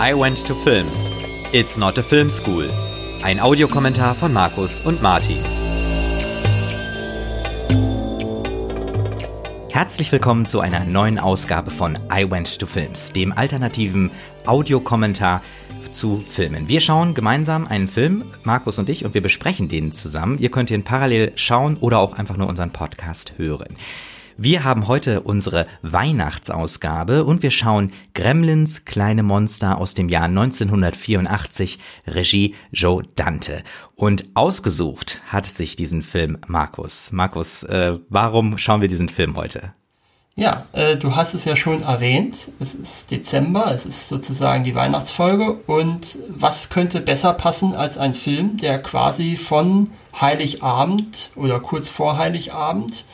I Went to Films. It's not a film school. Ein Audiokommentar von Markus und Martin. Herzlich willkommen zu einer neuen Ausgabe von I Went to Films, dem alternativen Audiokommentar zu Filmen. Wir schauen gemeinsam einen Film, Markus und ich, und wir besprechen den zusammen. Ihr könnt ihn parallel schauen oder auch einfach nur unseren Podcast hören. Wir haben heute unsere Weihnachtsausgabe und wir schauen Gremlins kleine Monster aus dem Jahr 1984, Regie Joe Dante. Und ausgesucht hat sich diesen Film Markus. Markus, äh, warum schauen wir diesen Film heute? Ja, äh, du hast es ja schon erwähnt. Es ist Dezember, es ist sozusagen die Weihnachtsfolge. Und was könnte besser passen als ein Film, der quasi von Heiligabend oder kurz vor Heiligabend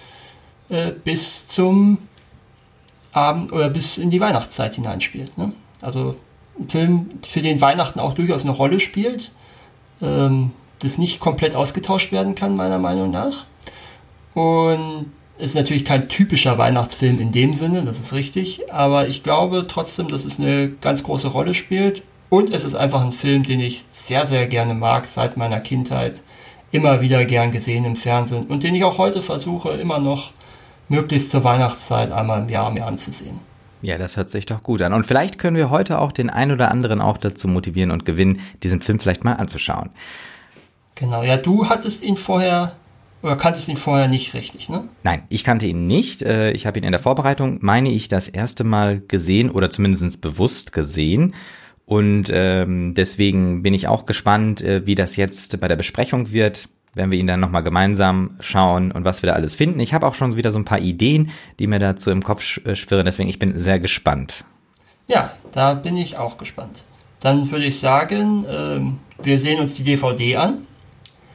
äh, bis zum Abend oder bis in die Weihnachtszeit hineinspielt. Ne? Also ein Film, für den Weihnachten auch durchaus eine Rolle spielt, ähm, das nicht komplett ausgetauscht werden kann, meiner Meinung nach. Und ist natürlich kein typischer Weihnachtsfilm in dem Sinne, das ist richtig, aber ich glaube trotzdem, dass es eine ganz große Rolle spielt. Und es ist einfach ein Film, den ich sehr, sehr gerne mag, seit meiner Kindheit. Immer wieder gern gesehen im Fernsehen und den ich auch heute versuche, immer noch möglichst zur Weihnachtszeit einmal im Jahr mir anzusehen. Ja, das hört sich doch gut an. Und vielleicht können wir heute auch den einen oder anderen auch dazu motivieren und gewinnen, diesen Film vielleicht mal anzuschauen. Genau, ja, du hattest ihn vorher oder kanntest ihn vorher nicht richtig, ne? Nein, ich kannte ihn nicht. Äh, ich habe ihn in der Vorbereitung, meine ich, das erste Mal gesehen oder zumindest bewusst gesehen. Und ähm, deswegen bin ich auch gespannt, äh, wie das jetzt bei der Besprechung wird werden wir ihn dann nochmal gemeinsam schauen und was wir da alles finden. Ich habe auch schon wieder so ein paar Ideen, die mir dazu im Kopf äh, schwirren, deswegen ich bin sehr gespannt. Ja, da bin ich auch gespannt. Dann würde ich sagen, ähm, wir sehen uns die DVD an.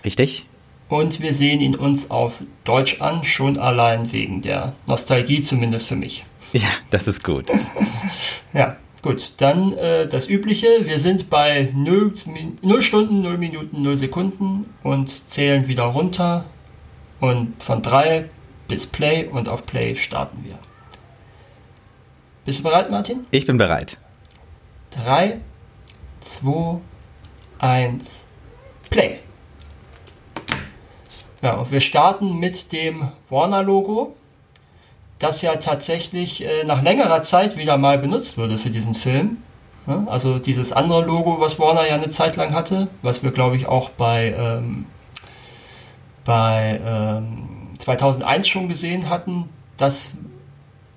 Richtig. Und wir sehen ihn uns auf Deutsch an, schon allein wegen der Nostalgie, zumindest für mich. Ja, das ist gut. ja, Gut, dann äh, das Übliche. Wir sind bei 0, 0 Stunden, 0 Minuten, 0 Sekunden und zählen wieder runter. Und von 3 bis Play und auf Play starten wir. Bist du bereit, Martin? Ich bin bereit. 3, 2, 1, Play. Ja, und wir starten mit dem Warner-Logo das ja tatsächlich äh, nach längerer Zeit wieder mal benutzt wurde für diesen Film. Ne? Also dieses andere Logo, was Warner ja eine Zeit lang hatte, was wir glaube ich auch bei, ähm, bei ähm, 2001 schon gesehen hatten, das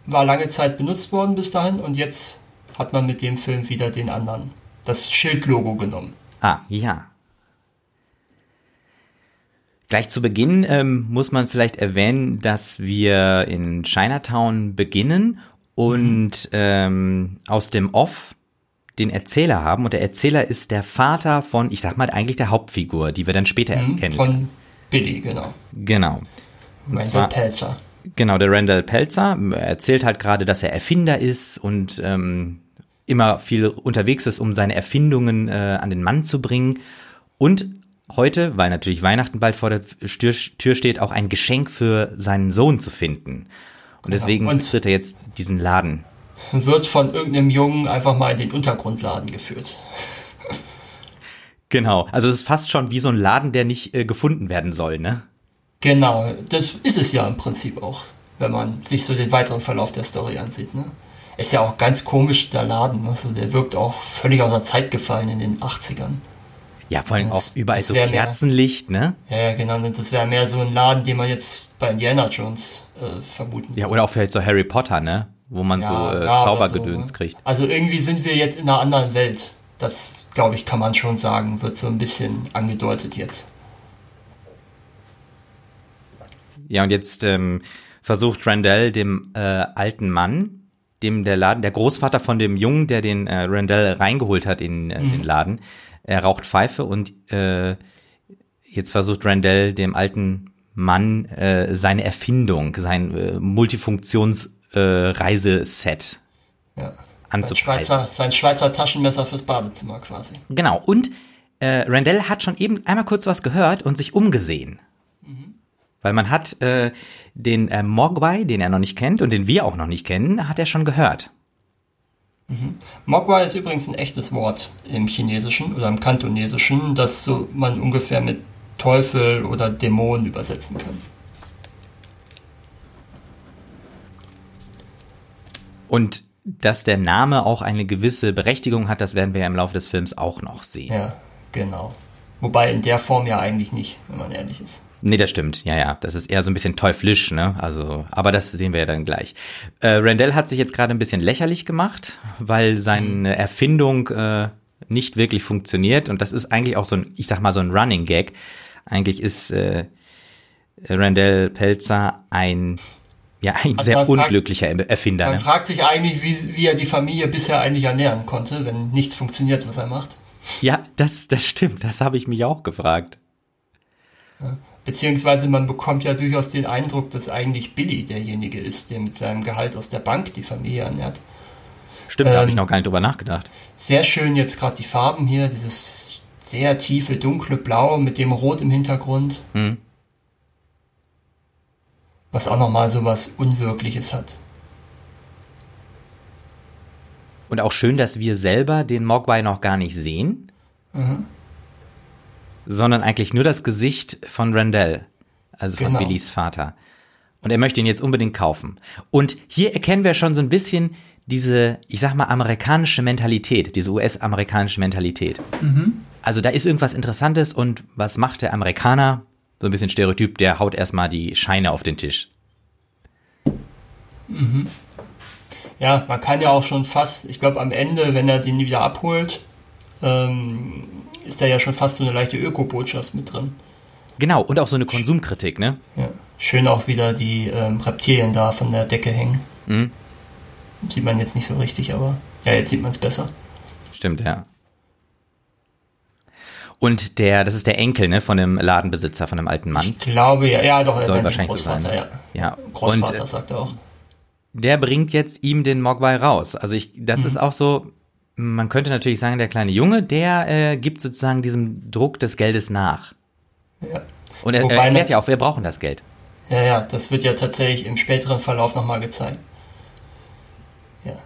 war lange Zeit benutzt worden bis dahin und jetzt hat man mit dem Film wieder den anderen, das Schildlogo genommen. Ah, ja. Gleich zu Beginn ähm, muss man vielleicht erwähnen, dass wir in Chinatown beginnen und mhm. ähm, aus dem Off den Erzähler haben und der Erzähler ist der Vater von, ich sag mal eigentlich der Hauptfigur, die wir dann später mhm, erst kennen. Von Billy, genau. Genau. Randall Pelzer. Genau, der Randall Pelzer erzählt halt gerade, dass er Erfinder ist und ähm, immer viel unterwegs ist, um seine Erfindungen äh, an den Mann zu bringen. Und heute, weil natürlich Weihnachten bald vor der Tür steht, auch ein Geschenk für seinen Sohn zu finden. Und deswegen ja, und führt er jetzt diesen Laden. Wird von irgendeinem Jungen einfach mal in den Untergrundladen geführt. Genau, also es ist fast schon wie so ein Laden, der nicht äh, gefunden werden soll, ne? Genau, das ist es ja im Prinzip auch, wenn man sich so den weiteren Verlauf der Story ansieht, ne? Ist ja auch ganz komisch, der Laden, also der wirkt auch völlig aus der Zeit gefallen in den 80ern. Ja, vor allem das, auch überall so Kerzenlicht, mehr, ne? Ja, genau. Das wäre mehr so ein Laden, den man jetzt bei Indiana Jones äh, vermuten Ja, oder auch vielleicht so Harry Potter, ne? Wo man ja, so äh, ja, Zaubergedöns so, ne? kriegt. Also irgendwie sind wir jetzt in einer anderen Welt. Das, glaube ich, kann man schon sagen. Wird so ein bisschen angedeutet jetzt. Ja, und jetzt ähm, versucht Randall dem äh, alten Mann, dem der Laden, der Großvater von dem Jungen, der den äh, Randall reingeholt hat in äh, mhm. den Laden, er raucht Pfeife und äh, jetzt versucht Randall dem alten Mann äh, seine Erfindung, sein äh, Multifunktionsreiseset äh, ja. Sein Schweizer, sein Schweizer Taschenmesser fürs Badezimmer quasi. Genau. Und äh, Randall hat schon eben einmal kurz was gehört und sich umgesehen. Mhm. Weil man hat äh, den äh, Mogwai, den er noch nicht kennt und den wir auch noch nicht kennen, hat er schon gehört. Mhm. Mogwai ist übrigens ein echtes Wort im Chinesischen oder im Kantonesischen, das so man ungefähr mit Teufel oder Dämon übersetzen kann. Und dass der Name auch eine gewisse Berechtigung hat, das werden wir ja im Laufe des Films auch noch sehen. Ja, genau. Wobei in der Form ja eigentlich nicht, wenn man ehrlich ist. Nee, das stimmt. Ja, ja. Das ist eher so ein bisschen teuflisch, ne? Also, aber das sehen wir ja dann gleich. Äh, Randall hat sich jetzt gerade ein bisschen lächerlich gemacht, weil seine mhm. Erfindung äh, nicht wirklich funktioniert. Und das ist eigentlich auch so ein, ich sag mal, so ein Running Gag. Eigentlich ist äh, Randall Pelzer ein ja, ein also sehr unglücklicher fragt, Erfinder. Man ne? fragt sich eigentlich, wie, wie er die Familie bisher eigentlich ernähren konnte, wenn nichts funktioniert, was er macht. Ja, das, das stimmt. Das habe ich mich auch gefragt. Ja. Beziehungsweise man bekommt ja durchaus den Eindruck, dass eigentlich Billy derjenige ist, der mit seinem Gehalt aus der Bank die Familie ernährt. Stimmt, ähm, da habe ich noch gar nicht drüber nachgedacht. Sehr schön jetzt gerade die Farben hier, dieses sehr tiefe, dunkle Blau mit dem Rot im Hintergrund. Mhm. Was auch nochmal so was Unwirkliches hat. Und auch schön, dass wir selber den Mogwai noch gar nicht sehen. Mhm sondern eigentlich nur das Gesicht von Randall, also von genau. Billys Vater. Und er möchte ihn jetzt unbedingt kaufen. Und hier erkennen wir schon so ein bisschen diese, ich sag mal, amerikanische Mentalität, diese US-amerikanische Mentalität. Mhm. Also da ist irgendwas Interessantes und was macht der Amerikaner? So ein bisschen Stereotyp, der haut erstmal die Scheine auf den Tisch. Mhm. Ja, man kann ja auch schon fast, ich glaube am Ende, wenn er den wieder abholt, ähm, ist da ja schon fast so eine leichte Öko-Botschaft mit drin. Genau, und auch so eine Konsumkritik, ne? Ja. Schön auch wieder die ähm, Reptilien da von der Decke hängen. Mhm. Sieht man jetzt nicht so richtig, aber ja, jetzt sieht man es besser. Stimmt, ja. Und der, das ist der Enkel, ne, von dem Ladenbesitzer, von dem alten Mann. Ich glaube, ja, ja, doch, soll wahrscheinlich so sein. Ja. ja. Großvater und, äh, sagt er auch. Der bringt jetzt ihm den Mogwai raus. Also ich, das mhm. ist auch so, man könnte natürlich sagen, der kleine Junge, der äh, gibt sozusagen diesem Druck des Geldes nach. Ja. Und er, er erklärt ja auch, wir brauchen das Geld. Ja, ja, das wird ja tatsächlich im späteren Verlauf nochmal gezeigt. Ja.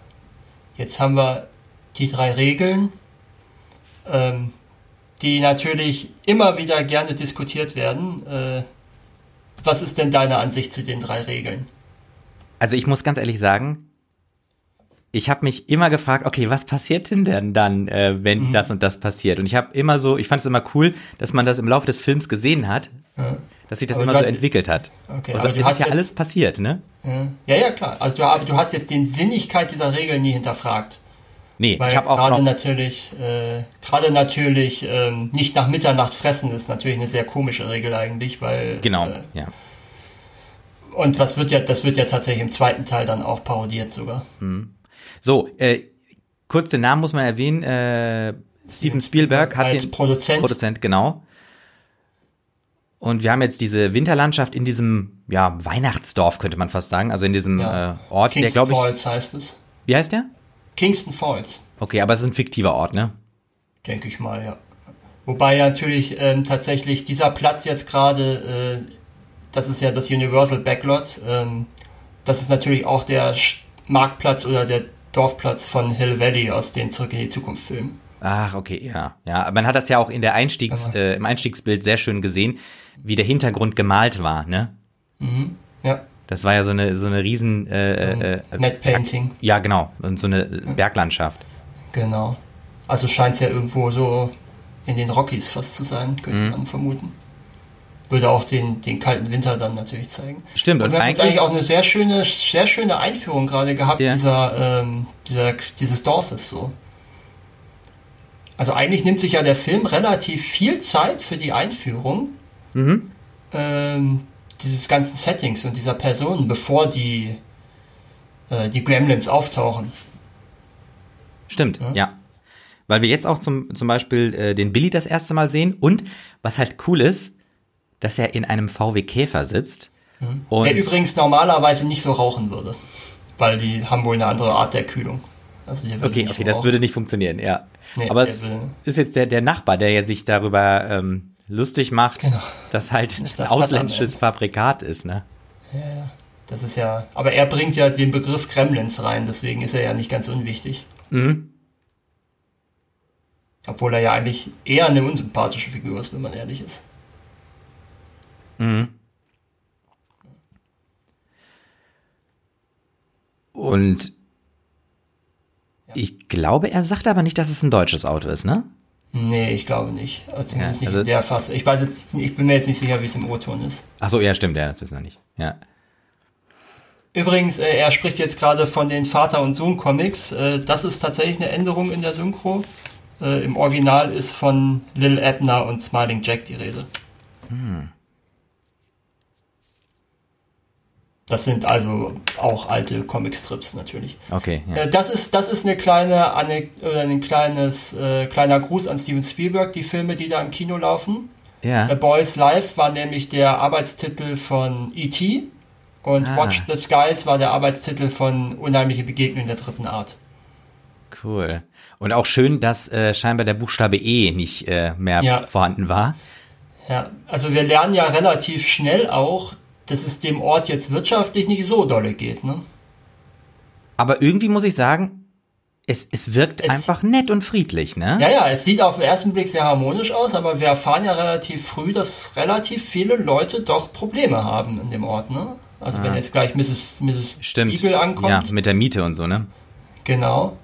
Jetzt haben wir die drei Regeln, ähm, die natürlich immer wieder gerne diskutiert werden. Äh, was ist denn deine Ansicht zu den drei Regeln? Also ich muss ganz ehrlich sagen, ich habe mich immer gefragt, okay, was passiert denn denn dann, äh, wenn mhm. das und das passiert? Und ich habe immer so, ich fand es immer cool, dass man das im Laufe des Films gesehen hat, ja. dass sich das aber immer so entwickelt hat. Okay, also, aber das ist ja alles passiert, ne? Ja, ja, klar. Also du, aber du hast jetzt die Sinnigkeit dieser Regeln nie hinterfragt. Nee, Weil ich habe auch gerade natürlich, äh, gerade natürlich ähm, nicht nach Mitternacht fressen ist natürlich eine sehr komische Regel eigentlich, weil genau, äh, ja. Und was wird ja, das wird ja tatsächlich im zweiten Teil dann auch parodiert sogar. Mhm. So, äh, kurz den Namen muss man erwähnen. Äh, Steven Spielberg hat als den Produzent. Produzent, genau. Und wir haben jetzt diese Winterlandschaft in diesem ja, Weihnachtsdorf, könnte man fast sagen. Also in diesem ja. äh, Ort, Kingston der glaube ich. Falls heißt es. Wie heißt der? Kingston Falls. Okay, aber es ist ein fiktiver Ort, ne? Denke ich mal, ja. Wobei ja natürlich ähm, tatsächlich dieser Platz jetzt gerade, äh, das ist ja das Universal Backlot, ähm, das ist natürlich auch der Marktplatz oder der Dorfplatz von Hill Valley aus den Zurück in die Zukunft Filmen. Ach, okay, ja. Ja, man hat das ja auch in der Einstiegs, äh, im Einstiegsbild sehr schön gesehen, wie der Hintergrund gemalt war, ne? Mhm, ja. Das war ja so eine, so eine riesen, äh, so ein äh, Net Painting. Ja, genau. Und so eine Berglandschaft. Genau. Also scheint es ja irgendwo so in den Rockies fast zu sein, könnte mhm. man vermuten würde auch den, den kalten Winter dann natürlich zeigen. Stimmt. Und, und wir haben jetzt eigentlich auch eine sehr schöne, sehr schöne Einführung gerade gehabt, ja. dieser, ähm, dieser, dieses Dorfes so. Also eigentlich nimmt sich ja der Film relativ viel Zeit für die Einführung mhm. ähm, dieses ganzen Settings und dieser Personen, bevor die, äh, die Gremlins auftauchen. Stimmt, ja. ja. Weil wir jetzt auch zum, zum Beispiel äh, den Billy das erste Mal sehen und was halt cool ist, dass er in einem VW Käfer sitzt. Mhm. Der übrigens normalerweise nicht so rauchen würde, weil die haben wohl eine andere Art der Kühlung. Also okay, okay, so das würde nicht funktionieren, ja. Nee, Aber es ist jetzt der, der Nachbar, der jetzt sich darüber ähm, lustig macht, genau. dass halt das ein ausländisches Fabrikat ist, ne? Ja, ja. Das ist ja, aber er bringt ja den Begriff Kremlins rein, deswegen ist er ja nicht ganz unwichtig. Mhm. Obwohl er ja eigentlich eher eine unsympathische Figur ist, wenn man ehrlich ist. Mhm. Und ich glaube, er sagt aber nicht, dass es ein deutsches Auto ist, ne? Nee, ich glaube nicht. Also zumindest Ja, nicht also- in der Fassung. Ich weiß jetzt, ich bin mir jetzt nicht sicher, wie es im O-Ton ist. Ach so, ja, stimmt, ja, das wissen wir nicht. Ja. Übrigens, äh, er spricht jetzt gerade von den Vater- und Sohn-Comics. Äh, das ist tatsächlich eine Änderung in der Synchro. Äh, Im Original ist von Lil Ebner und Smiling Jack die Rede. Das sind also auch alte Comicstrips natürlich. Okay, ja. Äh, Das ist, das ist eine kleine Anek oder ein kleines, äh, kleiner Gruß an Steven Spielberg, die Filme, die da im Kino laufen. A ja. Boys Life war nämlich der Arbeitstitel von E.T. und Ah. Watch the Skies war der Arbeitstitel von Unheimliche Begegnungen der dritten Art. Cool. Und auch schön, dass äh, scheinbar der Buchstabe E nicht äh, mehr Ja. vorhanden war. Ja, also wir lernen ja relativ schnell auch, dass es dem Ort jetzt wirtschaftlich nicht so dolle geht. Ne? Aber irgendwie muss ich sagen, es, es wirkt Es- einfach nett und friedlich, ne? Ja, ja, es sieht auf den ersten Blick sehr harmonisch aus, aber wir erfahren ja relativ früh, dass relativ viele Leute doch Probleme haben in dem Ort. Ne? Also wenn jetzt gleich Mrs. Mrs. Ah. Stimmt. Diebel ankommt, Ja, mit der Miete und so, ne? genau.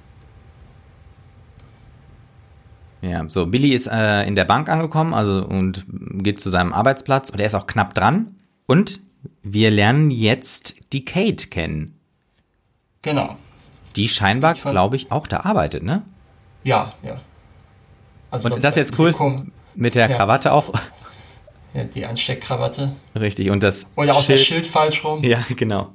Ja, so Billy ist äh, in der Bank angekommen, also und geht zu seinem Arbeitsplatz und er ist auch knapp dran. Und wir lernen jetzt die Kate kennen, Genau. die scheinbar, glaube ich, auch da arbeitet, ne? Ja, ja. Also Und das ist ein jetzt cool mit der Ja. Krawatte auch. Ja, die Ansteckkrawatte. Richtig, und das Oder auch das Schild falsch rum. Ja, genau.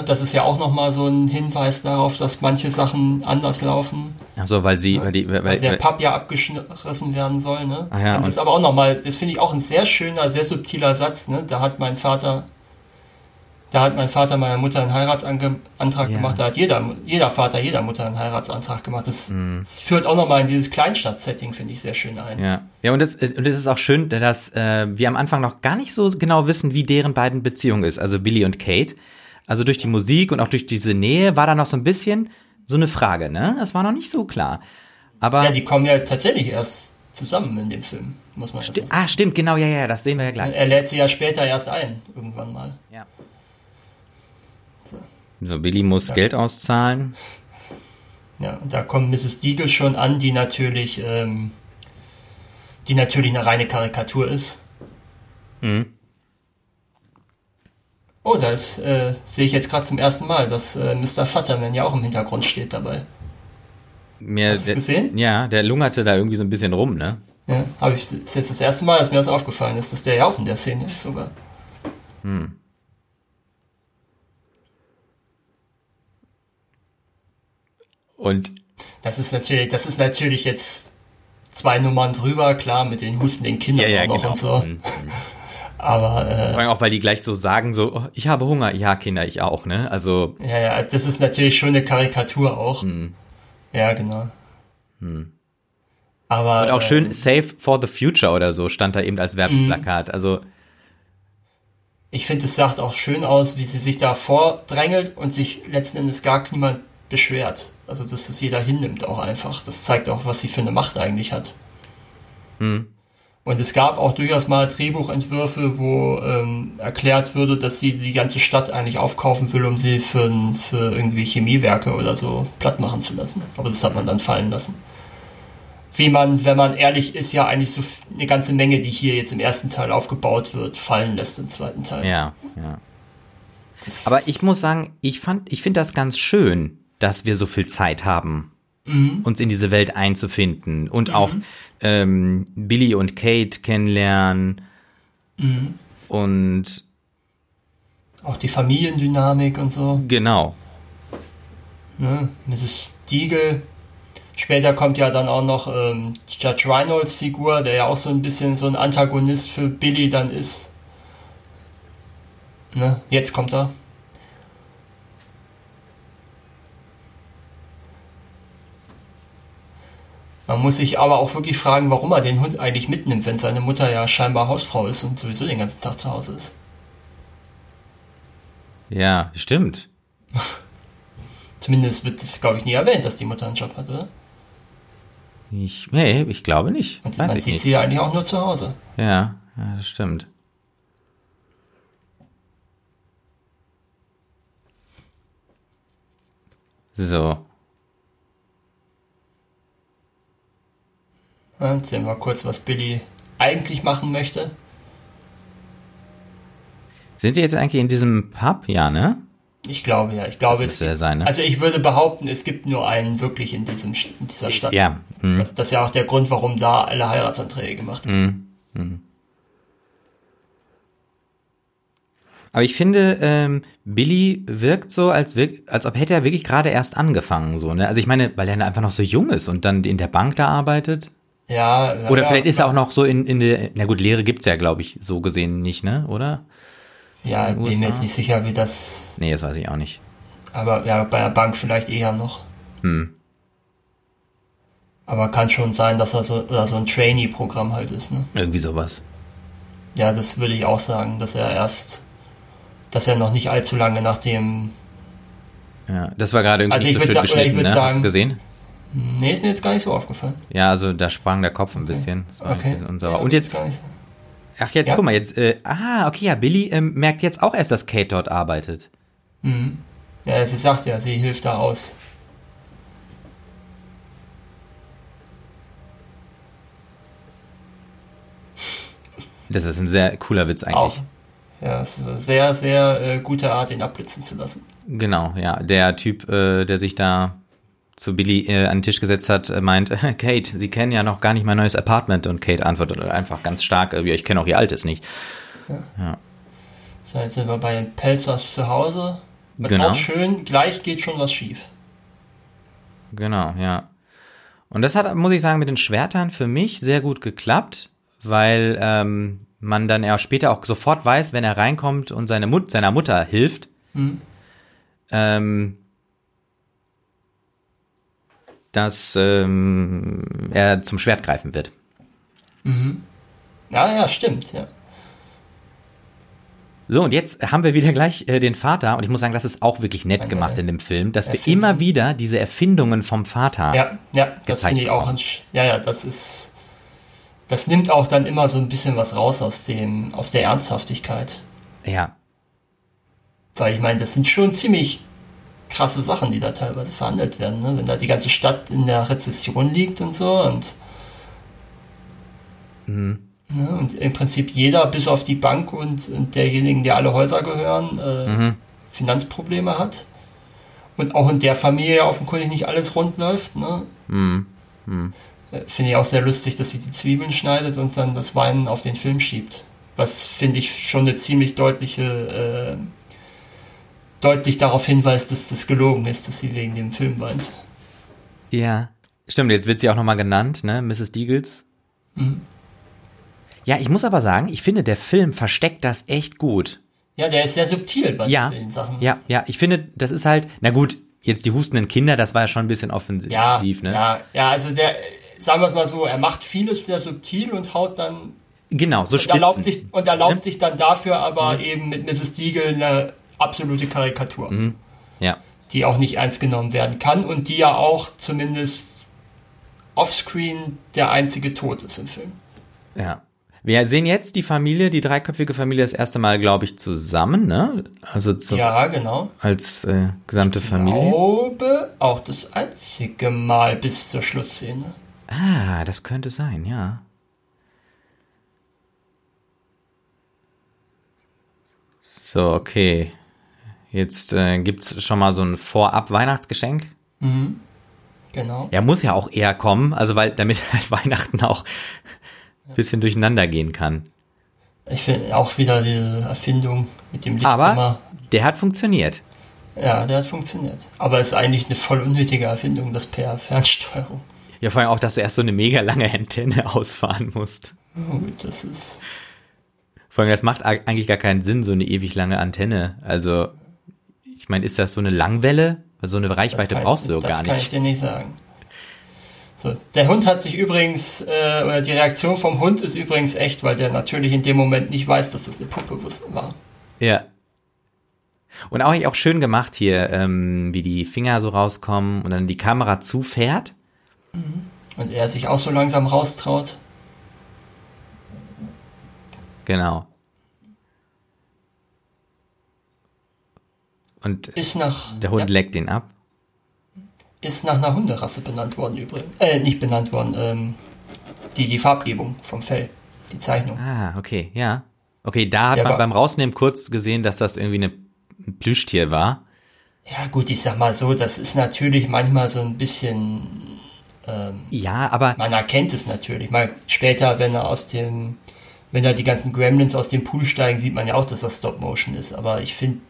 Das ist ja auch nochmal so ein Hinweis darauf, dass manche Sachen anders laufen. Ach so, weil sie, weil die, weil, Weil der Papp ja abgerissen werden soll. Ne? Ah ja, und das ist aber auch nochmal, das finde ich auch ein sehr schöner, sehr subtiler Satz. Ne? Da hat mein Vater, da hat mein Vater meiner Mutter einen Heiratsantrag Ja. gemacht. Da hat jeder, jeder Vater jeder Mutter einen Heiratsantrag gemacht. Das, Mhm. das führt auch nochmal in dieses Kleinstadt-Setting, finde ich sehr schön ein. ja. Ja, und das, und es ist auch schön, dass äh, wir am Anfang noch gar nicht so genau wissen, wie deren beiden Beziehung ist, also Billy und Kate. Also durch die Musik und auch durch diese Nähe war da noch so ein bisschen so eine Frage, ne? Das war noch nicht so klar. Aber Ja, die kommen ja tatsächlich erst zusammen in dem Film, muss man ja so sagen. ah, stimmt, genau, ja, ja, das sehen wir ja gleich. Er lädt sie ja später erst ein, irgendwann mal. Ja. So. So, Billy muss Geld auszahlen. Ja, und da kommt Mrs. Deagle schon an, die natürlich, ähm, die natürlich eine reine Karikatur ist. Mhm. Oh, da ist, äh, sehe ich jetzt gerade zum ersten Mal, dass äh, Mr. Futterman ja auch im Hintergrund steht dabei. Mir, Hast du's der- gesehen? Ja, der lungerte da irgendwie so ein bisschen rum, ne? Ja, habe ich ist jetzt das erste Mal, dass mir das aufgefallen ist, dass der ja auch in der Szene ist sogar. Und Das ist natürlich, das ist natürlich jetzt zwei Nummern drüber, klar, mit den hustenden Kindern ja, ja, genau. und so. Mhm. Aber äh, Vor allem auch, weil die gleich so sagen, so, oh, ich habe Hunger, ja, Kinder, ich auch, ne? Also, Ja, ja, also das ist natürlich schon eine Karikatur auch. Hm. Ja, genau. Aber und auch schön Save for the Future oder so stand da eben als Werbeplakat. Also, ich finde, es sagt auch schön aus, wie sie sich da vordrängelt und sich letzten Endes gar niemand beschwert. Also, dass das jeder hinnimmt auch einfach. Das zeigt auch, was sie für eine Macht eigentlich hat. hm, Und es gab auch durchaus mal Drehbuchentwürfe, wo ähm, erklärt würde, dass sie die ganze Stadt eigentlich aufkaufen will, um sie für, für irgendwie Chemiewerke oder so platt machen zu lassen. Aber das hat man dann fallen lassen. Wie man, wenn man ehrlich ist, ja eigentlich so eine ganze Menge, die hier jetzt im ersten Teil aufgebaut wird, fallen lässt im zweiten Teil. ja, ja. Das- Aber ich muss sagen, ich fand, ich finde das ganz schön, dass wir so viel Zeit haben, uns in diese Welt einzufinden und auch ähm, Billy und Kate kennenlernen und Auch die Familiendynamik und so. genau. Ne? Mrs. Deagle. Später kommt ja dann auch noch ähm, Judge Reynolds Figur, der ja auch so ein bisschen so ein Antagonist für Billy dann ist. Ne? Jetzt kommt er. Man muss sich aber auch wirklich fragen, warum er den Hund eigentlich mitnimmt, wenn seine Mutter ja scheinbar Hausfrau ist und sowieso den ganzen Tag zu Hause ist. Ja, stimmt. Zumindest wird es, glaube ich, nie erwähnt, dass die Mutter einen Job hat, oder? Ich, nee, ich glaube nicht. Und Weiß man sieht nicht. sie ja eigentlich auch nur zu Hause. Ja, ja, das stimmt. So. Ja, Jetzt sehen wir kurz, was Billy eigentlich machen möchte. Sind wir jetzt eigentlich in diesem Pub? Ja, ne? Ich glaube ja, ich glaube es. er sein, ne? Also ich würde behaupten, es gibt nur einen wirklich in, diesem, in dieser Stadt. Ja. hm. Das, das ist ja auch der Grund, warum da alle Heiratsanträge gemacht werden. Aber ich finde, ähm, Billy wirkt so, als, wirk als ob hätte er wirklich gerade erst angefangen, so, ne? Also ich meine, weil er einfach noch so jung ist und dann in der Bank da arbeitet. Ja, ja, Oder ja, vielleicht ist er auch noch so in, in der, na gut, Lehre gibt's ja, glaube ich, so gesehen nicht, ne? Oder? Ja, bin mir jetzt nicht sicher, wie das. Nee, das weiß ich auch nicht. Aber ja, bei der Bank vielleicht eher noch. Hm. Aber kann schon sein, dass er so, oder so ein Trainee-Programm halt ist, ne? Irgendwie sowas. Ja, das würde ich auch sagen, dass er erst, dass er noch nicht allzu lange nach dem. Ja, das war gerade irgendwie Also ich so schön sa- oder ich geschnitten, würd ne? Hast du sagen- gesehen? Nee, ist mir jetzt gar nicht so aufgefallen. Ja, also da sprang der Kopf ein bisschen. Ein Okay. bisschen unsauer. Ja, Und jetzt, gar nicht. ach jetzt, Ja. guck mal, jetzt, äh, ah, okay, ja, Billy ähm, merkt jetzt auch erst, dass Kate dort arbeitet. Mhm. Ja, sie sagt ja, sie hilft da aus. Das ist ein sehr cooler Witz eigentlich. Auch. Ja, es ist eine sehr, sehr äh, gute Art, ihn abblitzen zu lassen. Genau, ja. Der Typ, äh, der sich da zu Billy äh, an den Tisch gesetzt hat, äh, meint, Kate, Sie kennen ja noch gar nicht mein neues Apartment. Und Kate antwortet einfach ganz stark, äh, ja, ich kenne auch Ihr altes nicht. So, jetzt sind wir bei den Pelzers zu Hause. Und Genau. auch schön, gleich geht schon was schief. Genau, ja. Und das hat, muss ich sagen, mit den Schwertern für mich sehr gut geklappt, weil ähm, man dann ja später auch sofort weiß, wenn er reinkommt und seine Mut seiner Mutter hilft, ähm, dass ähm, er zum Schwert greifen wird. Ja, ja, stimmt, ja. So, und jetzt haben wir wieder gleich äh, den Vater, und ich muss sagen, das ist auch wirklich nett gemacht in dem Film, dass wir Erfindung. immer wieder diese Erfindungen vom Vater. Ja, ja, das finde ich auch. Ein, ja, ja, das ist. Das nimmt auch dann immer so ein bisschen was raus aus dem, aus der Ernsthaftigkeit. ja. Weil ich meine, das sind schon ziemlich krasse Sachen, die da teilweise verhandelt werden, ne? Wenn da die ganze Stadt in der Rezession liegt und so und. Ne? Und im Prinzip jeder, bis auf die Bank und, und derjenigen, der alle Häuser gehören, äh, Finanzprobleme hat. Und auch in der Familie offenkundig nicht alles rund läuft. Ne? Äh, Finde ich auch sehr lustig, dass sie die Zwiebeln schneidet und dann das Weinen auf den Film schiebt. Was finde ich schon eine ziemlich deutliche, äh, deutlich darauf hinweist, dass das gelogen ist, dass sie wegen dem Film weint. Ja. Stimmt, jetzt wird sie auch nochmal genannt, ne? Mrs. Deagles. Ja, ich muss aber sagen, ich finde, der Film versteckt das echt gut. Ja, der ist sehr subtil bei Ja. den Sachen. Ja, ja, ich finde, das ist halt, na gut, jetzt die hustenden Kinder, das war ja schon ein bisschen offensiv, Ja, ne? ja, ja, also der, sagen wir es mal so, er macht vieles sehr subtil und haut dann Genau, so und erlaubt Spitzen. sich und erlaubt Ne? sich dann dafür aber eben mit Mrs. Deagle eine absolute Karikatur, Mhm. Ja, die auch nicht ernst genommen werden kann und die ja auch zumindest offscreen der einzige Tod ist im Film. ja. Wir sehen jetzt die Familie, die dreiköpfige Familie, das erste Mal, glaube ich, zusammen, ne? Also zu, Ja, genau. als äh, gesamte Ich Familie. glaube, auch das einzige Mal bis zur Schlussszene. Ah, das könnte sein, ja. So, okay. Jetzt äh, gibt's schon mal so ein Vorab-Weihnachtsgeschenk. Genau. Er muss ja auch eher kommen, also weil damit halt Weihnachten auch ein bisschen durcheinander gehen kann. Ich finde auch wieder die Erfindung mit dem Lichtschimmer. Aber der hat funktioniert. Ja, der hat funktioniert. Aber ist eigentlich eine voll unnötige Erfindung, das per Fernsteuerung. Ja, vor allem auch, dass du erst so eine mega lange Antenne ausfahren musst. Oh, Gut, das ist. Vor allem, das macht eig- eigentlich gar keinen Sinn, so eine ewig lange Antenne. Also, ich meine, ist das so eine Langwelle? Weil so eine Das Reichweite brauchst du das gar kann ich nicht. dir nicht sagen. So, der Hund hat sich übrigens, äh, oder die Reaktion vom Hund ist übrigens echt, weil der natürlich in dem Moment nicht weiß, dass das eine Puppe war. Ja. Und auch, auch schön gemacht hier, ähm, wie die Finger so rauskommen und dann die Kamera zufährt. Und er sich auch so langsam raustraut. Genau. Und ist nach, der Hund ja, leckt ihn ab. Ist nach einer Hunderasse benannt worden übrigens. Äh, nicht benannt worden. Ähm, die, die Farbgebung vom Fell. Die Zeichnung. Ah, okay, ja. Okay, da hat ja, man beim Rausnehmen kurz gesehen, dass das irgendwie eine, ein Plüschtier war. Ja, gut, ich sag mal so, das ist natürlich manchmal so ein bisschen. Ähm, ja, aber. Man erkennt es natürlich. Mal später, wenn er aus dem. Wenn da die ganzen Gremlins aus dem Pool steigen, sieht man ja auch, dass das Stop Motion ist. Aber ich finde,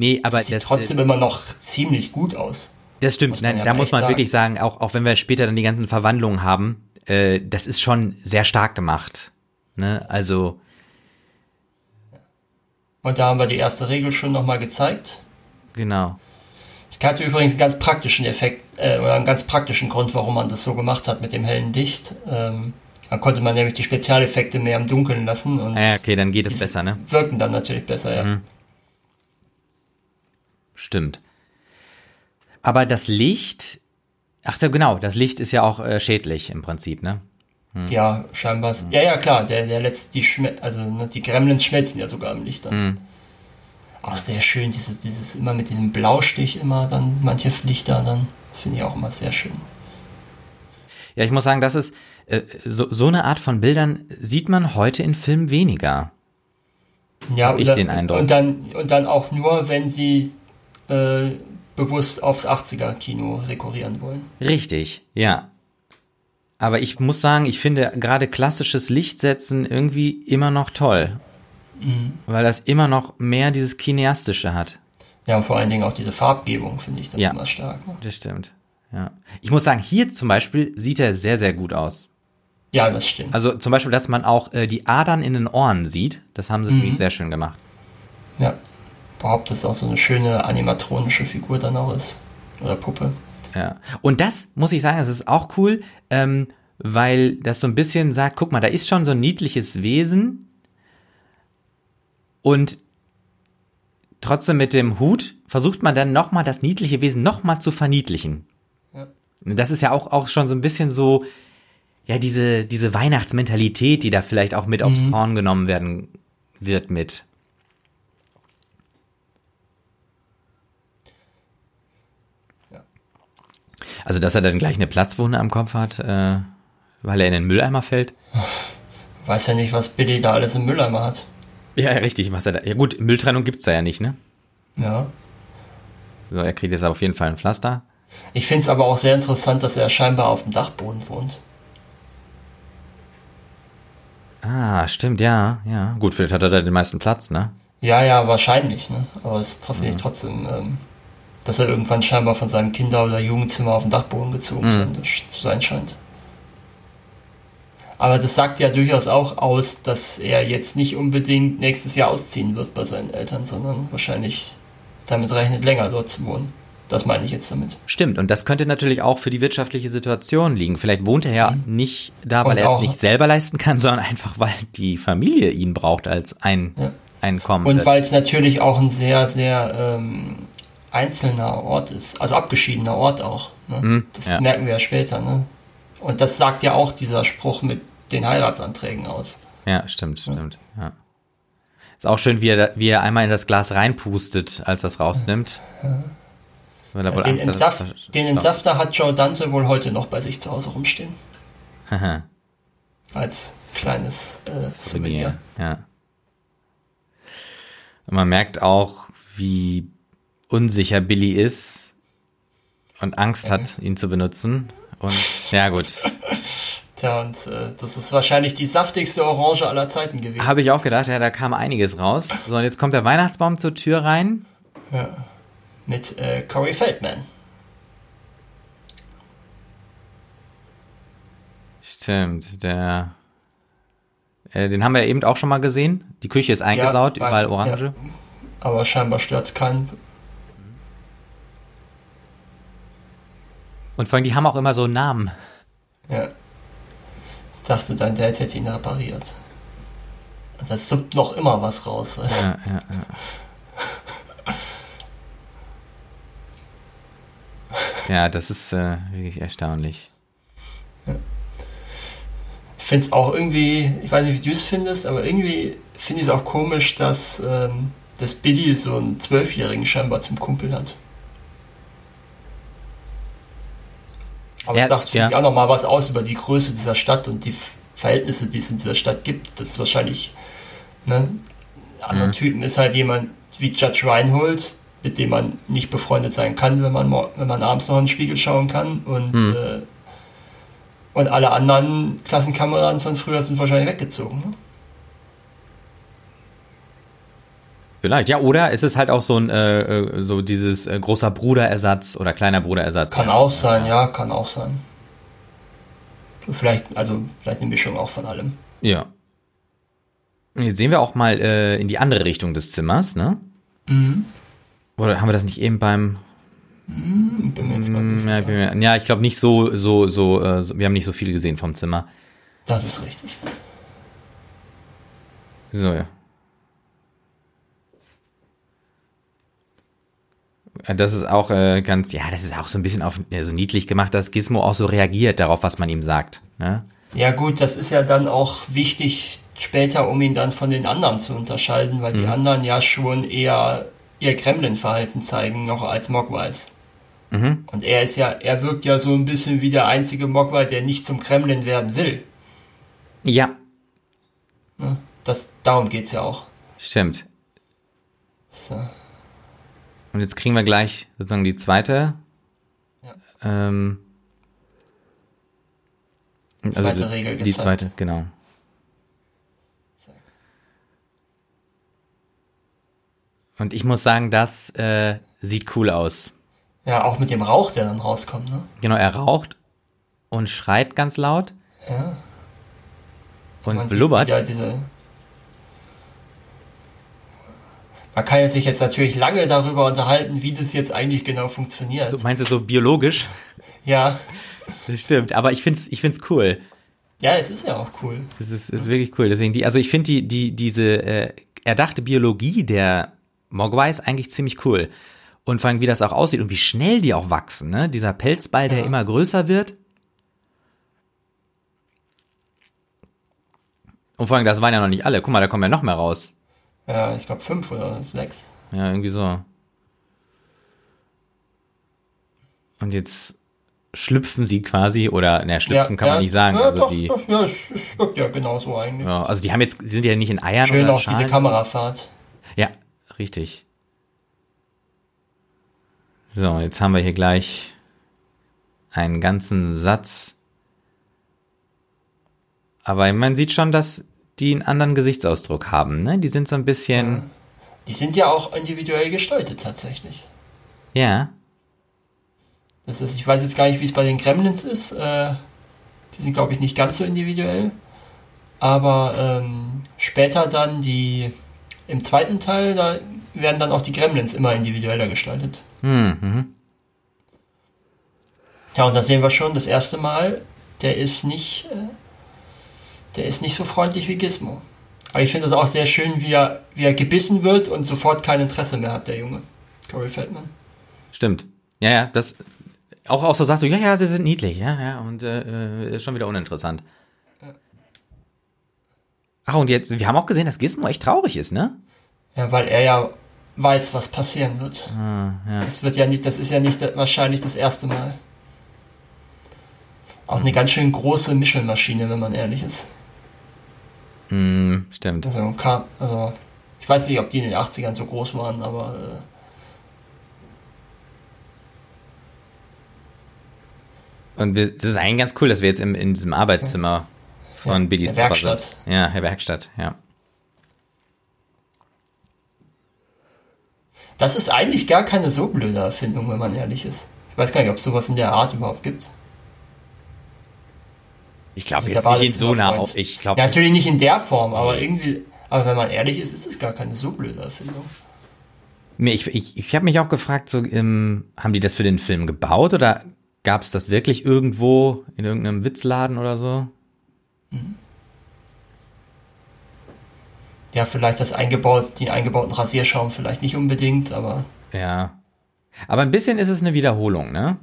Nee, aber das sieht das, trotzdem äh, immer noch ziemlich gut aus. Das stimmt, nein, ja da muss man sagen. wirklich sagen, auch, auch wenn wir später dann die ganzen Verwandlungen haben, äh, das ist schon sehr stark gemacht. Ne? Also. Und da haben wir die erste Regel schon nochmal gezeigt. Genau. Es hatte übrigens einen ganz praktischen Effekt, äh, oder einen ganz praktischen Grund, warum man das so gemacht hat mit dem hellen Licht. Ähm, dann konnte man nämlich die Spezialeffekte mehr im Dunkeln lassen. Und ja, okay, dann geht es besser, ne? Wirken dann natürlich besser, ja. Mhm. Stimmt. Aber das Licht, ach so, genau, das Licht ist ja auch äh, schädlich im Prinzip, ne? Hm. Ja, scheinbar. Hm. Ja, ja, klar, der, der letzt, die, Schme also, ne, die Gremlins schmelzen ja sogar im Licht dann. Hm. Auch sehr schön, dieses, dieses immer mit diesem Blaustich immer dann, manche Lichter dann, finde ich auch immer sehr schön. Ja, ich muss sagen, das ist, äh, so, so eine Art von Bildern sieht man heute in Filmen weniger. Ja, ich den Eindruck. Und dann, und dann auch nur, wenn sie äh, bewusst aufs 80er-Kino rekurrieren wollen. Richtig, ja. Aber ich muss sagen, ich finde gerade klassisches Lichtsetzen irgendwie immer noch toll. Mhm. Weil das immer noch mehr dieses Kineastische hat. Ja, und vor allen Dingen auch diese Farbgebung finde ich dann ja, immer stark. Ne? Das stimmt. Ja. Ich muss sagen, hier zum Beispiel sieht er sehr, sehr gut aus. Ja, das stimmt. Also zum Beispiel, dass man auch äh, die Adern in den Ohren sieht, das haben sie mhm. sehr schön gemacht. Ja überhaupt, dass auch so eine schöne animatronische Figur dann auch ist. Oder Puppe. Ja. Und das muss ich sagen, das ist auch cool, ähm, weil das so ein bisschen sagt, guck mal, da ist schon so ein niedliches Wesen und trotzdem mit dem Hut versucht man dann nochmal das niedliche Wesen nochmal zu verniedlichen. Ja. Das ist ja auch, auch schon so ein bisschen so, ja, diese, diese Weihnachtsmentalität, die da vielleicht auch mit mhm. aufs Korn genommen werden wird mit. Also, dass er dann gleich eine Platzwunde am Kopf hat, äh, weil er in den Mülleimer fällt. Weiß ja nicht, was Billy da alles im Mülleimer hat. Ja, richtig, was er da. Ja gut, Mülltrennung gibt's da ja nicht, ne? Ja. So, er kriegt jetzt auf jeden Fall ein Pflaster. Ich finde es aber auch sehr interessant, dass er scheinbar auf dem Dachboden wohnt. Ah, stimmt, ja, ja. Gut, vielleicht hat er da den meisten Platz, ne? Ja, ja, wahrscheinlich, ne? Aber es finde ich trotzdem ähm, dass er irgendwann scheinbar von seinem Kinder- oder Jugendzimmer auf den Dachboden gezogen mhm. zu sein scheint. Aber das sagt ja durchaus auch aus, dass er jetzt nicht unbedingt nächstes Jahr ausziehen wird bei seinen Eltern, sondern wahrscheinlich damit rechnet, länger dort zu wohnen. Das meine ich jetzt damit. Stimmt, und das könnte natürlich auch für die wirtschaftliche Situation liegen. Vielleicht wohnt er ja mhm. nicht da, weil und er es nicht selber leisten kann, sondern einfach, weil die Familie ihn braucht als ein ja. Einkommen. Und weil es natürlich auch ein sehr, sehr ähm, einzelner Ort ist, also abgeschiedener Ort auch. Ne? Mhm, das ja. merken wir ja später. Ne? Und das sagt ja auch dieser Spruch mit den Heiratsanträgen aus. Ja, stimmt, ja. stimmt. Ja. Ist auch schön, wie er, wie er einmal in das Glas reinpustet, als er es rausnimmt. Ja. Den, Angst, Entsaf den Entsafter hat Joe Dante wohl heute noch bei sich zu Hause rumstehen. als kleines äh, Souvenir. Ja. Und man merkt auch, wie unsicher Billy ist und Angst hat, ihn zu benutzen. Und ja, gut. Tja, und äh, das ist wahrscheinlich die saftigste Orange aller Zeiten gewesen. Habe ich auch gedacht, ja, da kam einiges raus. So, und jetzt kommt der Weihnachtsbaum zur Tür rein. Ja. Mit äh, Corey Feldman. Stimmt, der. Äh, den haben wir eben auch schon mal gesehen. Die Küche ist eingesaut, ja, überall Orange. Ja. Aber scheinbar stört es keinen. Und vor allem, die haben auch immer so Namen. Ja. Dachte, dein Dad hätte ihn repariert. Und das suppt noch immer was raus, weißt du? Ja, ja, ja. ja, das ist äh, wirklich erstaunlich. Ich finde es auch irgendwie, ich weiß nicht, wie du es findest, aber irgendwie finde ich es auch komisch, dass, ähm, dass Billy so einen Zwölfjährigen scheinbar zum Kumpel hat. Aber Ja, sagt, ja. auch nochmal was aus über die Größe dieser Stadt und die Verhältnisse, die es in dieser Stadt gibt. Das ist wahrscheinlich, ne, andere Mhm. Typen ist halt jemand wie Judge Reinhold, mit dem man nicht befreundet sein kann, wenn man, wenn man abends noch in den Spiegel schauen kann. Und, Mhm. äh, und alle anderen Klassenkameraden von früher sind wahrscheinlich weggezogen. Ne? Vielleicht, ja, oder es ist halt auch so ein, äh, äh, so dieses äh, großer Bruderersatz oder kleiner Bruderersatz. Kann ja. auch sein, ja, kann auch sein. Vielleicht, also vielleicht eine Mischung auch von allem. Ja. Jetzt sehen wir auch mal äh, in die andere Richtung des Zimmers, ne? Mhm. Oder haben wir das nicht eben beim. Bin mir jetzt grad nicht Ja, ich sicher. bin mir- ja, ich glaube nicht so, so, so, äh, so, wir haben nicht so viel gesehen vom Zimmer. Das ist richtig. So, ja. Das ist auch äh, ganz, ja, das ist auch so ein bisschen auf, äh, so niedlich gemacht, dass Gizmo auch so reagiert darauf, was man ihm sagt. Ne? Ja gut, das ist ja dann auch wichtig später, um ihn dann von den anderen zu unterscheiden, weil die anderen ja schon eher ihr Kremlin-Verhalten zeigen, noch als Mogwais. Mhm. Und er ist ja, er wirkt ja so ein bisschen wie der einzige Mogwai, der nicht zum Kremlin werden will. Ja, Ne? Das, darum geht's ja auch. stimmt. So. Und jetzt kriegen wir gleich sozusagen die zweite. Ja. Ähm, also zweite die, Regel Die gezeigt. zweite, genau. Und ich muss sagen, das äh, sieht cool aus. Ja, auch mit dem Rauch, der dann rauskommt, ne? Genau, er raucht und schreit ganz laut Ja. und sieht blubbert. wieder diese. Man kann jetzt sich jetzt natürlich lange darüber unterhalten, wie das jetzt eigentlich genau funktioniert. So, meinst du so biologisch? ja, Das stimmt, aber ich find's, ich find's cool. ja, es ist ja auch cool. Das ist, ist wirklich cool. Deswegen die, also ich finde die, die, diese äh, erdachte Biologie der Mogwais eigentlich ziemlich cool. Und vor allem, wie das auch aussieht und wie schnell die auch wachsen, ne? Dieser Pelzball, der Ja. immer größer wird. Und vor allem, das waren ja noch nicht alle. Guck mal, da kommen ja noch mehr raus. Ja, ich glaube fünf oder sechs. Ja, irgendwie so. Und jetzt schlüpfen sie quasi, oder, ne, schlüpfen ja, kann man ja, nicht sagen. Ja, also doch, die, doch, ja, es, es wirkt ja genauso eigentlich. ja, also die haben jetzt, sind ja nicht in Eiern Schön oder auch diese Schalen. Kamerafahrt. Ja, richtig. So, jetzt haben wir hier gleich einen ganzen Satz. Aber man sieht schon, dass die einen anderen Gesichtsausdruck haben, ne? Die sind so ein bisschen, Die sind ja auch individuell gestaltet tatsächlich. ja, Das ist, ich weiß jetzt gar nicht, wie es bei den Gremlins ist. Äh, die sind, glaube ich, nicht ganz so individuell. Aber ähm, später dann die, im zweiten Teil, da werden dann auch die Gremlins immer individueller gestaltet. hm, mhm. Ja, und da sehen wir schon das erste Mal, der ist nicht, äh, der ist nicht so freundlich wie Gizmo. Aber ich finde das auch sehr schön, wie er, wie er gebissen wird und sofort kein Interesse mehr hat, der Junge. Corey Feldman. stimmt. Ja, ja, das, auch, auch so sagst du, ja, ja, sie sind niedlich, ja, ja, und äh, äh, ist schon wieder uninteressant. Ach, und jetzt, wir haben auch gesehen, dass Gizmo echt traurig ist, ne? Ja, weil er ja weiß, was passieren wird. Ah, ja. Das wird ja nicht, das ist ja nicht wahrscheinlich das erste Mal. Auch eine ganz schön große Mischelmaschine, wenn man ehrlich ist. Hm, stimmt. Also, also ich weiß nicht, ob die in den 80ern so groß waren, aber äh, Und wir- es ist eigentlich ganz cool, dass wir jetzt im, in diesem Arbeitszimmer von Ja, Billys Papa Werkstatt. sind. Ja, Herr Werkstatt, ja. das ist eigentlich gar keine so blöde Erfindung, wenn man ehrlich ist. Ich weiß gar nicht, ob es sowas in der Art überhaupt gibt. Ich glaube Also jetzt nicht in so auf. Ich glaube, Ja, natürlich nicht in der Form, aber irgendwie, aber wenn man ehrlich ist, ist es gar keine so blöde Erfindung. nee, ich, ich, ich habe mich auch gefragt, so, ähm, haben die das für den Film gebaut oder gab es das wirklich irgendwo in irgendeinem Witzladen oder so? Ja, vielleicht das eingebaut, die eingebauten Rasierschaum vielleicht nicht unbedingt, aber. Ja. Aber ein bisschen ist es eine Wiederholung, ne?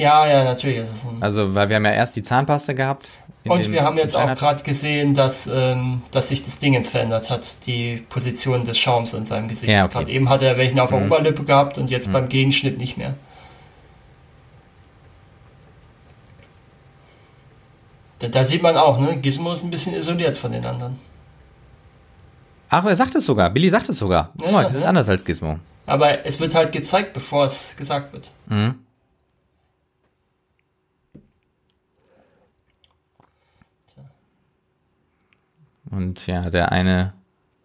Ja, ja, natürlich ist es ein. Also, weil wir haben ja erst die Zahnpasta gehabt. Und wir haben jetzt auch gerade gesehen, dass, ähm, dass sich das Ding jetzt verändert hat, die Position des Schaums in seinem Gesicht. Ja, okay. Gerade eben hat er welchen auf der mhm. Oberlippe gehabt und jetzt mhm. beim Gegenschnitt nicht mehr. Da, da, sieht man auch, ne? Gizmo ist ein bisschen isoliert von den anderen. Ach, er sagt es sogar. Billy sagt es sogar. Ja, oh, das ist anders als Gizmo. Aber es wird halt gezeigt, bevor es gesagt wird. Mhm. Und ja, der eine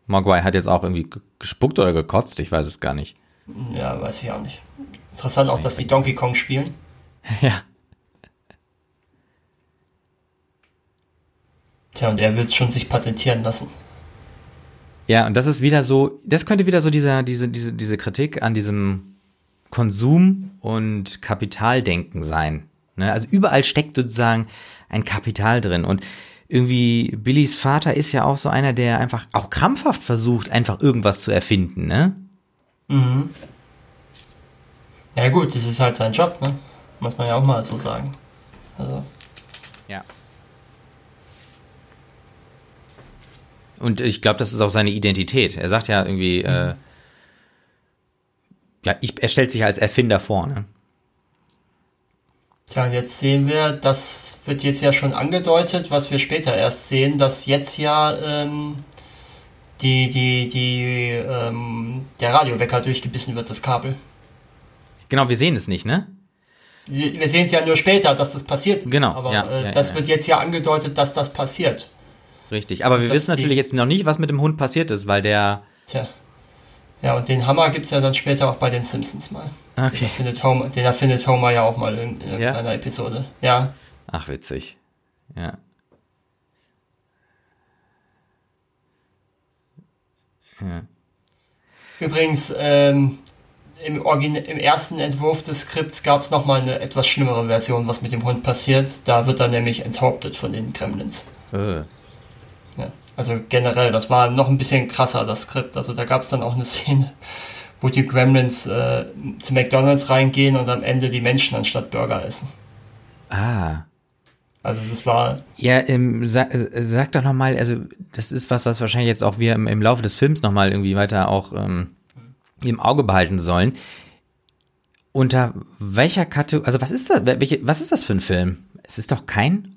Mogwai hat jetzt auch irgendwie gespuckt oder gekotzt, ich weiß es gar nicht. Ja, weiß ich auch nicht. Interessant auch, dass die Donkey Kong spielen. ja. Tja, und er wird schon sich patentieren lassen. Ja, und das ist wieder so, das könnte wieder so dieser, diese, diese, diese Kritik an diesem Konsum und Kapitaldenken sein. Ne? Also überall steckt sozusagen ein Kapital drin. Und irgendwie Billys Vater ist ja auch so einer, der einfach auch krampfhaft versucht, einfach irgendwas zu erfinden, ne? Mhm. Ja gut, das ist halt sein Job, ne? Muss man ja auch mal so sagen. Also. Ja. Und ich glaube, das ist auch seine Identität. Er sagt ja irgendwie, mhm. äh, ja, ich, er stellt sich als Erfinder vor, ne? Tja, jetzt sehen wir, das wird jetzt ja schon angedeutet, was wir später erst sehen, dass jetzt ja ähm, die, die, die, ähm, der Radiowecker durchgebissen wird, das Kabel. Genau, wir sehen es nicht, ne? Wir sehen es ja nur später, dass das passiert ist. Genau. Aber ja, äh, ja, das ja. wird jetzt ja angedeutet, dass das passiert. Richtig, aber wir wissen natürlich jetzt noch nicht, was mit dem Hund passiert ist, weil der. Tja. Ja, und den Hammer gibt es ja dann später auch bei den Simpsons mal. Okay. Den erfindet Homer, den erfindet Homer ja auch mal in, in ja? einer Episode. Ja. Ach, witzig. Ja. ja. Übrigens, ähm, im, im, ersten Entwurf des Skripts gab es nochmal eine etwas schlimmere Version, was mit dem Hund passiert. Da wird er nämlich enthauptet von den Gremlins. Äh. Also generell, das war noch ein bisschen krasser, das Skript. Also da gab es dann auch eine Szene, wo die Gremlins äh, zu McDonalds reingehen und am Ende die Menschen anstatt Burger essen. Ah. Also das war. Ja, ähm, sag, äh, sag doch nochmal, also das ist was, was wahrscheinlich jetzt auch wir im, im Laufe des Films nochmal irgendwie weiter auch ähm, im Auge behalten sollen. Unter welcher Kategorie, also was ist das, welche, was ist das für ein Film? Es ist doch kein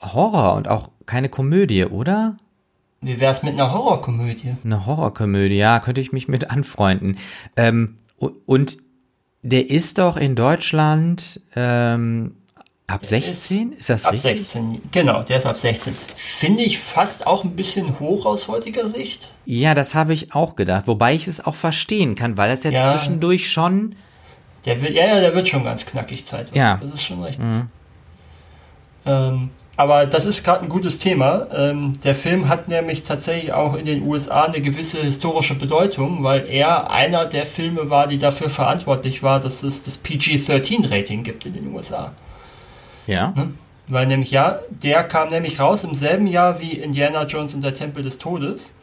Horror und auch keine Komödie, oder? Wie wäre es mit einer Horrorkomödie? Eine Horrorkomödie, ja, könnte ich mich mit anfreunden. Ähm, und der ist doch in Deutschland ähm, ab der 16? Ist, ist, das ab richtig? Ab 16, genau, der ist ab 16. Finde ich fast auch ein bisschen hoch aus heutiger Sicht. Ja, das habe ich auch gedacht, wobei ich es auch verstehen kann, weil das ja, ja zwischendurch schon. Der wird, ja, ja, der wird schon ganz knackig Zeit. Ja. Das ist schon richtig. Mhm. Ähm, aber das ist gerade ein gutes Thema. Ähm, der Film hat nämlich tatsächlich auch in den USA eine gewisse historische Bedeutung, weil er einer der Filme war, die dafür verantwortlich war, dass es das PG-13-Rating gibt in den USA. Ja. Ne? Weil nämlich, ja, der kam nämlich raus im selben Jahr wie Indiana Jones und der Tempel des Todes.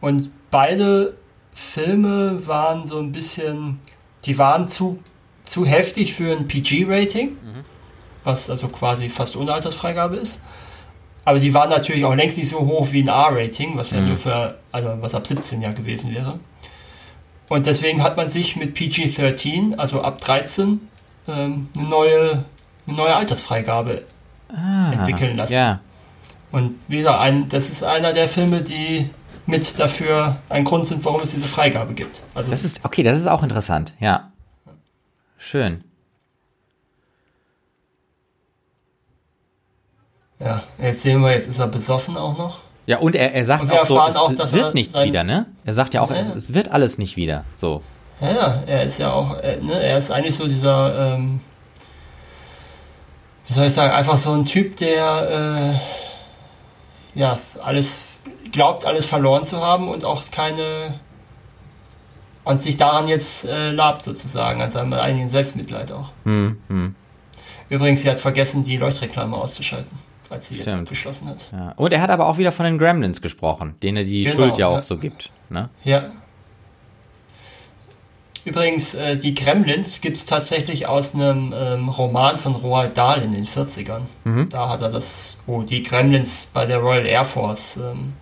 Und beide Filme waren so ein bisschen, die waren zu, zu heftig für ein PG-Rating. Mhm was also quasi fast ohne Altersfreigabe ist. Aber die waren natürlich auch längst nicht so hoch wie ein R-Rating, was ja mhm. nur für, also was ab 17 ja gewesen wäre. Und deswegen hat man sich mit PG-13, also ab 13, ähm, eine, neue, eine neue Altersfreigabe ah, entwickeln lassen. Ja. Und wieder, ein, das ist einer der Filme, die mit dafür ein Grund sind, warum es diese Freigabe gibt. Also das ist okay, das ist auch interessant, ja. Schön. Ja, jetzt sehen wir, jetzt ist er besoffen auch noch. Ja, und er, er sagt auch so, es, auch, es wird nichts wieder, ne? Er sagt ja auch, ja. Es, es, wird alles nicht wieder, so. Ja, er ist ja auch, er, ne, er ist eigentlich so dieser, ähm, wie soll ich sagen, einfach so ein Typ, der, äh, ja, alles, glaubt, alles verloren zu haben und auch keine, Und sich daran jetzt äh, labt sozusagen, an seinem eigenen Selbstmitleid auch. Hm, hm. Übrigens, sie hat vergessen, die Leuchtreklame auszuschalten, als sie jetzt abgeschlossen hat. Ja. Und er hat aber auch wieder von den Gremlins gesprochen, denen er die Genau, Schuld ja auch ja. so gibt. Ne? Ja. Übrigens, äh, die Gremlins gibt es tatsächlich aus einem ähm, Roman von Roald Dahl in den 40ern. Da hat er das, wo die Gremlins bei der Royal Air Force ähm,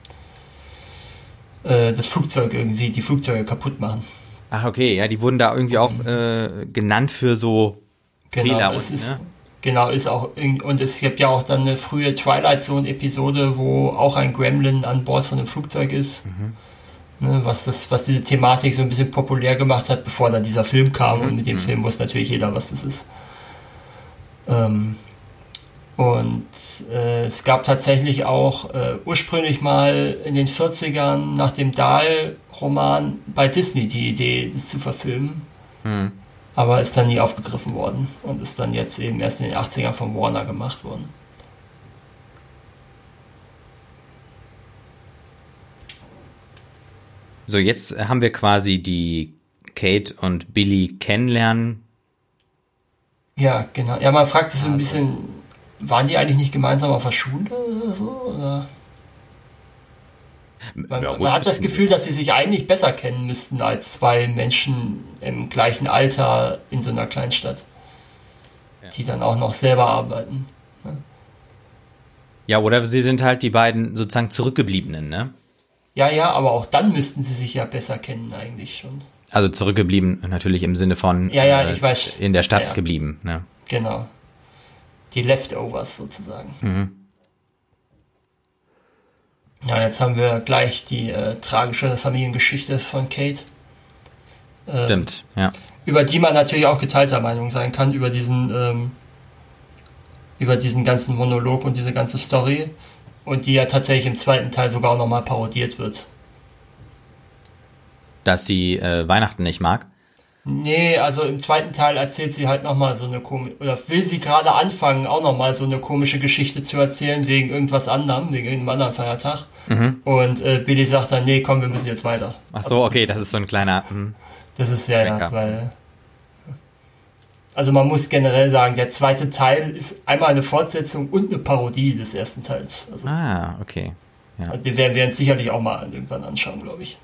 äh, das Flugzeug irgendwie, die Flugzeuge kaputt machen. Ach, okay, ja, die wurden da irgendwie auch äh, genannt für so Fehler Genau, es und, ist, ne? Genau, ist auch, und es gibt ja auch dann eine frühe Twilight Zone Episode, wo auch ein Gremlin an Bord von einem Flugzeug ist. Mhm. Ne, was, das, was diese Thematik so ein bisschen populär gemacht hat, bevor dann dieser Film kam. Mhm. Und mit dem Film wusste natürlich jeder, was das ist. Ähm, und äh, es gab tatsächlich auch äh, ursprünglich mal in den 40ern nach dem Dahl-Roman bei Disney die Idee, das zu verfilmen. Hm. Aber ist dann nie aufgegriffen worden und ist dann jetzt eben erst in den 80ern von Warner gemacht worden. So, jetzt haben wir quasi die Kate und Billy kennenlernen. Ja, genau. Ja, man fragt sich so ein bisschen, waren die eigentlich nicht gemeinsam auf der Schule oder so? Oder? Man, Ja, man hat das Gefühl, dass sie sich eigentlich besser kennen müssten als zwei Menschen im gleichen Alter in so einer Kleinstadt, die dann auch noch selber arbeiten. Ja, oder sie sind halt die beiden sozusagen Zurückgebliebenen, ne? Ja, ja, aber auch dann müssten sie sich ja besser kennen eigentlich schon. Also zurückgeblieben natürlich im Sinne von Ja, ja, äh, ich weiß. in der Stadt Ja, ja. geblieben, ne? Genau. Die Leftovers sozusagen. Mhm. Ja, jetzt haben wir gleich die äh, tragische Familiengeschichte von Kate, Ähm. Stimmt, ja. über die man natürlich auch geteilter Meinung sein kann, über diesen, ähm, über diesen ganzen Monolog und diese ganze Story. Und die ja tatsächlich im zweiten Teil sogar auch nochmal parodiert wird. Dass sie äh, Weihnachten nicht mag. Nee, also im zweiten Teil erzählt sie halt nochmal so eine komische, oder will sie gerade anfangen, auch nochmal so eine komische Geschichte zu erzählen, wegen irgendwas anderem, wegen irgendeinem anderen Feiertag. Und äh, Billy sagt dann, nee, komm, wir müssen jetzt weiter. Ach Also so, okay, das das ist so ein kleiner. hm. Das ist ja, ja, weil. Also man muss generell sagen, der zweite Teil ist einmal eine Fortsetzung und eine Parodie des ersten Teils. Also Ah, okay. die werden wir uns sicherlich auch mal irgendwann anschauen, glaube ich.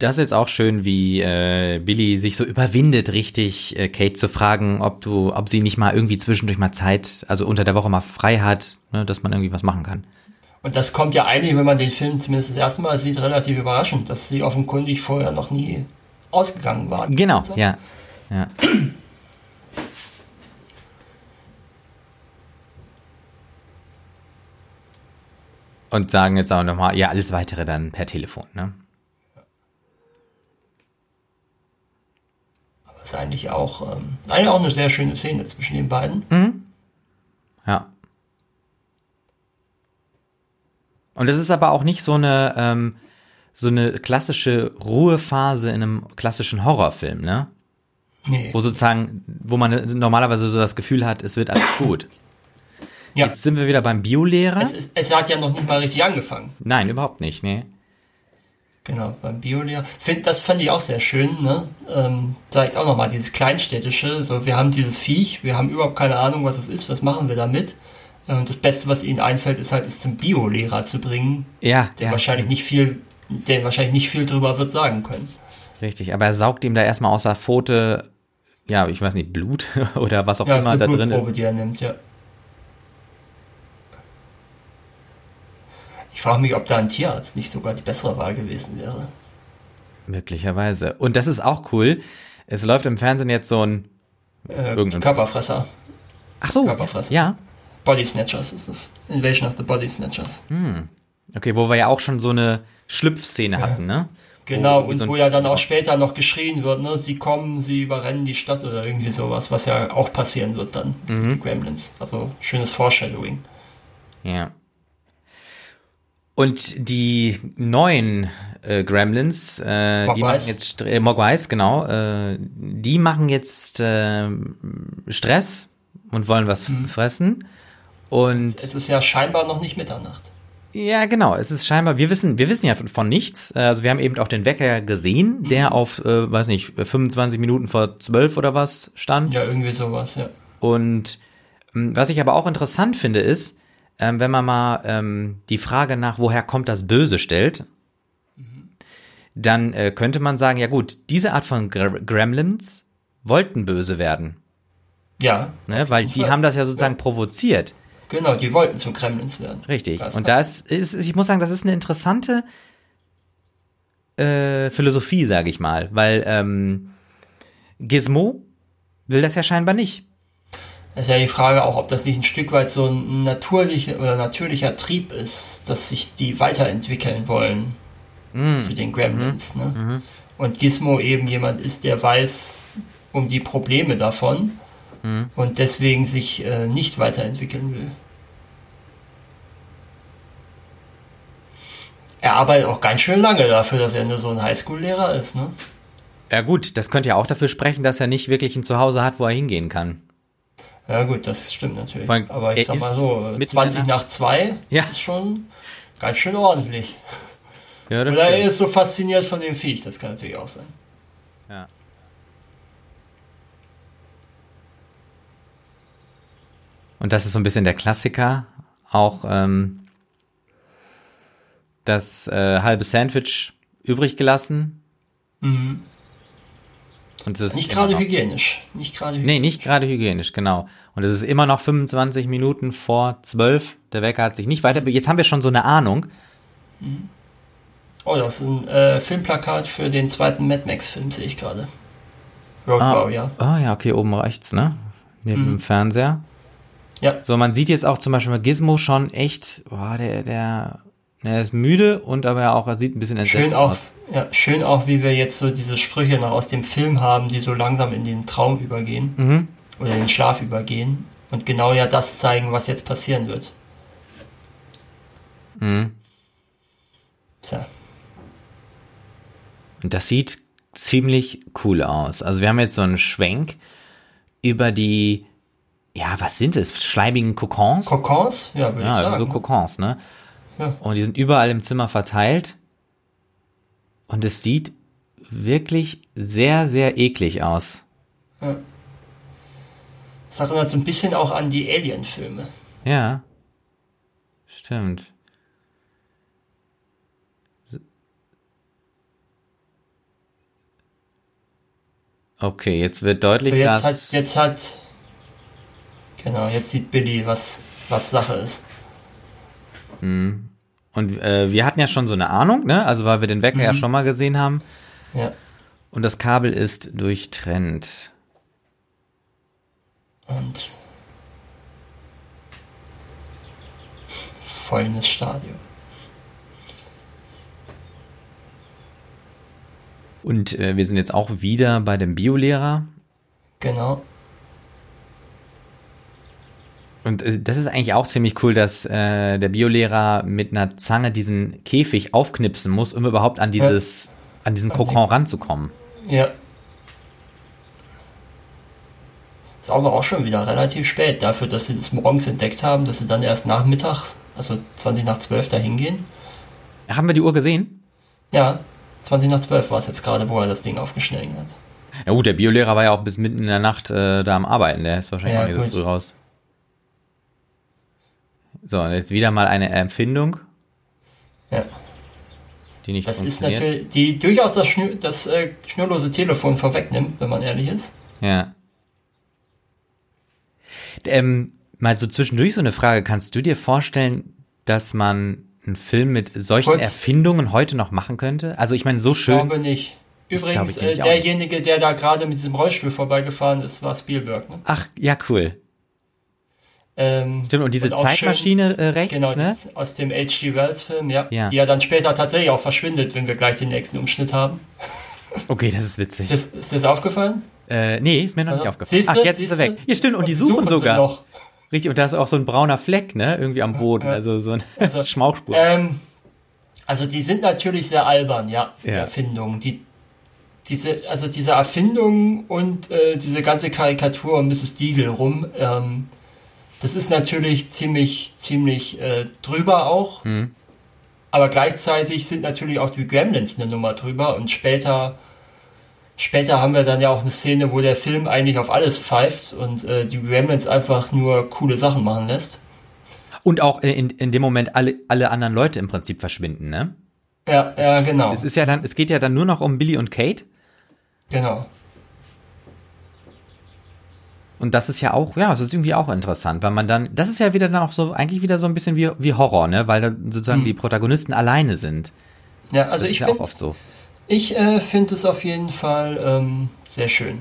Das ist jetzt auch schön, wie äh, Billy sich so überwindet, richtig äh, Kate zu fragen, ob du, ob sie nicht mal irgendwie zwischendurch mal Zeit, also unter der Woche mal frei hat, ne, dass man irgendwie was machen kann. Und das kommt ja eigentlich, wenn man den Film zumindest das erste Mal sieht, relativ überraschend, dass sie offenkundig vorher noch nie ausgegangen war. Genau, ja. ja. Und sagen jetzt auch nochmal, ja, alles weitere dann per Telefon, ne? Ist eigentlich auch, ähm, eigentlich auch eine sehr schöne Szene zwischen den beiden. Ja. Und es ist aber auch nicht so eine, ähm, so eine klassische Ruhephase in einem klassischen Horrorfilm, ne? Nee. Wo sozusagen, wo man normalerweise so das Gefühl hat, es wird alles gut. Ja. Jetzt sind wir wieder beim Biolehrer. Es, ist, es hat ja noch nicht mal richtig angefangen. Nein, überhaupt nicht, nee. Genau, beim Biolehrer. Find, das fand ich auch sehr schön, ne? Ähm, zeigt auch nochmal dieses Kleinstädtische. So, wir haben dieses Viech, wir haben überhaupt keine Ahnung, was es ist, was machen wir damit? Äh, Und das Beste, was ihnen einfällt, ist halt, es zum Biolehrer zu bringen, Ja, der ja, wahrscheinlich nicht viel, der wahrscheinlich nicht viel drüber wird sagen können. richtig. Aber er saugt ihm da erstmal außer Pfote, ja, ich weiß nicht, Blut oder was auch Ja, immer da drin ist. die er nimmt, ja. Ich frage mich, ob da ein Tierarzt nicht sogar die bessere Wahl gewesen wäre. Möglicherweise. Und das ist auch cool. Es läuft im Fernsehen jetzt so ein, Äh, Körperfresser. ach so, Körperfresser. ja, Body Snatchers ist es. Invasion of the Body Snatchers. okay, wo wir ja auch schon so eine Schlüpfszene hatten, ne? Genau, Wo und so wo ja dann auch später noch geschrien wird, ne? Sie kommen, sie überrennen die Stadt oder irgendwie sowas, was ja auch passieren wird dann Mhm. mit den Gremlins. Also schönes Foreshadowing. Ja. Und die neuen äh, Gremlins, äh, die machen jetzt äh, Mogwais, genau, äh, die machen jetzt äh, Stress und wollen was Mhm. fressen. Und Es ist ja scheinbar noch nicht Mitternacht. Ja, genau. Es ist scheinbar, wir wissen, wir wissen ja von, von nichts. Also wir haben eben auch den Wecker gesehen, der auf, äh, weiß nicht, 25 Minuten vor 12 oder was stand. Ja, irgendwie sowas, ja. Und ähm, was ich aber auch interessant finde, ist, ähm, wenn man mal ähm, die Frage nach, woher kommt das Böse stellt, dann äh, könnte man sagen, ja gut, diese Art von Gre Gremlins wollten böse werden. Ja. Ne? Weil die Fall. haben das ja sozusagen provoziert. Genau, die wollten zum Kremlins werden. Richtig. Ganz Und klar. das ist, ich muss sagen, das ist eine interessante äh, Philosophie, sage ich mal, weil ähm, Gizmo will das ja scheinbar nicht. Ist ja die Frage auch, ob das nicht ein Stück weit so ein natürlicher oder natürlicher Trieb ist, dass sich die weiterentwickeln wollen zu den Gremlins. Ne? Und Gizmo eben jemand ist, der weiß um die Probleme davon und deswegen sich äh, nicht weiterentwickeln will. Er arbeitet auch ganz schön lange dafür, dass er nur so ein Highschool-Lehrer ist. Ne? Ja gut, das könnte ja auch dafür sprechen, dass er nicht wirklich ein Zuhause hat, wo er hingehen kann. Ja gut, das stimmt natürlich. Weil Aber ich er sag mal so, mitten 20 in der nach 2 Ja. ist schon ganz schön ordentlich. Ja, Oder er stimmt. ist so fasziniert von dem Viech, das kann natürlich auch sein. Ja. Und das ist so ein bisschen der Klassiker, auch ähm, das äh, halbe Sandwich übrig gelassen. Mhm. Nicht gerade hygienisch. Nicht gerade Nee, nicht gerade hygienisch, genau. Und es ist immer noch 25 Minuten vor 12. Der Wecker hat sich nicht weiter. Jetzt haben wir schon so eine Ahnung. Oh, das ist ein äh, Filmplakat für den zweiten Mad Max-Film, sehe ich gerade. Road Ah, Warrior. oh ja, okay, oben rechts, ne? Neben dem Fernseher. Ja, So, man sieht jetzt auch zum Beispiel mal Gizmo schon echt, boah, der, der, der ist müde und aber auch, er sieht ein bisschen entsetzt schön auch, aus. Ja, schön auch, wie wir jetzt so diese Sprüche noch aus dem Film haben, die so langsam in den Traum übergehen Mhm. oder in den Schlaf übergehen und genau ja das zeigen, was jetzt passieren wird. Mhm. Tja, Und das sieht ziemlich cool aus. Also wir haben jetzt so einen Schwenk über die, ja, was sind es? Schleibigen Kokons? Kokons? Ja, würde ich Ja, sagen. so Kokons, ne? Ja. Und die sind überall im Zimmer verteilt. Und es sieht wirklich sehr, sehr eklig aus. Das erinnert so ein bisschen auch an die Alien-Filme. Ja. Stimmt. Okay, jetzt wird deutlich, jetzt dass hat, jetzt hat, genau, jetzt sieht Billy, was, was Sache ist. Und äh, wir hatten ja schon so eine Ahnung, ne? Also weil wir den Wecker Mhm. ja schon mal gesehen haben Ja. und das Kabel ist durchtrennt. Und folgendes Stadium. Und äh, wir sind jetzt auch wieder bei dem Biolehrer Genau. Und äh, das ist eigentlich auch ziemlich cool, dass äh, der Biolehrer mit einer Zange diesen Käfig aufknipsen muss, um überhaupt an dieses, an diesen Kokon ranzukommen. Ja. Ist aber auch schon wieder relativ spät dafür, dass sie das morgens entdeckt haben, dass sie dann erst nachmittags, also 20 nach 12 da hingehen. Haben wir die Uhr gesehen? Ja, 20 nach 12 war es jetzt gerade, wo er das Ding aufgeschnitten hat. Ja gut, der Biolehrer war ja auch bis mitten in der Nacht äh, da am Arbeiten. Der ist wahrscheinlich Ja, auch nicht so früh raus. So, und jetzt wieder mal eine Empfindung, Ja. die nicht Das ist funktioniert. natürlich, die durchaus das, Schnür, das äh, schnurlose Telefon vorwegnimmt, wenn man ehrlich ist. Ja. Ähm, mal so zwischendurch so eine Frage. Kannst du dir vorstellen, dass man einen Film mit solchen Kurz. Erfindungen heute noch machen könnte? Also ich meine, so Ich schön. glaube nicht. Übrigens, glaube, ich äh, derjenige, der da gerade mit diesem Rollstuhl vorbeigefahren ist, war Spielberg. Ne? Ach, ja, cool. Ähm, Stimmt, und diese schön- Zeitmaschine äh, rechts, Genau, ne? aus dem H.G. Wells-Film, ja, Ja. Die ja dann später tatsächlich auch verschwindet, wenn wir gleich den nächsten Umschnitt haben. Okay, das ist witzig. Ist dir, ist das aufgefallen? Äh, nee, ist mir noch nicht Also, aufgefallen. siehste, Ach, jetzt ist siehste? er weg. Ja, stimmt, und die suchen sie sogar. noch. Richtig, und da ist auch so ein brauner Fleck, ne? Irgendwie am Boden. Also so eine Also, Schmauchspur. Ähm, also die sind natürlich sehr albern, ja, die Ja. Erfindungen. Die, diese, also diese Erfindungen und äh, diese ganze Karikatur um Mrs. Deagle rum, ähm, das ist natürlich ziemlich, ziemlich äh, drüber auch. Mhm. aber gleichzeitig sind natürlich auch die Gremlins eine Nummer drüber und später, später haben wir dann ja auch eine Szene, wo der Film eigentlich auf alles pfeift und äh, die Gremlins einfach nur coole Sachen machen lässt. Und auch in, in dem Moment alle, alle anderen Leute im Prinzip verschwinden, ne? Ja, ja, genau. Es ist ja dann, es geht ja dann nur noch um Billy und Kate. Genau. Und das ist ja auch, ja, das ist irgendwie auch interessant, weil man dann, das ist ja wieder dann auch so, eigentlich wieder so ein bisschen wie, wie Horror, ne? Weil da sozusagen Hm. die Protagonisten alleine sind. Ja, also das ich ja finde so. Ich äh, finde es auf jeden Fall ähm, sehr schön.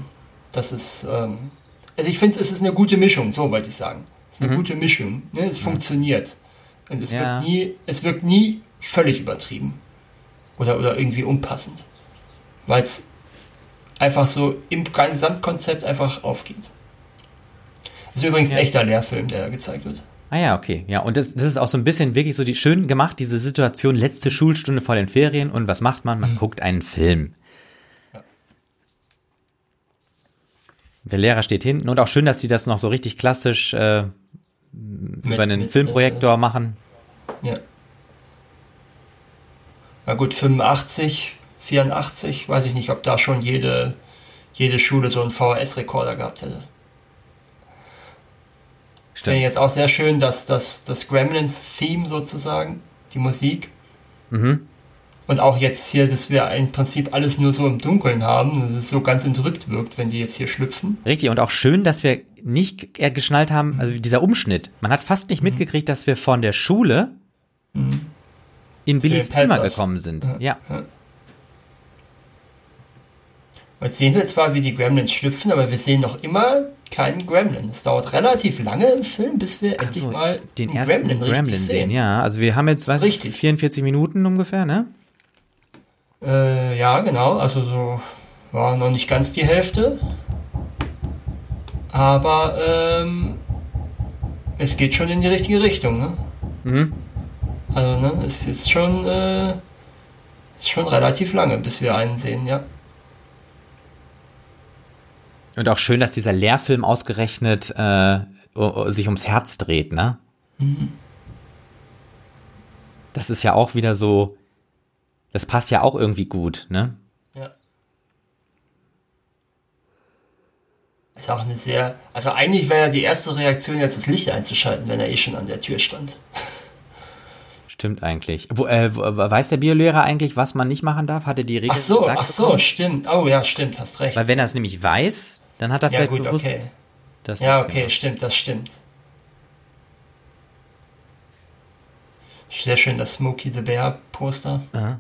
Das ist, ähm, also ich finde es ist eine gute Mischung, so wollte ich sagen. Es ist eine Mhm. gute Mischung. Ne? Es funktioniert. Und es Ja. wird nie, es wirkt nie völlig übertrieben. Oder, oder irgendwie unpassend. Weil es einfach so im Gesamtkonzept einfach aufgeht. Das ist übrigens ein echter Lehrfilm, der da gezeigt wird. Ah ja, okay. Ja, und das, das ist auch so ein bisschen wirklich so die schön gemacht, diese Situation, letzte Schulstunde vor den Ferien und was macht man? Man guckt einen Film. Ja. Der Lehrer steht hinten und auch schön, dass sie das noch so richtig klassisch äh, über einen mit, Filmprojektor machen. Ja. Na gut, 85, 84, weiß ich nicht, ob da schon jede, jede Schule so einen VHS-Rekorder gehabt hätte. Finde ich jetzt auch sehr schön, dass das, das Gremlins-Theme sozusagen, die Musik, Mhm. und auch jetzt hier, dass wir im Prinzip alles nur so im Dunkeln haben, dass es so ganz entrückt wirkt, wenn die jetzt hier schlüpfen. Richtig, und auch schön, dass wir nicht geschnallt haben, also dieser Umschnitt. Man hat fast nicht mitgekriegt, dass wir von der Schule in Billys den Zimmer gekommen sind. Ja. Und jetzt sehen wir zwar, wie die Gremlins schlüpfen, aber wir sehen noch immer keinen Gremlin. Es dauert relativ lange im Film, bis wir endlich So, mal den ersten Gremlin, richtig sehen. Ja, also wir haben jetzt, weiß ich, Richtig. 44 Minuten ungefähr, ne? Äh, ja, genau. Also so war noch nicht ganz die Hälfte. Aber ähm, es geht schon in die richtige Richtung. Ne? Mhm. Also ne, es ist schon, äh, ist schon relativ lange, bis wir einen sehen, ja. Und auch schön, dass dieser Lehrfilm ausgerechnet äh, sich ums Herz dreht, ne? Das ist ja auch wieder so, das passt ja auch irgendwie gut, ne? Ja. Ist auch eine sehr. Also eigentlich wäre ja die erste Reaktion jetzt das Licht einzuschalten, wenn er eh schon an der Tür stand. Stimmt eigentlich. Wo, äh, wo, weiß der Biolehrer eigentlich, was man nicht machen darf? Hat er die Regel Ach so, gesagt ach so, bekommen? stimmt. Oh ja, stimmt, hast recht. Weil wenn er es nämlich weiß, dann hat er Ja vielleicht gut, bewusst okay. das Ja, okay, gemacht. stimmt, das stimmt. Sehr schön, das Smokey the Bear Poster. Aha.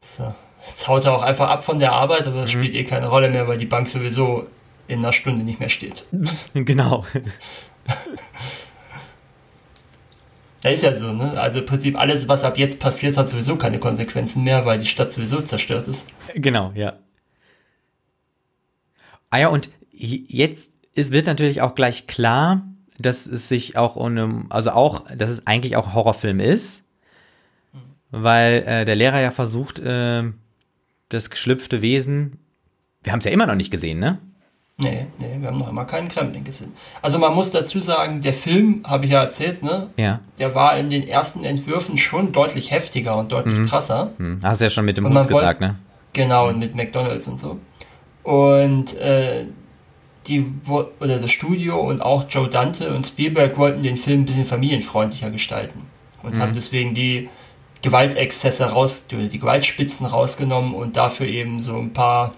So. Jetzt haut er auch einfach ab von der Arbeit, aber das Mhm. spielt eh keine Rolle mehr, weil die Bank sowieso in einer Stunde nicht mehr steht. Genau. Ja, ist ja so, ne? Also im Prinzip alles, was ab jetzt passiert, hat sowieso keine Konsequenzen mehr, weil die Stadt sowieso zerstört ist. Genau, ja. Ah ja, und jetzt ist, wird natürlich auch gleich klar, dass es sich auch um, einem- also auch, dass es eigentlich auch ein Horrorfilm ist, weil äh, der Lehrer ja versucht, äh, das geschlüpfte Wesen, wir haben es ja immer noch nicht gesehen, ne? Nee, nee, wir haben noch immer keinen Kremlin gesehen. Also man muss dazu sagen, der Film, habe ich ja erzählt, ne? Ja. Der war in den ersten Entwürfen schon deutlich heftiger und deutlich krasser. Hm, hast du ja schon mit dem Hund gesagt, ne? Genau, und mit McDonalds und so. Und äh, die oder das Studio und auch Joe Dante und Spielberg wollten den Film ein bisschen familienfreundlicher gestalten und haben deswegen die Gewaltexzesse raus, die, die Gewaltspitzen rausgenommen und dafür eben so ein paar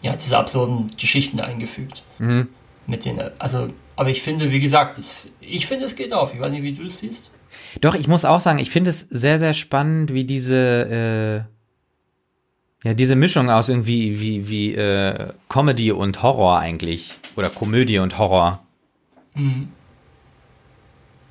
ja diese absurden Geschichten eingefügt. Mhm. Mit den, also, aber ich finde, wie gesagt, es, ich finde, es geht auf. Ich weiß nicht, wie du es siehst. Doch, ich muss auch sagen, ich finde es sehr, sehr spannend, wie diese, äh, ja, diese Mischung aus irgendwie, wie, wie, äh, Comedy und Horror eigentlich. Oder Komödie und Horror.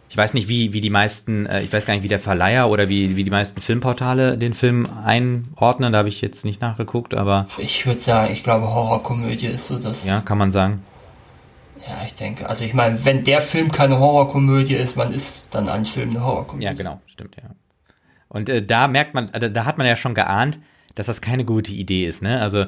Ich weiß nicht, wie, wie die meisten, äh, ich weiß gar nicht, wie der Verleiher oder wie, wie die meisten Filmportale den Film einordnen, da habe ich jetzt nicht nachgeguckt, aber Ich würde sagen, ich glaube, Horrorkomödie ist so das. ja, kann man sagen. Ja, ich denke. Also ich meine, wenn der Film keine Horrorkomödie ist, wann ist dann ein Film eine Horrorkomödie? Ja, genau, stimmt, ja. Und äh, da merkt man, äh, da hat man ja schon geahnt, dass das keine gute Idee ist, ne? Also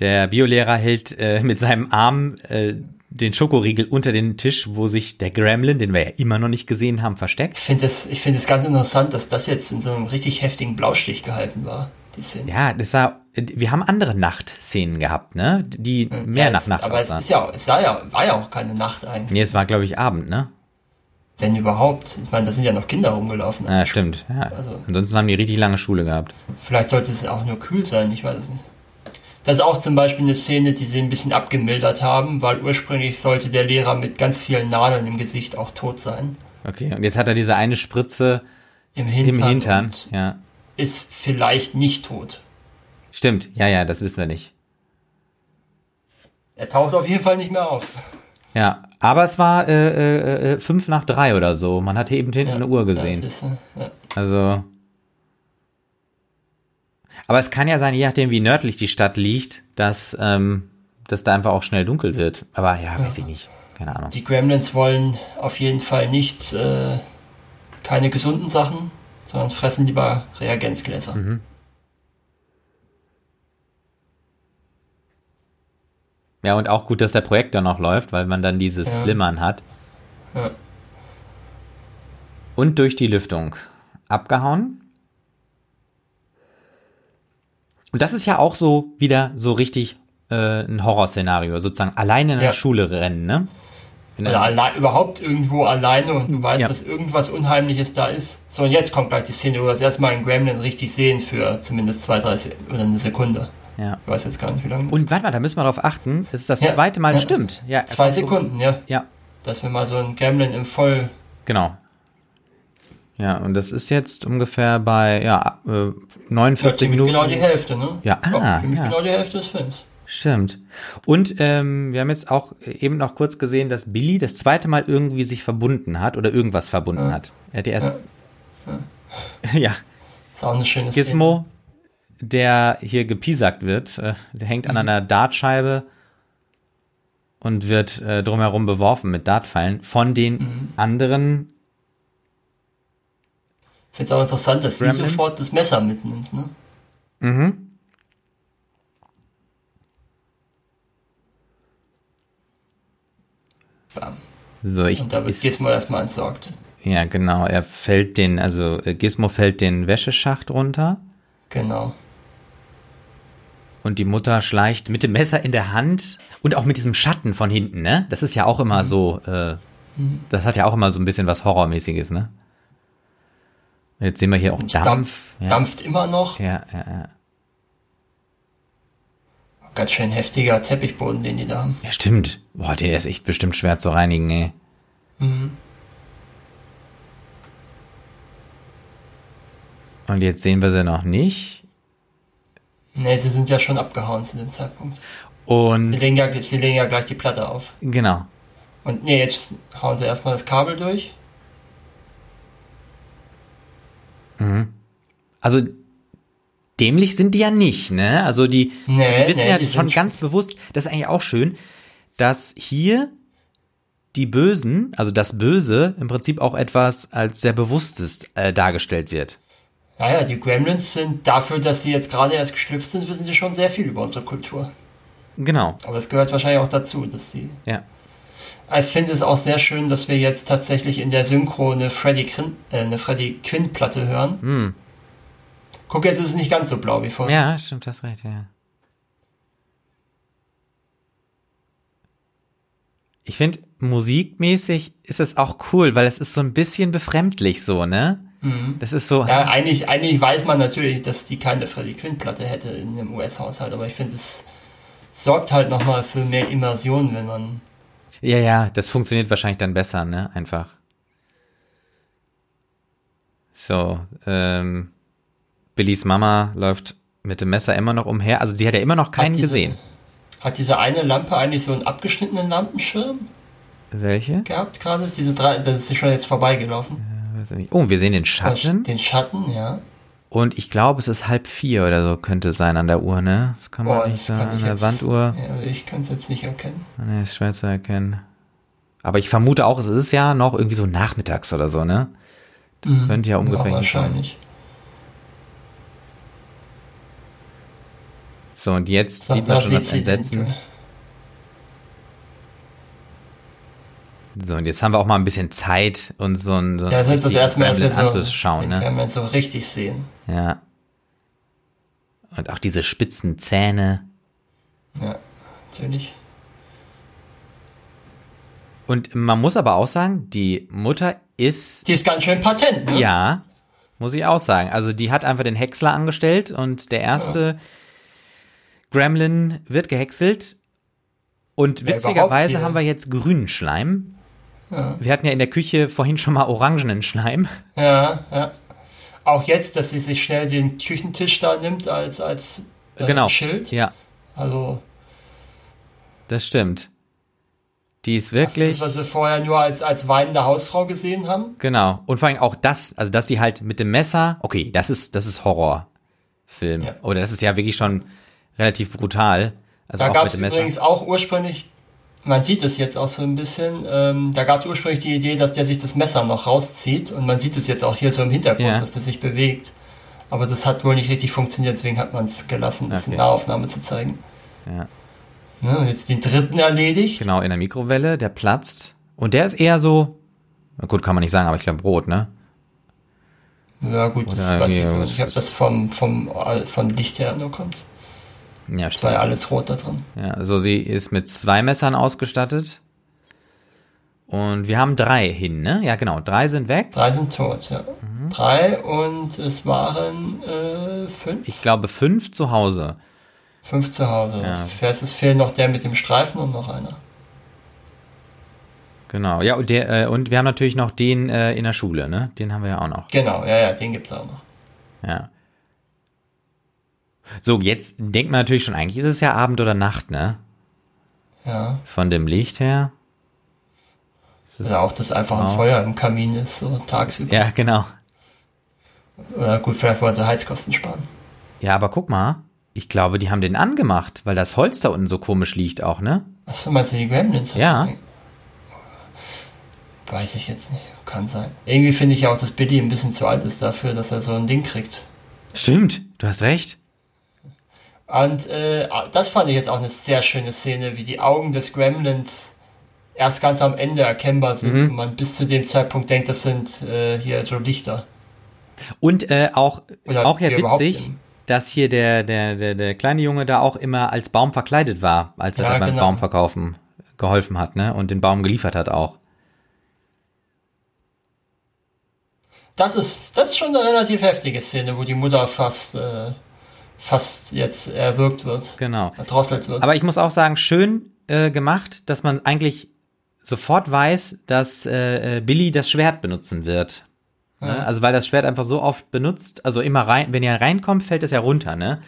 der Biolehrer hält äh, mit seinem Arm äh, den Schokoriegel unter den Tisch, wo sich der Gremlin, den wir ja immer noch nicht gesehen haben, versteckt. Ich finde es ich find es ganz interessant, dass das jetzt in so einem richtig heftigen Blaustich gehalten war, die Szene. Ja, das war, wir haben andere Nachtszenen gehabt, ne? Die mehr ja, nach es, Nacht Aber es aussahen. ist ja, es war ja, war ja auch keine Nacht eigentlich. Nee, es war, glaube ich, Abend, ne? Wenn überhaupt. Ich meine, da sind ja noch Kinder rumgelaufen. Ja, stimmt. Ja. Also- Ansonsten haben die richtig lange Schule gehabt. Vielleicht sollte es auch nur kühl sein, ich weiß es nicht. Das ist auch zum Beispiel eine Szene, die sie ein bisschen abgemildert haben, weil ursprünglich sollte der Lehrer mit ganz vielen Nadeln im Gesicht auch tot sein. Okay, und jetzt hat er diese eine Spritze Im Hintern. im Hintern. Ja. Ist vielleicht nicht tot. Stimmt, ja, ja, das wissen wir nicht. Er taucht auf jeden Fall nicht mehr auf. Ja, aber es war äh, äh, äh, fünf nach drei oder so. Man hat eben hinten eine Uhr gesehen. Ja, ist, ja. Also. Aber es kann ja sein, je nachdem, wie nördlich die Stadt liegt, dass, ähm, dass da einfach auch schnell dunkel wird. Aber ja, weiß ich nicht. Keine Ahnung. Die Gremlins wollen auf jeden Fall nichts, äh, keine gesunden Sachen, sondern fressen lieber Reagenzgläser. Mhm. Ja, und auch gut, dass der Projektor noch läuft, weil man dann dieses Ja. Flimmern hat. Ja. Und durch die Lüftung abgehauen. Und das ist ja auch so wieder so richtig äh, ein Horrorszenario, sozusagen alleine in der Ja. Schule rennen, ne? In Oder der, alle, überhaupt irgendwo alleine und du weißt, Ja. dass irgendwas Unheimliches da ist. So, und jetzt kommt gleich die Szene, wo wir das erste Mal einen Gremlin richtig sehen für zumindest zwei, drei Se oder eine Sekunde. Ja. Ich weiß jetzt gar nicht, wie lange das Und warte mal, da müssen wir darauf achten. Es ist das Ja. zweite Mal, Ja. stimmt. Ja, Zwei einfach so- Sekunden, ja. Ja, Dass wir mal so einen Gremlin im Voll. genau. Ja, und das ist jetzt ungefähr bei ja, äh, 49 ziemlich Minuten. Genau die Hälfte, ne? Ja, ah, ziemlich ja. genau die Hälfte des Films. Stimmt. Und ähm, wir haben jetzt auch eben noch kurz gesehen, dass Billy das zweite Mal irgendwie sich verbunden hat oder irgendwas verbunden hat. Er hat die erst. Ja. Ist auch eine schöne Szene. Gizmo, der hier gepiesackt wird, äh, der hängt an einer Dartscheibe und wird äh, drumherum beworfen mit Dartpfeilen von den anderen. Ich finde es auch interessant, dass sie Gremlins? sofort das Messer mitnimmt, ne? Mhm. Bam. So, ich Und da wird Gizmo erstmal entsorgt. Ja, genau. Er fällt den, also äh, Gizmo fällt den Wäscheschacht runter. Genau. Und die Mutter schleicht mit dem Messer in der Hand und auch mit diesem Schatten von hinten, ne? Das ist ja auch immer so, äh, das hat ja auch immer so ein bisschen was Horrormäßiges, ne? Jetzt sehen wir hier auch Dampf. dampf, ja. dampft immer noch. Ja, ja, ja. Ganz schön heftiger Teppichboden, den die da haben. ja, stimmt. Boah, der ist echt bestimmt schwer zu reinigen, ey. Und jetzt sehen wir sie noch nicht. Ne, sie sind ja schon abgehauen zu dem Zeitpunkt. Sie Und legen ja, sie legen ja gleich die Platte auf. genau. Und nee, jetzt hauen sie erstmal das Kabel durch. Also dämlich sind die ja nicht, ne? Also die, Nee, die wissen nee, ja die schon ganz bewusst, das ist eigentlich auch schön, dass hier die Bösen, also das Böse im Prinzip auch etwas als sehr Bewusstes äh, dargestellt wird. Naja, die Gremlins sind dafür, dass sie jetzt gerade erst geschlüpft sind, wissen sie schon sehr viel über unsere Kultur. Genau, Aber es gehört wahrscheinlich auch dazu, dass sie. ja. Ich finde es auch sehr schön, dass wir jetzt tatsächlich in der Synchro eine Freddy, Quinn, äh, eine Freddy Quinn Platte hören. Hm. Guck, jetzt ist es nicht ganz so blau wie vorher. Ja, stimmt, hast recht, ja. Ich finde, musikmäßig ist es auch cool, weil es ist so ein bisschen befremdlich so, ne? Das ist so, Mhm. Ja, eigentlich, eigentlich weiß man natürlich, dass die keine Freddy Quinn Platte hätte in einem US-Haushalt, aber ich finde, es sorgt halt nochmal für mehr Immersion, wenn man. Ja, ja, das funktioniert wahrscheinlich dann besser, ne? Einfach. So, ähm, Billys Mama läuft mit dem Messer immer noch umher. Also sie hat ja immer noch keinen Hat diese- gesehen. Hat diese eine Lampe eigentlich so einen abgeschnittenen Lampenschirm Welche? gehabt gerade? Diese drei, das ist schon jetzt vorbeigelaufen. Oh, wir sehen den Schatten. Den Schatten, ja. Und ich glaube, es ist halb vier oder so könnte sein an der Uhr, ne? Das kann man Boah, nicht sagen. An ich der jetzt. Sanduhr. Ja, also ich kann es jetzt nicht erkennen. Ne, ist schwer zu erkennen. Aber ich vermute auch, es ist ja noch irgendwie so nachmittags oder so, ne? Das könnte ja ungefähr ja, wahrscheinlich. So, und jetzt So, sieht man schon das sie den Entsetzen. Gra- So, und jetzt haben wir auch mal ein bisschen Zeit, uns so ein, so Ja, das ist das erste Mal, als wir so, anzuschauen, den ne? Gremlin so richtig sehen. Ja. Und auch diese spitzen Zähne. Ja, natürlich. Und man muss aber auch sagen, die Mutter ist, Die ist ganz schön patent, ne? ja, muss ich auch sagen. Also die hat einfach den Häcksler angestellt und der erste Gremlin wird gehäckselt. Und Ja, witzigerweise haben wir jetzt grünen Schleim. Wir hatten ja in der Küche vorhin schon mal orangenen Schleim. Ja, ja. Auch jetzt, dass sie sich schnell den Küchentisch da nimmt als, als äh, genau. Schild. Ja, Also, das stimmt. Die ist das, wirklich. was sie vorher nur als, als weinende Hausfrau gesehen haben. Genau. Und vor allem auch das, also dass sie halt mit dem Messer, okay, das ist, das ist Horrorfilm. Ja. Oder das ist ja wirklich schon relativ brutal. Also Da gab mit es dem Messer. übrigens auch ursprünglich, man sieht es jetzt auch so ein bisschen, ähm, da gab es ursprünglich die Idee, dass der sich das Messer noch rauszieht und man sieht es jetzt auch hier so im Hintergrund, Ja. dass der sich bewegt. Aber das hat wohl nicht richtig funktioniert, deswegen hat man es gelassen, das in Okay. Nahaufnahme zu zeigen. Ja. Ne, und jetzt den dritten erledigt. Genau, in der Mikrowelle, der platzt. Und der ist eher so, gut, kann man nicht sagen, aber ich glaube Brot, ne? Ja gut, das Oder weiß ich jetzt nicht, ob ist- das vom, vom, vom Licht her nur kommt. Ja, Es war ja alles rot da drin. Ja, also sie ist mit zwei Messern ausgestattet. Und wir haben drei hin, ne? Ja, genau, drei sind weg. Drei sind tot, ja. Mhm. Drei und es waren äh, fünf. Ich glaube fünf zu Hause. Fünf zu Hause. Ja. Also, es fehlt noch der mit dem Streifen und noch einer. Genau. Ja, und, der, äh, und wir haben natürlich noch den äh, in der Schule, ne? Den haben wir ja auch noch. Genau, ja, ja, den gibt's auch noch. Ja. So, jetzt denkt man natürlich schon, eigentlich ist es ja Abend oder Nacht, ne? Ja. Von dem Licht her. Oder auch, dass einfach ein Genau. Feuer im Kamin ist, so tagsüber. Ja, genau. Oder gut, vielleicht wollte er Heizkosten sparen. Ja, aber guck mal. Ich glaube, die haben den angemacht, weil das Holz da unten so komisch liegt auch, ne? Achso, meinst du die Gremlins? Ja. Weiß ich jetzt nicht. Kann sein. Irgendwie finde ich ja auch, dass Billy ein bisschen zu alt ist dafür, dass er so ein Ding kriegt. Stimmt, du hast recht. Und äh, das fand ich jetzt auch eine sehr schöne Szene, wie die Augen des Gremlins erst ganz am Ende erkennbar sind Mhm. und man bis zu dem Zeitpunkt denkt, das sind äh, hier so Lichter. Und äh, auch, Oder auch ja witzig, dass hier der, der, der, der kleine Junge da auch immer als Baum verkleidet war, als er Ja, beim genau. Baumverkaufen geholfen hat, ne? Und den Baum geliefert hat auch. Das ist, das ist schon eine relativ heftige Szene, wo die Mutter fast, äh, fast jetzt erwürgt wird, Genau. erdrosselt wird. Aber ich muss auch sagen, schön äh, gemacht, dass man eigentlich sofort weiß, dass äh, äh, Billy das Schwert benutzen wird. Ne? Also weil das Schwert einfach so oft benutzt, also immer rein, wenn er reinkommt, fällt es ja runter, ne?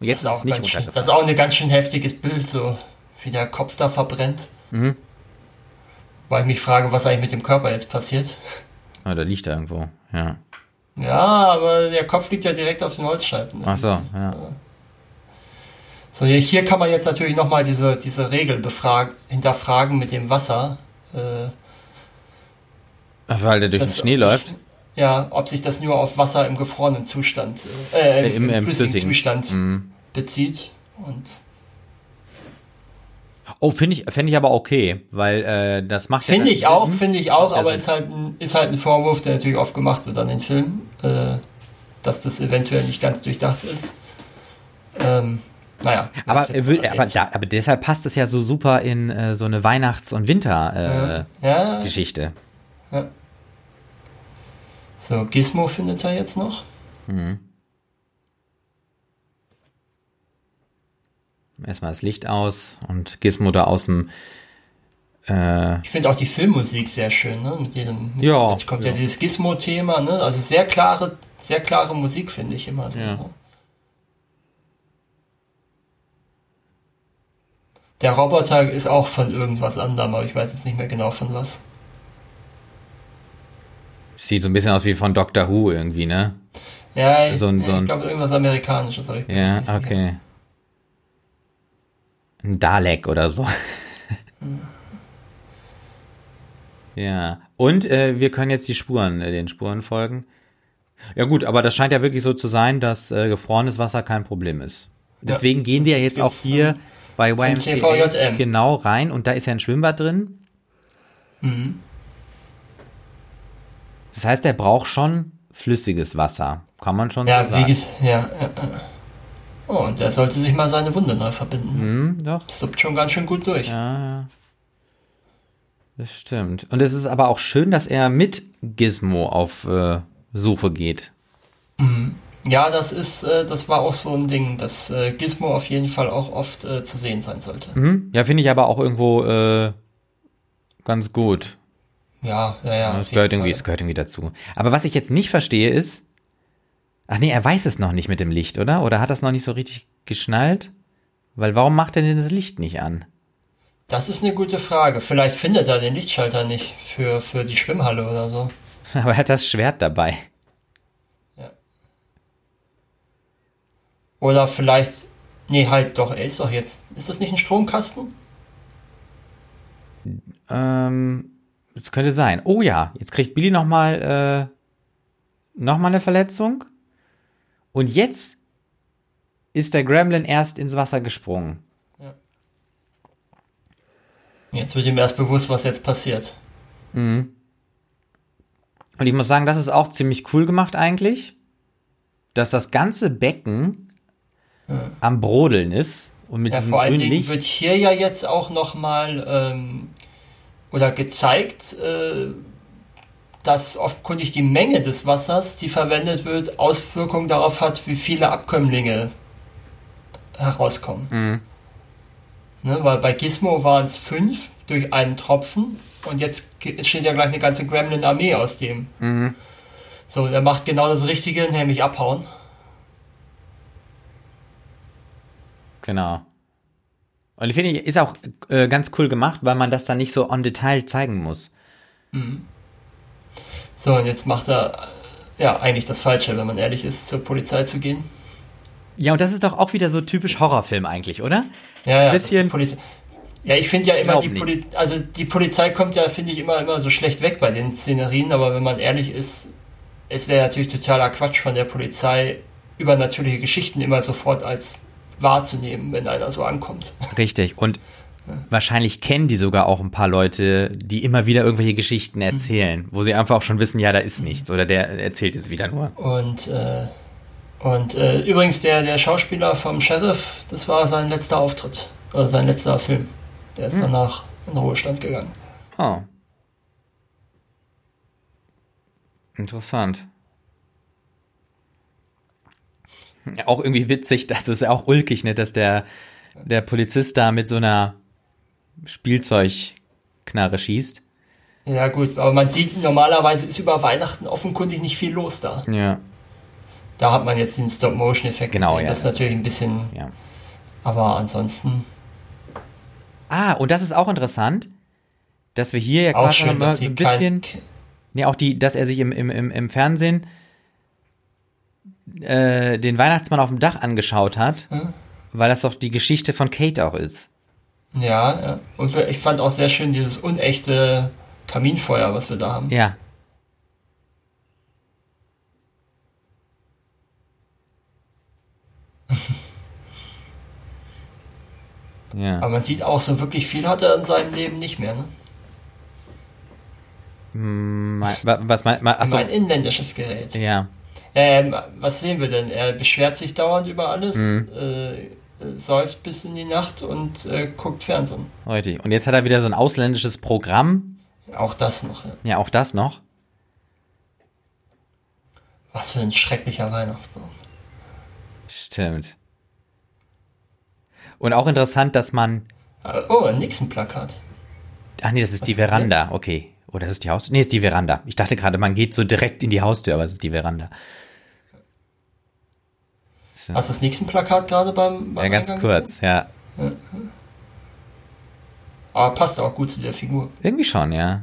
Und jetzt das, ist ist nicht ganz schön, das ist auch ein ganz schön heftiges Bild, so wie der Kopf da verbrennt. Mhm. Weil ich mich frage, was eigentlich mit dem Körper jetzt passiert. Oh, da liegt er irgendwo, ja. Ja, aber der Kopf liegt ja direkt auf den Holzscheiben. Ach so, ja. So, hier, kann man jetzt natürlich nochmal diese, diese Regel befragen, hinterfragen mit dem Wasser. Äh, Weil der durch den Schnee läuft. Sich, ja, ob sich das nur auf Wasser im gefrorenen Zustand, äh, Äh, im, im- im, im flüssigen, flüssigen. Zustand Mhm. bezieht. Und Oh, finde ich, fände ich aber okay, weil äh, das macht ja finde dann ich auch, finde ich auch, Ja, aber ist halt, ein, ist halt ein Vorwurf, der natürlich oft gemacht wird an den Filmen, äh, dass das eventuell nicht ganz durchdacht ist. Ähm, naja. Aber, will- aber, da, aber deshalb passt es ja so super in äh, so eine Weihnachts- und Wintergeschichte. Äh, ja, Geschichte. so, Gizmo findet er jetzt noch. Erstmal das Licht aus und Gizmo da aus dem. Äh, Ich finde auch die Filmmusik sehr schön, ne? Mit diesem, Ja, jetzt kommt ja, ja. dieses Gizmo-Thema, ne? Also sehr klare, sehr klare Musik, finde ich immer so. Ja. Ne? Der Roboter ist auch von irgendwas anderem, aber ich weiß jetzt nicht mehr genau von was. sieht so ein bisschen aus wie von Doctor Who irgendwie, ne? Ja, So ein- so ein- ich glaube irgendwas Amerikanisches. Aber ich bin Ja, nicht sicher. Ein Dalek oder so. ja. Und äh, wir können jetzt die Spuren, äh, den Spuren folgen. Ja gut, aber das scheint ja wirklich so zu sein, dass äh, gefrorenes Wasser kein Problem ist. Deswegen gehen wir jetzt auch geht's hier bei YMCA genau rein und da ist ja ein Schwimmbad drin. Mhm. Das heißt, er braucht schon flüssiges Wasser. Kann man schon Ja, so wie sagen. ja, ja, ja. Oh, und der sollte sich mal seine Wunde neu verbinden. Hm, doch. Das suppt schon ganz schön gut durch. Ja, ja. Das stimmt. Und es ist aber auch schön, dass er mit Gizmo auf äh, Suche geht. Ja, das ist, äh, das war auch so ein Ding, dass äh, Gizmo auf jeden Fall auch oft äh, zu sehen sein sollte. Mhm. Ja, finde ich aber auch irgendwo äh, ganz gut. Ja, ja, ja. Das auf gehört irgendwie, es gehört irgendwie dazu. Aber was ich jetzt nicht verstehe ist, ach nee, er weiß es noch nicht mit dem Licht, oder? Oder hat das noch nicht so richtig geschnallt? Weil warum macht er denn das Licht nicht an? Das ist eine gute Frage. Vielleicht findet er den Lichtschalter nicht für, für die Schwimmhalle oder so. Aber er hat das Schwert dabei. Oder vielleicht, nee, halt doch, er ist doch jetzt, ist das nicht ein Stromkasten? Ähm, das könnte sein. Oh ja, jetzt kriegt Billy nochmal äh, noch mal eine Verletzung. Und jetzt ist der Gremlin erst ins Wasser gesprungen. Jetzt wird ihm erst bewusst, was jetzt passiert. Und ich muss sagen, das ist auch ziemlich cool gemacht eigentlich, dass das ganze Becken am Brodeln ist und mit Ja, diesem vor allen Dingen Licht. wird hier ja jetzt auch nochmal ähm, oder gezeigt, äh, dass offenkundig die Menge des Wassers, die verwendet wird, Auswirkungen darauf hat, wie viele Abkömmlinge herauskommen. Mhm. Ne, weil bei Gizmo waren es fünf durch einen Tropfen und jetzt steht ja gleich eine ganze Gremlin-Armee aus dem. Mhm. So, der macht genau das Richtige, nämlich abhauen. Genau. Und ich finde, ist auch äh, ganz cool gemacht, weil man das dann nicht so on Detail zeigen muss. So, und jetzt macht er äh, ja eigentlich das Falsche, wenn man ehrlich ist, zur Polizei zu gehen. Ja, und das ist doch auch wieder so typisch Horrorfilm eigentlich, oder? Ja, ja, Bisschen- ja, ich finde ja immer, die. Poli also die Polizei kommt ja, finde ich, immer, immer so schlecht weg bei den Szenerien, aber wenn man ehrlich ist, es wäre natürlich totaler Quatsch von der Polizei, übernatürliche Geschichten immer sofort als wahrzunehmen, wenn einer so ankommt. Richtig. Und wahrscheinlich kennen die sogar auch ein paar Leute, die immer wieder irgendwelche Geschichten Mhm. erzählen, wo sie einfach auch schon wissen, ja, da ist nichts oder der erzählt jetzt wieder nur. Und, äh, und äh, übrigens, der, der Schauspieler vom Sheriff, das war sein letzter Auftritt. Oder sein letzter Film. Der ist danach in Ruhestand gegangen. Oh. Interessant. Auch irgendwie witzig, das ist ja auch ulkig, ne, dass der, der Polizist da mit so einer Spielzeugknarre schießt. Ja, gut, aber man sieht, normalerweise ist über Weihnachten offenkundig nicht viel los da. Ja, Da hat man jetzt den Stop-Motion-Effekt Genau, gesehen. ja, Das ist natürlich ein bisschen, ja. aber ansonsten Ah, und das ist auch interessant, dass wir hier ja auch quasi schön, so ein bisschen, ja auch die, dass er sich im, im, im, Fernsehen äh, den Weihnachtsmann auf dem Dach angeschaut hat, weil das doch die Geschichte von Kate auch ist. Ja, ja. Und ich fand auch sehr schön dieses unechte Kaminfeuer, was wir da haben. Ja. ja. Aber man sieht auch, so wirklich viel hat er in seinem Leben nicht mehr. Ne? Mein- wa- Was mein, mein, achso, Ein inländisches Gerät. ja. Ähm, was sehen wir denn? Er beschwert sich dauernd über alles, Mhm. äh, säuft bis in die Nacht und äh, guckt Fernsehen. Richtig. Und jetzt hat er wieder so ein ausländisches Programm. Auch das noch. Ja. Ja, auch das noch. Was für ein schrecklicher Weihnachtsbaum. Stimmt. Und auch interessant, dass man. Äh, Oh, ein Nixon-Plakat. Ach nee, das ist Was die? Veranda. Okay. Oder das ist die Haustür? Nee, ist die Veranda. Ich dachte gerade, man geht so direkt in die Haustür, aber es ist die Veranda. Hast du das Nixon-Plakat gerade beim, beim Ja, ganz Eingang kurz, ja. Gesehen? Aber passt auch gut zu der Figur. Irgendwie schon, ja.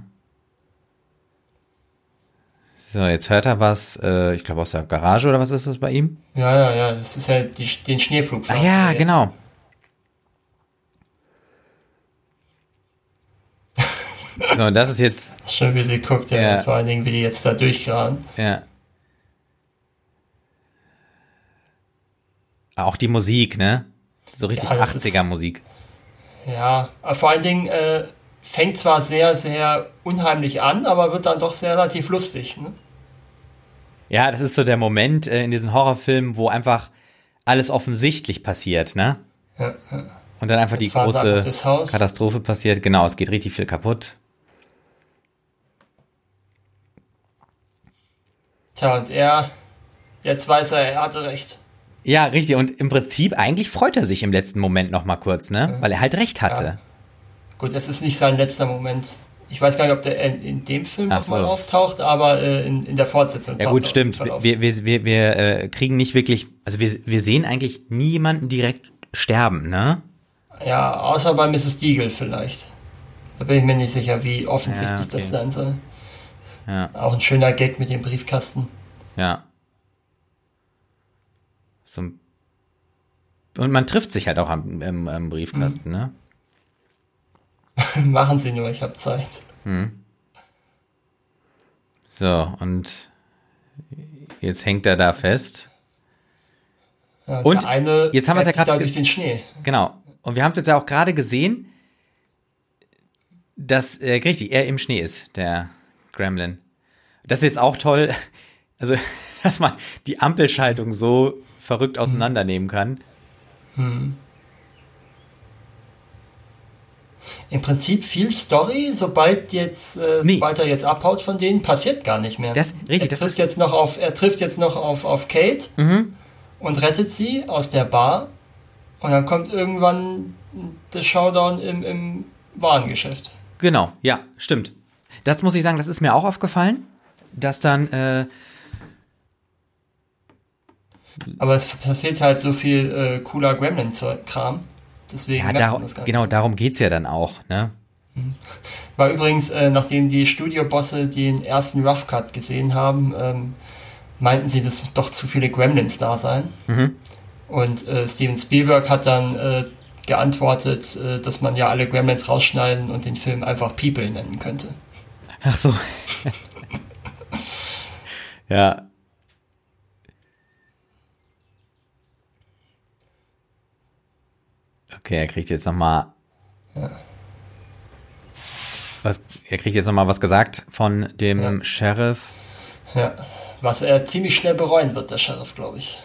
So, jetzt hört er was, äh, ich glaube aus der Garage oder was ist das bei ihm? Ja, ja, ja, das ist ja die, den Schneeflug. Ah ja, genau. So, und das ist jetzt, Schön, wie sie guckt, ja. Ja. Vor allen Dingen, wie die jetzt da durchgraben. ja. Auch die Musik, ne? So richtig Ja, das ist- 80er Musik. Ja, aber vor allen Dingen, äh, fängt zwar sehr, sehr unheimlich an, aber wird dann doch sehr relativ lustig. Ne? Ja, das ist so der Moment äh, in diesen Horrorfilmen, wo einfach alles offensichtlich passiert, ne? Ja, ja. Und dann einfach Jetzt die große. Katastrophe passiert. Genau, es geht richtig viel kaputt. Tja, und er, jetzt weiß er, er hatte recht. Ja, richtig. Und im Prinzip, eigentlich freut er sich im letzten Moment noch mal kurz, ne? Weil er halt recht hatte. Ja. Gut, es ist nicht sein letzter Moment. Ich weiß gar nicht, ob der in, dem Film Ach nochmal so. auftaucht, aber äh, in, in der Fortsetzung. Ja gut, stimmt. Wir, wir, wir, wir äh, kriegen nicht wirklich, also wir, wir sehen eigentlich niemanden direkt sterben, ne? Ja, außer bei Mrs. Deagle vielleicht. Da bin ich mir nicht sicher, wie offensichtlich Ja, okay. das sein soll. Ja, Auch ein schöner Gag mit dem Briefkasten. ja. So, ein- und man trifft sich halt auch am, im, am Briefkasten, Mhm. ne? Machen Sie nur, ich habe Zeit. So, und jetzt hängt er da fest. Ja, Und eine jetzt haben wir es ja gerade durch den Schnee. Genau. Und wir haben es jetzt ja auch gerade gesehen, dass, äh, richtig, er im Schnee ist, der Gremlin. Das ist jetzt auch toll, also, dass man die Ampelschaltung so verrückt auseinandernehmen kann. Im Prinzip viel Story, sobald jetzt, äh, Nee. sobald er jetzt abhaut von denen, passiert gar nicht mehr. Das- richtig, er das trifft ist- jetzt noch auf, er trifft jetzt noch auf, auf Kate Mhm. und rettet sie aus der Bar. Und dann kommt irgendwann der Showdown im, im Warengeschäft. Genau, ja, stimmt. Das muss ich sagen, das ist mir auch aufgefallen, dass dann, äh, Aber es passiert halt so viel äh, cooler Gremlin-Kram. Deswegen ja, nicht genau, darum geht's ja dann auch, ne? War übrigens, äh, nachdem die Studiobosse den ersten Rough Cut gesehen haben, ähm, meinten sie, dass doch zu viele Gremlins da seien. Mhm. Und äh, Steven Spielberg hat dann äh, geantwortet, äh, dass man ja alle Gremlins rausschneiden und den Film einfach People nennen könnte. Ach so. ja. Okay, er kriegt jetzt noch mal was, er kriegt jetzt noch mal was gesagt von dem Ja. Sheriff. Ja, was er ziemlich schnell bereuen wird, der Sheriff, glaube ich.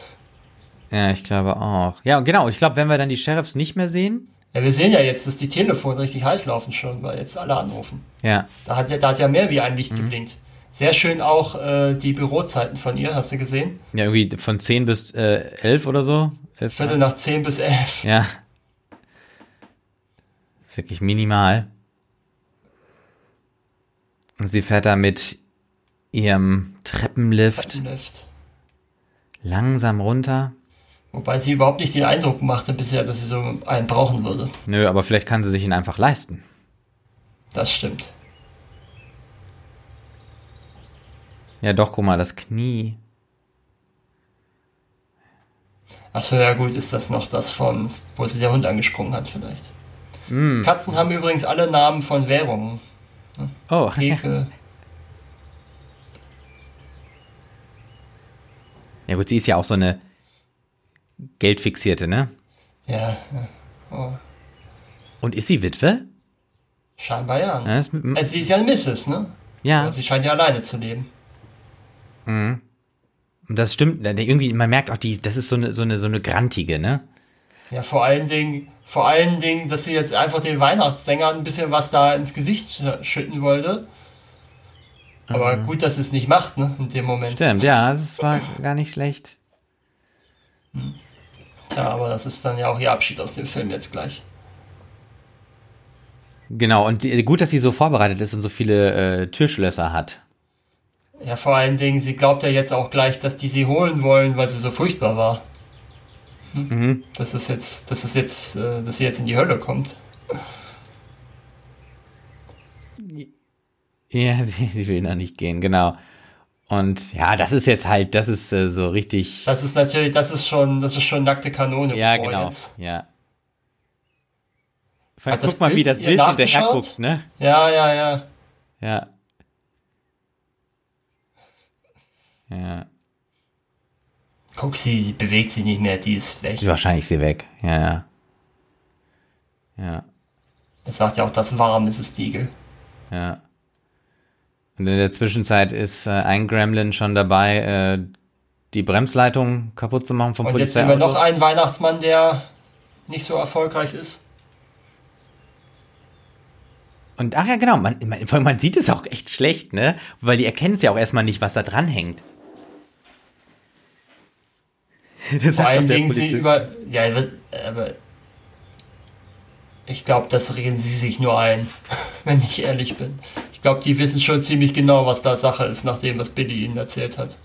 Ja, ich glaube auch. Ja, genau. Ich glaube, wenn wir dann die Sheriffs nicht mehr sehen, Ja, wir sehen ja jetzt, dass die Telefone richtig heiß laufen schon, weil jetzt alle anrufen. ja, Da hat ja, da hat ja mehr wie ein Licht Mhm. geblinkt. Sehr schön auch äh, die Bürozeiten von ihr, hast du gesehen? ja irgendwie von 10 bis äh, 11 oder so. 11, Viertel nach zehn bis elf. Ja. Wirklich minimal. Und sie fährt da mit ihrem Treppenlift Treppenlift. langsam runter. Wobei sie überhaupt nicht den Eindruck machte bisher, dass sie so einen brauchen würde. Nö, aber vielleicht kann sie sich ihn einfach leisten. Das stimmt. Ja, doch, guck mal, das Knie. Achso, ja gut, ist das noch das von, wo sie der Hund angesprungen hat vielleicht. Hm. Katzen haben übrigens alle Namen von Währungen. Oh, Heke. ja gut, sie ist ja auch so eine Geldfixierte, ne? ja, ja. Oh, Und ist sie Witwe? scheinbar ja. Ja, das, Also sie ist ja eine Misses, ne? ja. Aber sie scheint ja alleine zu leben. Und das stimmt. Irgendwie, man merkt auch, die, das ist so eine, so eine, so eine grantige, ne? Ja, vor allen Dingen, vor allen Dingen, dass sie jetzt einfach den Weihnachtssängern ein bisschen was da ins Gesicht schütten wollte. Aber gut, dass sie es nicht macht, ne, in dem Moment. Stimmt, ja, das war gar nicht schlecht. Ja, aber das ist dann ja auch ihr Abschied aus dem Film jetzt gleich. Genau, und die, gut, dass sie so vorbereitet ist und so viele äh, Türschlösser hat. Ja, vor allen Dingen, sie glaubt ja jetzt auch gleich, dass die sie holen wollen, weil sie so furchtbar war. Hm? Dass es jetzt, dass es jetzt, äh, dass sie jetzt in die Hölle kommt. Ja, sie, sie will noch nicht gehen, genau. Und ja, das ist jetzt halt, das ist äh, so richtig. Das ist natürlich, das ist schon, das ist schon nackte Kanone. ja, genau. Jetzt. Ja. Hat das Guck mal, wie Bild das ihr Bild hinterher guckt, ne? Ja, ja, ja. Ja. Ja. Guck, sie, sie bewegt sich nicht mehr, die ist weg. Wahrscheinlich ist sie weg. Ja, ja. Ja. Er sagt ja auch, das warm ist es Diegel. Ja. Und in der Zwischenzeit ist äh, ein Gremlin schon dabei, äh, die Bremsleitung kaputt zu machen vom Und jetzt sehen wir noch einen Weihnachtsmann, der nicht so erfolgreich ist. Und ach ja, genau, man, man, man sieht es auch echt schlecht, ne? Weil die erkennen es ja auch erstmal nicht, was da dran hängt. Das Vor allen Dingen sie über. Ja, aber. Ich glaube, das reden sie sich nur ein, wenn ich ehrlich bin. Ich glaube, die wissen schon ziemlich genau, was da Sache ist, nach dem, was Billy ihnen erzählt hat.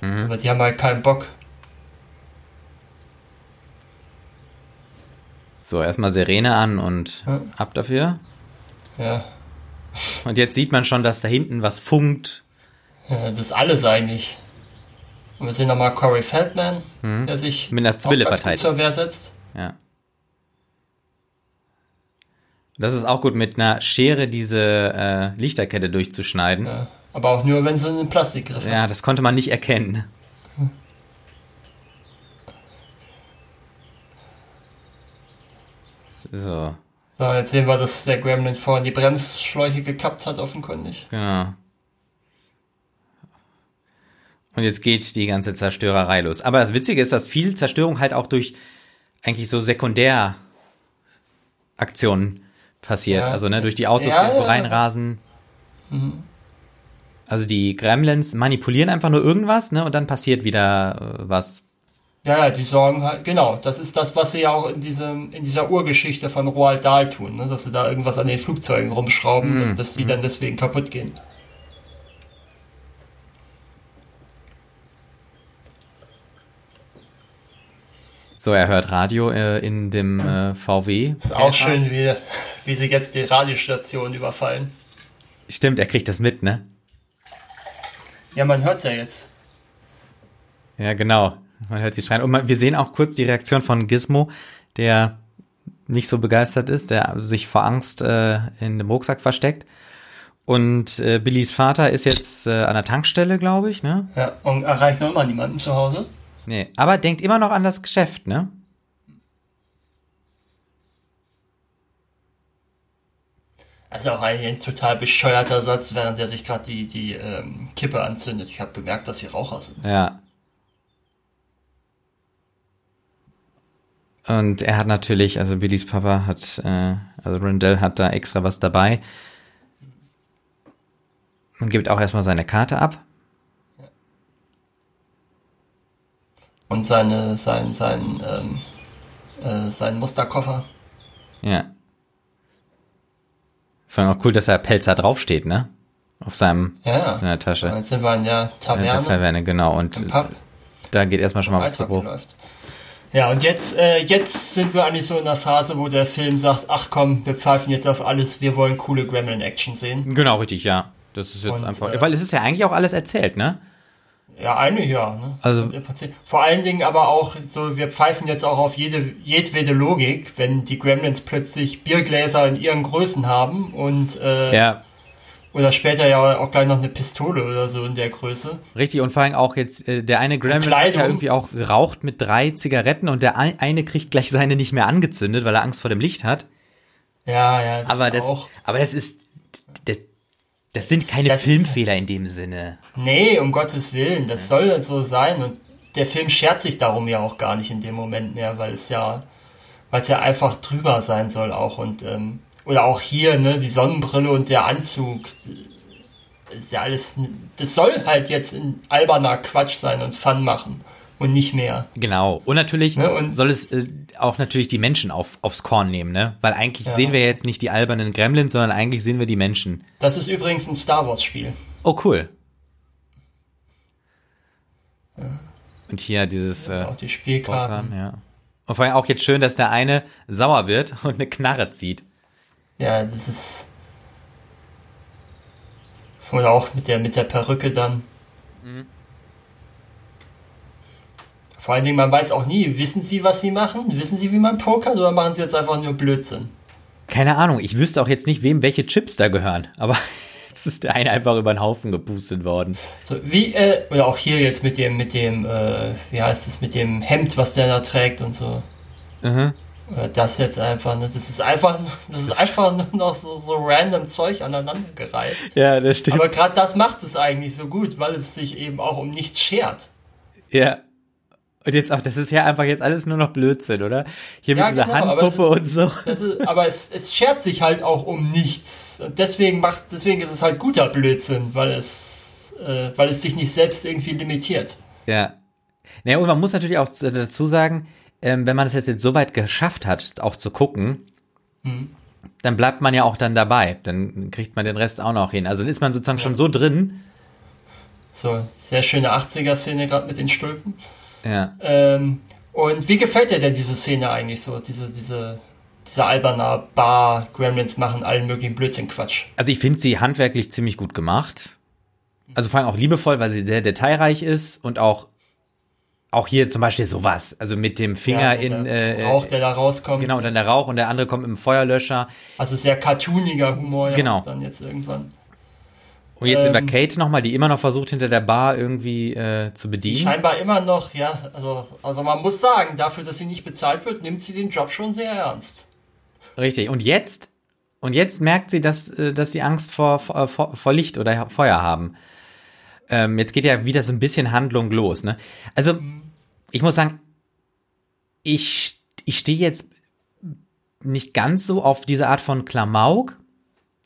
Mhm. Aber die haben halt keinen Bock. So, erstmal Sirene an und ja. ab dafür. Ja. Und jetzt sieht man schon, dass da hinten was funkt. Ja, das ist alles eigentlich. Und wir sehen nochmal Corey Feldman, mhm. der sich mit einer Zwille verteidigt zur Wehr setzt. Ja. Das ist auch gut, mit einer Schere diese äh, Lichterkette durchzuschneiden. Ja, aber auch nur, wenn sie einen Plastikgriff hat. Ja, das konnte man nicht erkennen. So. So, jetzt sehen wir, dass der Gremlin vorhin die Bremsschläuche gekappt hat, offenkundig. Genau. Und jetzt geht die ganze Zerstörerei los. Aber das Witzige ist, dass viel Zerstörung halt auch durch eigentlich so Sekundäraktionen passiert. Ja. Also ne, durch die Autos ja, ja. reinrasen. Mhm. Also die Gremlins manipulieren einfach nur irgendwas, ne? Und dann passiert wieder äh, was. Ja, die sorgen halt, genau, das ist das, was sie ja auch in, diesem, in dieser Urgeschichte von Roald Dahl tun, ne? dass sie da irgendwas an den Flugzeugen rumschrauben, mhm. dass die dann deswegen kaputt gehen. So, er hört Radio äh, in dem äh, VW. Ist auch schön, wie, wie sie jetzt die Radiostation überfallen. Stimmt, er kriegt das mit, ne? Ja, man hört es ja jetzt. Ja, genau. Man hört sie schreien. Und man, wir sehen auch kurz die Reaktion von Gizmo, der nicht so begeistert ist, der sich vor Angst äh, in dem Rucksack versteckt. Und äh, Billys Vater ist jetzt äh, an der Tankstelle, glaube ich, ne? Ja, und erreicht noch immer niemanden zu Hause. Nee, aber denkt immer noch an das Geschäft, ne? Also auch ein total bescheuerter Satz, während er sich gerade die, die ähm, Kippe anzündet. Ich habe bemerkt, dass sie Raucher sind. Ja. Und er hat natürlich, also Billys Papa hat, äh, also Rendell hat da extra was dabei. Und gibt auch erstmal seine Karte ab. Und seine, sein, sein, ähm, äh, sein Musterkoffer. Ja. Vor allem auch cool, dass er Pelzer draufsteht, ne? Auf seinem, ja, in der Tasche. Jetzt sind wir in der Taverne. In der Taverne, genau. Und da geht erstmal schon mal was zu. Ja, und jetzt, äh, jetzt sind wir eigentlich so in der Phase, wo der Film sagt, ach komm, wir pfeifen jetzt auf alles, wir wollen coole Gremlin-Action sehen. Genau, richtig, ja. Das ist jetzt und, einfach, äh, weil es ist ja eigentlich auch alles erzählt, ne? Ja, eine ja. Ne? Also vor allen Dingen aber auch so, wir pfeifen jetzt auch auf jede jedwede Logik, wenn die Gremlins plötzlich Biergläser in ihren Größen haben und äh, ja. oder später ja auch gleich noch eine Pistole oder so in der Größe. Richtig und vor allem auch jetzt äh, der eine Gremlin hat ja irgendwie auch geraucht mit drei Zigaretten und der eine kriegt gleich seine nicht mehr angezündet, weil er Angst vor dem Licht hat. Ja, ja. Das aber das, auch. aber das ist das, das sind keine das Filmfehler in dem Sinne. Nee, um Gottes Willen, das ja. soll so sein. Und der Film schert sich darum ja auch gar nicht in dem Moment mehr, weil es ja, weil es ja einfach drüber sein soll auch. Und, ähm, oder auch hier, ne, die Sonnenbrille und der Anzug. Ist ja alles, das soll halt jetzt ein alberner Quatsch sein und Fun machen und nicht mehr. Genau. Und natürlich ne? und soll es äh, auch natürlich die Menschen auf, aufs Korn nehmen, ne? Weil eigentlich ja. sehen wir jetzt nicht die albernen Gremlins, sondern eigentlich sehen wir die Menschen. Das ist übrigens ein Star Wars Spiel. Oh, cool. Ja. Und hier dieses. Ja, äh, auch die Spielkarten. Vorkan, ja. Und vor allem auch jetzt schön, dass der eine sauer wird und eine Knarre zieht. Ja, das ist. Oder auch mit der, mit der Perücke dann. Mhm. Vor allen Dingen, man weiß auch nie, wissen sie, was sie machen? Wissen sie, wie man pokert oder machen sie jetzt einfach nur Blödsinn? Keine Ahnung, ich wüsste auch jetzt nicht, wem welche Chips da gehören, aber jetzt ist der eine einfach über den Haufen gepustet worden. So, wie, äh, oder auch hier jetzt mit dem, mit dem, äh, wie heißt es, mit dem Hemd, was der da trägt und so. Mhm. Das jetzt einfach, ne? das ist einfach, das ist einfach nur noch so, so random Zeug aneinandergereiht. Ja, das stimmt. Aber gerade das macht es eigentlich so gut, weil es sich eben auch um nichts schert. ja. Und jetzt auch, das ist ja einfach jetzt alles nur noch Blödsinn, oder? Hier Ja, mit dieser genau, Handpuppe und so. Ist, aber es, es schert sich halt auch um nichts. Und deswegen macht, deswegen ist es halt guter Blödsinn, weil es, äh, weil es sich nicht selbst irgendwie limitiert. Ja. Naja, und man muss natürlich auch dazu sagen, ähm, wenn man es jetzt, jetzt so weit geschafft hat, auch zu gucken, Hm. dann bleibt man ja auch dann dabei. Dann kriegt man den Rest auch noch hin. Also dann ist man sozusagen schon so drin. So, sehr schöne 80er-Szene gerade mit den Stulpen. Ja. Ähm, und wie gefällt dir denn diese Szene eigentlich so? Diese, diese, diese alberner Bar, Gremlins machen allen möglichen Blödsinn-Quatsch. Also ich finde sie handwerklich ziemlich gut gemacht. Also vor allem auch liebevoll, weil sie sehr detailreich ist und auch auch hier zum Beispiel sowas. Also mit dem Finger Ja, in der äh, Rauch, der da rauskommt. genau und dann der Rauch und der andere kommt mit dem Feuerlöscher. Also sehr cartooniger Humor ja, Genau. dann jetzt irgendwann. Und jetzt sehen wir Ähm, Kate nochmal, die immer noch versucht, hinter der Bar irgendwie äh, zu Die bedienen. scheinbar immer noch, ja, also, also man muss sagen, dafür, dass sie nicht bezahlt wird, nimmt sie den Job schon sehr ernst. Richtig. Und jetzt, und jetzt merkt sie, dass, äh, dass sie Angst vor, vor, vor vor Licht oder Feuer haben. Ähm, jetzt geht ja wieder so ein bisschen Handlung los, ne? Also, ich muss sagen, ich, ich stehe jetzt nicht ganz so auf diese Art von Klamauk,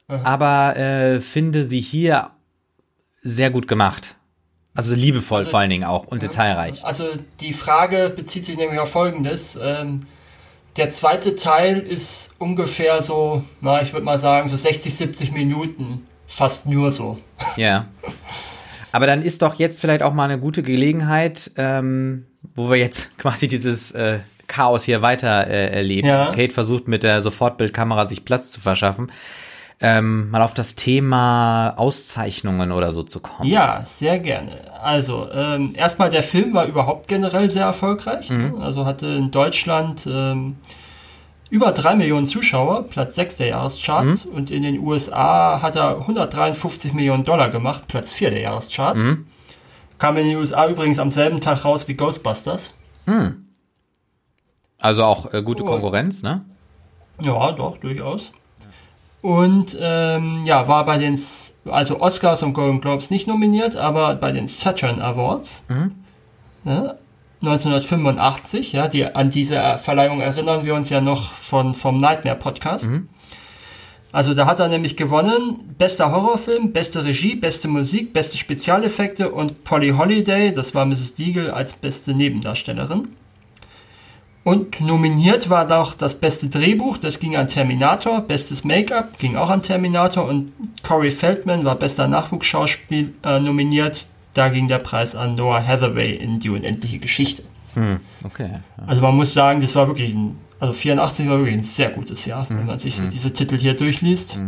aber äh, finde sie hier sehr gut gemacht. Also liebevoll Also- vor allen Dingen auch und detailreich. Also die Frage bezieht sich nämlich auf Folgendes. Ähm, der zweite Teil ist ungefähr so, na, ich würde mal sagen, so 60, 70 Minuten. Fast nur so. Ja. Aber dann ist doch jetzt vielleicht auch mal eine gute Gelegenheit, ähm, wo wir jetzt quasi dieses äh, Chaos hier weiter äh, erleben. Ja. Kate versucht mit der Sofortbildkamera sich Platz zu verschaffen, ähm, mal auf das Thema Auszeichnungen oder so zu kommen. Ja, sehr gerne. Also, ähm, erstmal, der Film war überhaupt generell sehr erfolgreich. Also hatte in Deutschland ähm, über drei Millionen Zuschauer, Platz 6 der Jahrescharts. Und in den USA hat er 153 Millionen Dollar gemacht, Platz 4 der Jahrescharts. Kam in den USA übrigens am selben Tag raus wie Ghostbusters. Also auch äh, gute Oh. Konkurrenz, ne? Ja, doch, durchaus. Und ähm, ja, war bei den also Oscars und Golden Globes nicht nominiert, aber bei den Saturn Awards ja, 1985, ja, die, an diese Verleihung erinnern wir uns ja noch von, vom Nightmare Podcast. Also da hat er nämlich gewonnen, bester Horrorfilm, beste Regie, beste Musik, beste Spezialeffekte und Polly Holiday, das war Mrs. Deagle, als beste Nebendarstellerin. Und nominiert war noch das beste Drehbuch, das ging an Terminator, bestes Make-up ging auch an Terminator und Corey Feldman war bester Nachwuchsschauspiel äh, nominiert, da ging der Preis an Noah Hathaway in Die unendliche Geschichte. Okay. Ja. Also man muss sagen, das war wirklich ein, also 84 war wirklich ein sehr gutes Jahr, wenn man sich so diese Titel hier durchliest.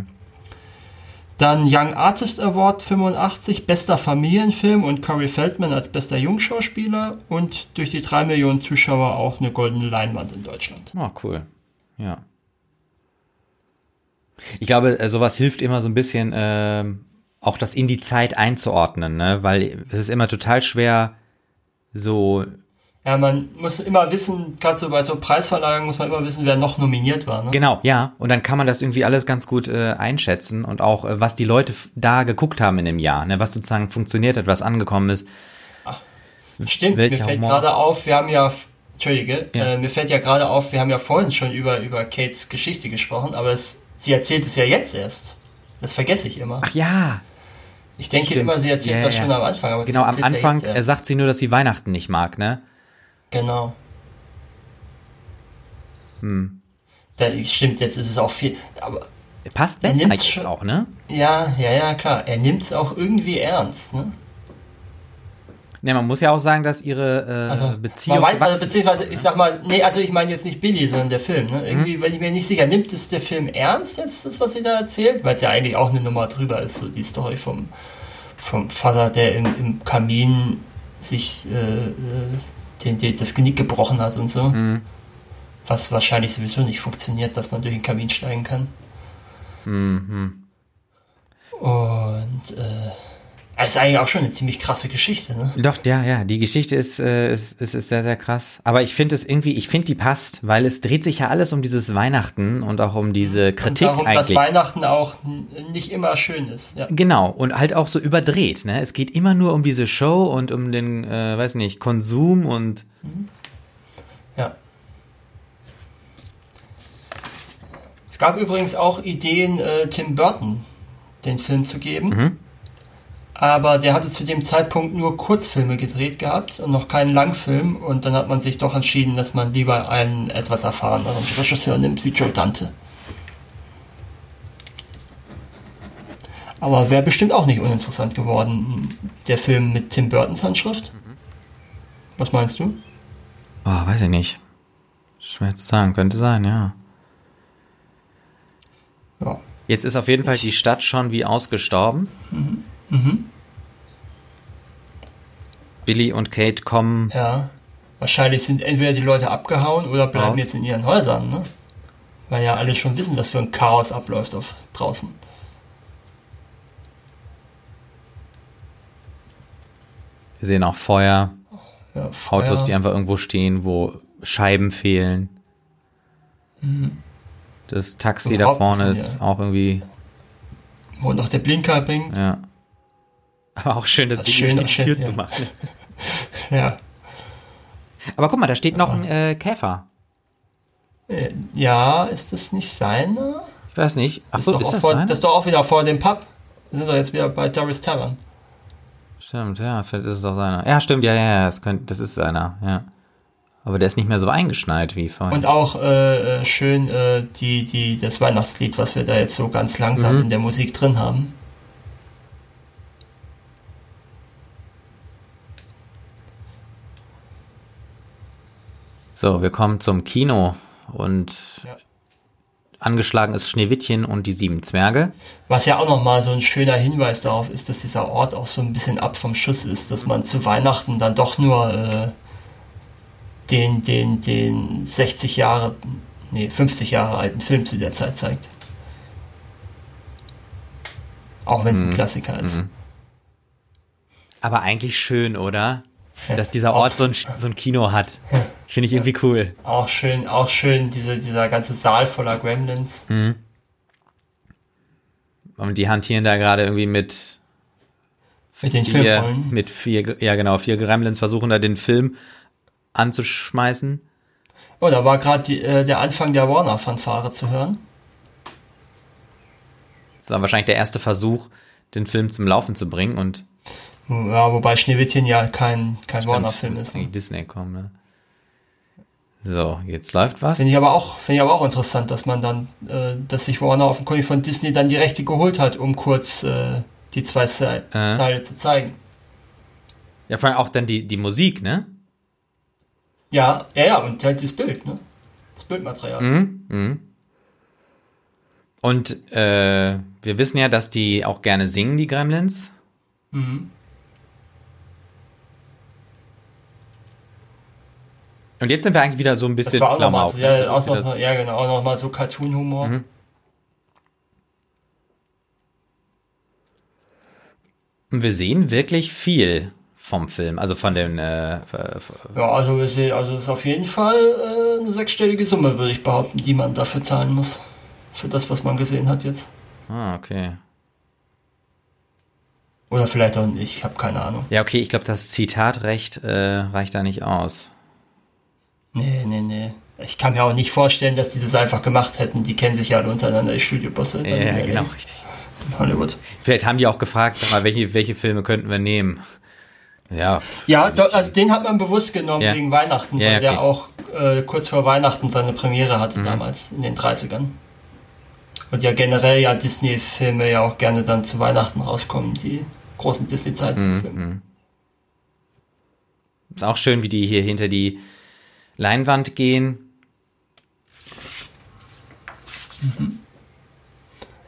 Dann Young Artist Award 85, bester Familienfilm und Corey Feldman als bester Jungschauspieler und durch die 3 Millionen Zuschauer auch eine goldene Leinwand in Deutschland. Oh, cool. Ja. Ich glaube, äh, sowas hilft immer so ein bisschen, ähm, auch das in die Zeit einzuordnen, ne? Weil es ist immer total schwer, so Ja, man muss immer wissen, gerade so bei so Preisverleihungen muss man immer wissen, wer noch nominiert war. Ne? Genau, ja. Und dann kann man das irgendwie alles ganz gut äh, einschätzen und auch, äh, was die Leute da geguckt haben in dem Jahr, ne? was sozusagen funktioniert hat, was angekommen ist. Stimmt, Welcher mir fällt gerade auf, wir haben ja, Entschuldige, Ja. Äh, mir fällt ja gerade auf, wir haben ja vorhin schon über, über Kates Geschichte gesprochen, aber es, sie erzählt es ja jetzt erst. Das vergesse ich immer. Ach ja, Ich denke stimmt. immer, sie erzählt Ja, das ja. schon am Anfang. Aber genau, am Anfang Ja äh, sagt sie nur, dass sie Weihnachten nicht mag, ne? Genau. Hm. Da, stimmt, jetzt ist es auch viel. Aber Passt Er besser nimmt's jetzt schon- auch, ne? ja, ja, ja, klar. Er nimmt es auch irgendwie ernst. Ne? Ne, man muss ja auch sagen, dass ihre äh, Also, Beziehung. weiß, also, beziehungsweise, ich sag mal, nee, also ich meine jetzt nicht Billy, sondern der Film. Ne? Irgendwie Mhm. bin ich mir nicht sicher, nimmt es der Film ernst jetzt, das, was sie da erzählt? Weil es ja eigentlich auch eine Nummer drüber ist, so die Story vom, vom Vater, der im, im Kamin sich äh, äh, den, den, das Genick gebrochen hat und so. Mhm. Was wahrscheinlich sowieso nicht funktioniert, dass man durch den Kamin steigen kann. Mhm. Und äh, Das ist eigentlich auch schon eine ziemlich krasse Geschichte, ne? Doch, ja, ja, die Geschichte ist, äh, ist, ist, ist sehr, sehr krass. Aber ich finde es irgendwie, ich finde die passt, weil es dreht sich ja alles um dieses Weihnachten und auch um diese Kritik und darum, eigentlich. dass Weihnachten auch nicht immer schön ist. Ja. Genau, und halt auch so überdreht, ne? Es geht immer nur um diese Show und um den, äh, weiß nicht, Konsum und. Ja. Es gab übrigens auch Ideen, äh, Tim Burton den Film zu geben. Mhm. Aber der hatte zu dem Zeitpunkt nur Kurzfilme gedreht gehabt und noch keinen Langfilm. Und dann hat man sich doch entschieden, dass man lieber einen etwas erfahreneren Regisseur nimmt wie Joe Dante. Aber wäre bestimmt auch nicht uninteressant geworden, der Film mit Tim Burtons Handschrift. Was meinst du? Oh, weiß ich nicht. Schwer zu sagen, könnte sein, ja. Ja. Jetzt ist auf jeden Fall die Stadt schon wie ausgestorben. Mhm. Billy und Kate kommen. Ja. Wahrscheinlich sind entweder die Leute abgehauen oder bleiben Raus. jetzt in ihren Häusern, ne? Weil ja alle schon wissen, was für ein Chaos abläuft auf draußen. Wir sehen auch Feuer, Ja, Autos, Feuer. die einfach irgendwo stehen, wo Scheiben fehlen. Das Taxi da Überhaupt vorne ist ist ja- auch irgendwie, wo noch der Blinker bringt. ja. Aber auch schön, das, Das Ding schön, schön, Tür ja. zu machen. Ja. Aber guck mal, da steht noch ein äh, Käfer. Äh, Ja, ist das nicht seiner? Ich weiß nicht. Ach Ist so, doch ist auch das vor, das ist doch auch wieder vor dem Pub. Wir sind doch jetzt wieder bei Doris Tavern. Stimmt, ja, vielleicht ist es doch seiner. Ja, stimmt, ja, ja, ja, das, könnte, das ist seiner, ja. Aber der ist nicht mehr so eingeschneit wie vorhin. Und auch äh, äh, schön äh, die, die, das Weihnachtslied, was wir da jetzt so ganz langsam Mhm. in der Musik drin haben. So, wir kommen zum Kino und Ja. angeschlagen ist Schneewittchen und die sieben Zwerge. Was ja auch nochmal so ein schöner Hinweis darauf ist, dass dieser Ort auch so ein bisschen ab vom Schuss ist, dass man zu Weihnachten dann doch nur äh, den, den, den 60 Jahre, nee, 50 Jahre alten Film zu der Zeit zeigt. Auch wenn es ein Klassiker ist. Aber eigentlich schön, oder? Dass dieser Ort so ein, so ein Kino hat. Finde ich irgendwie cool. Auch schön, auch schön, diese, dieser ganze Saal voller Gremlins. Und die hantieren da gerade irgendwie mit Mit den vier, Filmrollen. mit vier, ja genau, vier Gremlins versuchen da den Film anzuschmeißen. Oh, da war gerade äh, der Anfang der Warner-Fanfare zu hören. Das war wahrscheinlich der erste Versuch, den Film zum Laufen zu bringen und Ja, wobei Schneewittchen ja kein, kein Warner-Film ist. eigentlich Disney kommen, ne? So, jetzt läuft was. Finde ich aber auch, finde ich aber auch interessant, dass man dann, äh, dass sich Warner auf dem König von Disney dann die Rechte geholt hat, um kurz äh, die zwei Äh. Teile zu zeigen. Ja, vor allem auch dann die, die Musik, ne? Ja, ja, ja, und halt das Bild, ne? Das Bildmaterial. Mhm. Mhm. Und äh, wir wissen ja, dass die auch gerne singen, die Gremlins. Mhm. Und jetzt sind wir eigentlich wieder so ein Das bisschen war auch nochmal Klamauk. ne? ja, Das auch noch, ja, genau, auch noch mal so Cartoon-Humor. Mhm. Und wir sehen wirklich viel vom Film, also von den äh, Ja, also wir sehen, also das ist auf jeden Fall äh, eine sechsstellige Summe, würde ich behaupten, die man dafür zahlen muss. Für das, was man gesehen hat jetzt. Ah, okay. Oder vielleicht auch nicht, ich habe keine Ahnung. Ja, okay, ich glaube, das Zitatrecht äh, reicht da nicht aus. Nee, nee, nee. Ich kann mir auch nicht vorstellen, dass die das einfach gemacht hätten. Die kennen sich ja alle untereinander, die Studiobosse. in Ja, LA, genau, richtig. in Hollywood. Vielleicht haben die auch gefragt, mal, welche, welche Filme könnten wir nehmen? Ja, Ja, also den hat man bewusst genommen Ja. wegen Weihnachten, Ja, weil ja, der okay. auch äh, kurz vor Weihnachten seine Premiere hatte Mhm. damals, in den 30ern. Und ja generell ja Disney-Filme ja auch gerne dann zu Weihnachten rauskommen, die großen Mhm, Disney-Zeitfilme. ist auch schön, wie die hier hinter die Leinwand gehen.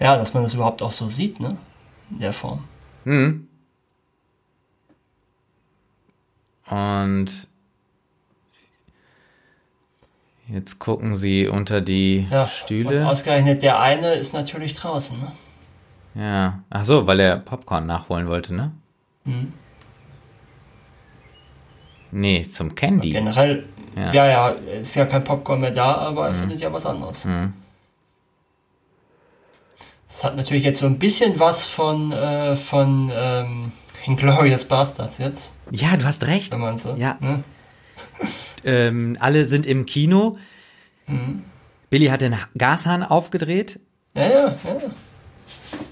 Ja, dass man das überhaupt auch so sieht, ne? In der Form. Hm. Und jetzt gucken sie unter die Ja, Und Stühle. ausgerechnet der eine ist natürlich draußen, ne? Ja. Ach so, weil er Popcorn nachholen wollte, ne? Hm. Nee, zum Candy. Generell, ja. ja, ja, ist ja kein Popcorn mehr da, aber er hm. findet ja was anderes. Hm. Das hat natürlich jetzt so ein bisschen was von, äh, von ähm, Inglorious Bastards jetzt. Ja, du hast recht. Wenn man so. Ja. Ne? ähm, alle sind im Kino. Mhm. Billy hat den Gashahn aufgedreht. Ja, ja, ja.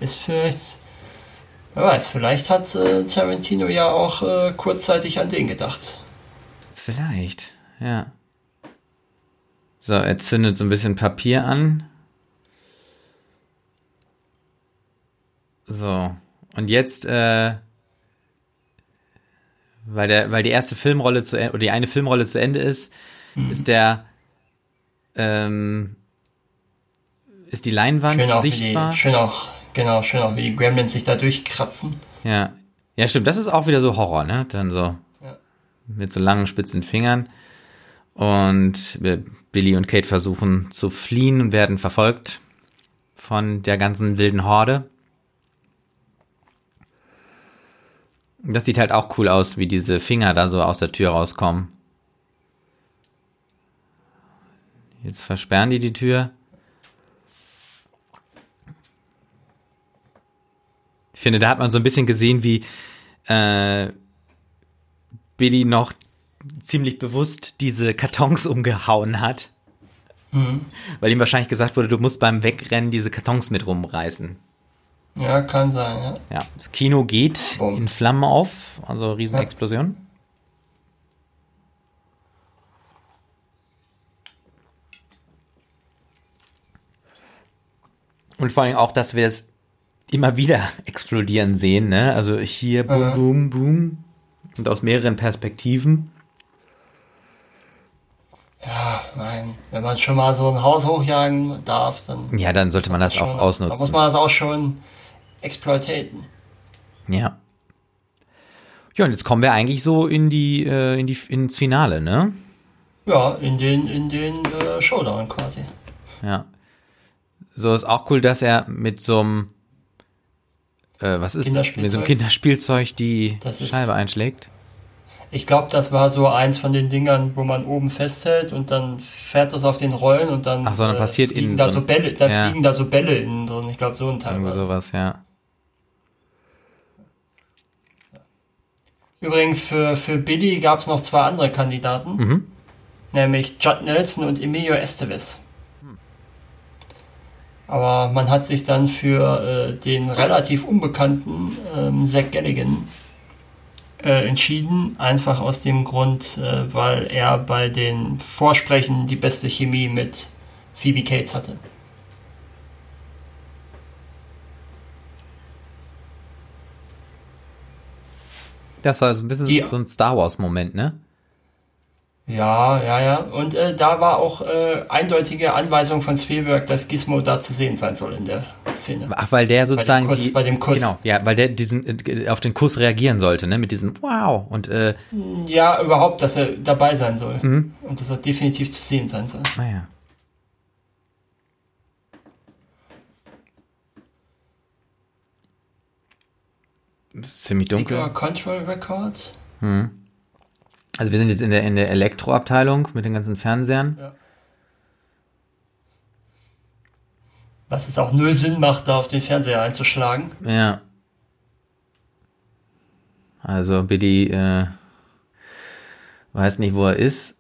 Ist vielleicht. Wer weiß, vielleicht hat äh, Tarantino ja auch äh, kurzzeitig an den gedacht. Vielleicht, ja. So, er zündet so ein bisschen Papier an. So. Und jetzt, äh, weil, der, weil die erste Filmrolle zu oder die eine Filmrolle zu Ende ist, mhm. ist der ähm, ist die Leinwand schön sichtbar. Die, schön auch, genau, schön auch, wie die Gremlins sich da durchkratzen. Ja. Ja, stimmt, das ist auch wieder so Horror, ne? Dann so ja. mit so langen, spitzen Fingern. Und Billy und Kate versuchen zu fliehen und werden verfolgt von der ganzen wilden Horde. Das sieht halt auch cool aus, wie diese Finger da so aus der Tür rauskommen. Jetzt versperren die die Tür. Ich finde, da hat man so ein bisschen gesehen, wie äh, Billy noch ziemlich bewusst diese Kartons umgehauen hat. Mhm. Weil ihm wahrscheinlich gesagt wurde, du musst beim Wegrennen diese Kartons mit rumreißen. Ja, kann sein, ja. Ja, das Kino geht Boom. in Flammen auf, also Riesenexplosion. Ja. Und vor allem auch, dass wir es immer wieder explodieren sehen, ne? Also hier boom, boom, boom. Und aus mehreren Perspektiven. Ja, nein, wenn man schon mal so ein Haus hochjagen darf, dann. Ja, dann sollte man das schon, auch ausnutzen. Da muss man das auch schon exploitaten. Ja. Ja, und jetzt kommen wir eigentlich so in die, äh, in die ins Finale, ne? Ja, in den, in den äh, Showdown quasi. Ja. So ist auch cool, dass er mit so einem äh, was ist mit so einem Kinderspielzeug die Scheibe einschlägt. Ich glaube, das war so eins von den Dingern, wo man oben festhält und dann fährt das auf den Rollen und dann, Ach so, dann passiert äh, fliegen da so Bälle, da ja. fliegen da so Bälle innen drin. Ich glaube, so ein Teil. Irgendwie sowas, ja. Übrigens, für, für Billy gab es noch zwei andere Kandidaten, mhm. nämlich Judd Nelson und Emilio Estevez. Aber man hat sich dann für äh, den relativ unbekannten ähm, Zach Galligan äh, entschieden, einfach aus dem Grund, äh, weil er bei den Vorsprechen die beste Chemie mit Phoebe Cates hatte. Das war so ein bisschen die, so ein Star Wars-Moment, ne? Ja, ja, ja. Und äh, da war auch äh, eindeutige Anweisung von Spielberg, dass Gizmo da zu sehen sein soll in der Szene. Ach, weil der sozusagen bei dem Kuss, die, bei dem Kuss. genau, ja, weil der diesen äh, auf den Kuss reagieren sollte, ne, mit diesem Wow und äh, ja, überhaupt, dass er dabei sein soll mhm. und dass er definitiv zu sehen sein soll. Naja. Ah, ist ziemlich dunkel. Sticker Control Records. Hm. Also wir sind jetzt in der, in der Elektroabteilung mit den ganzen Fernsehern. Ja. Was es auch null Sinn macht, da auf den Fernseher einzuschlagen. Ja. Also Billy äh, weiß nicht, wo er ist.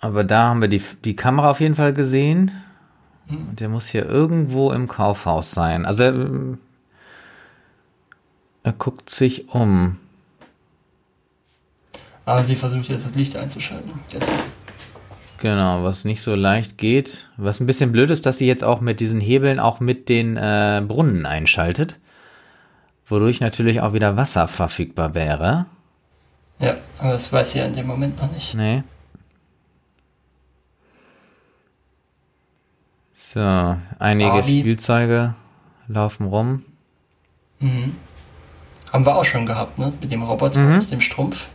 Aber da haben wir die, die Kamera auf jeden Fall gesehen. Hm. Und der muss hier irgendwo im Kaufhaus sein. Also er, er guckt sich um. Ah, sie versucht jetzt das Licht einzuschalten. Genau, was nicht so leicht geht. Was ein bisschen blöd ist, dass sie jetzt auch mit diesen Hebeln auch mit den äh, Brunnen einschaltet. Wodurch natürlich auch wieder Wasser verfügbar wäre. Ja, aber das weiß sie ja in dem Moment noch nicht. Nee. So, einige Barbie. Spielzeuge laufen rum. Mhm. Haben wir auch schon gehabt, ne? Mit dem Roboter mhm. aus dem Strumpf.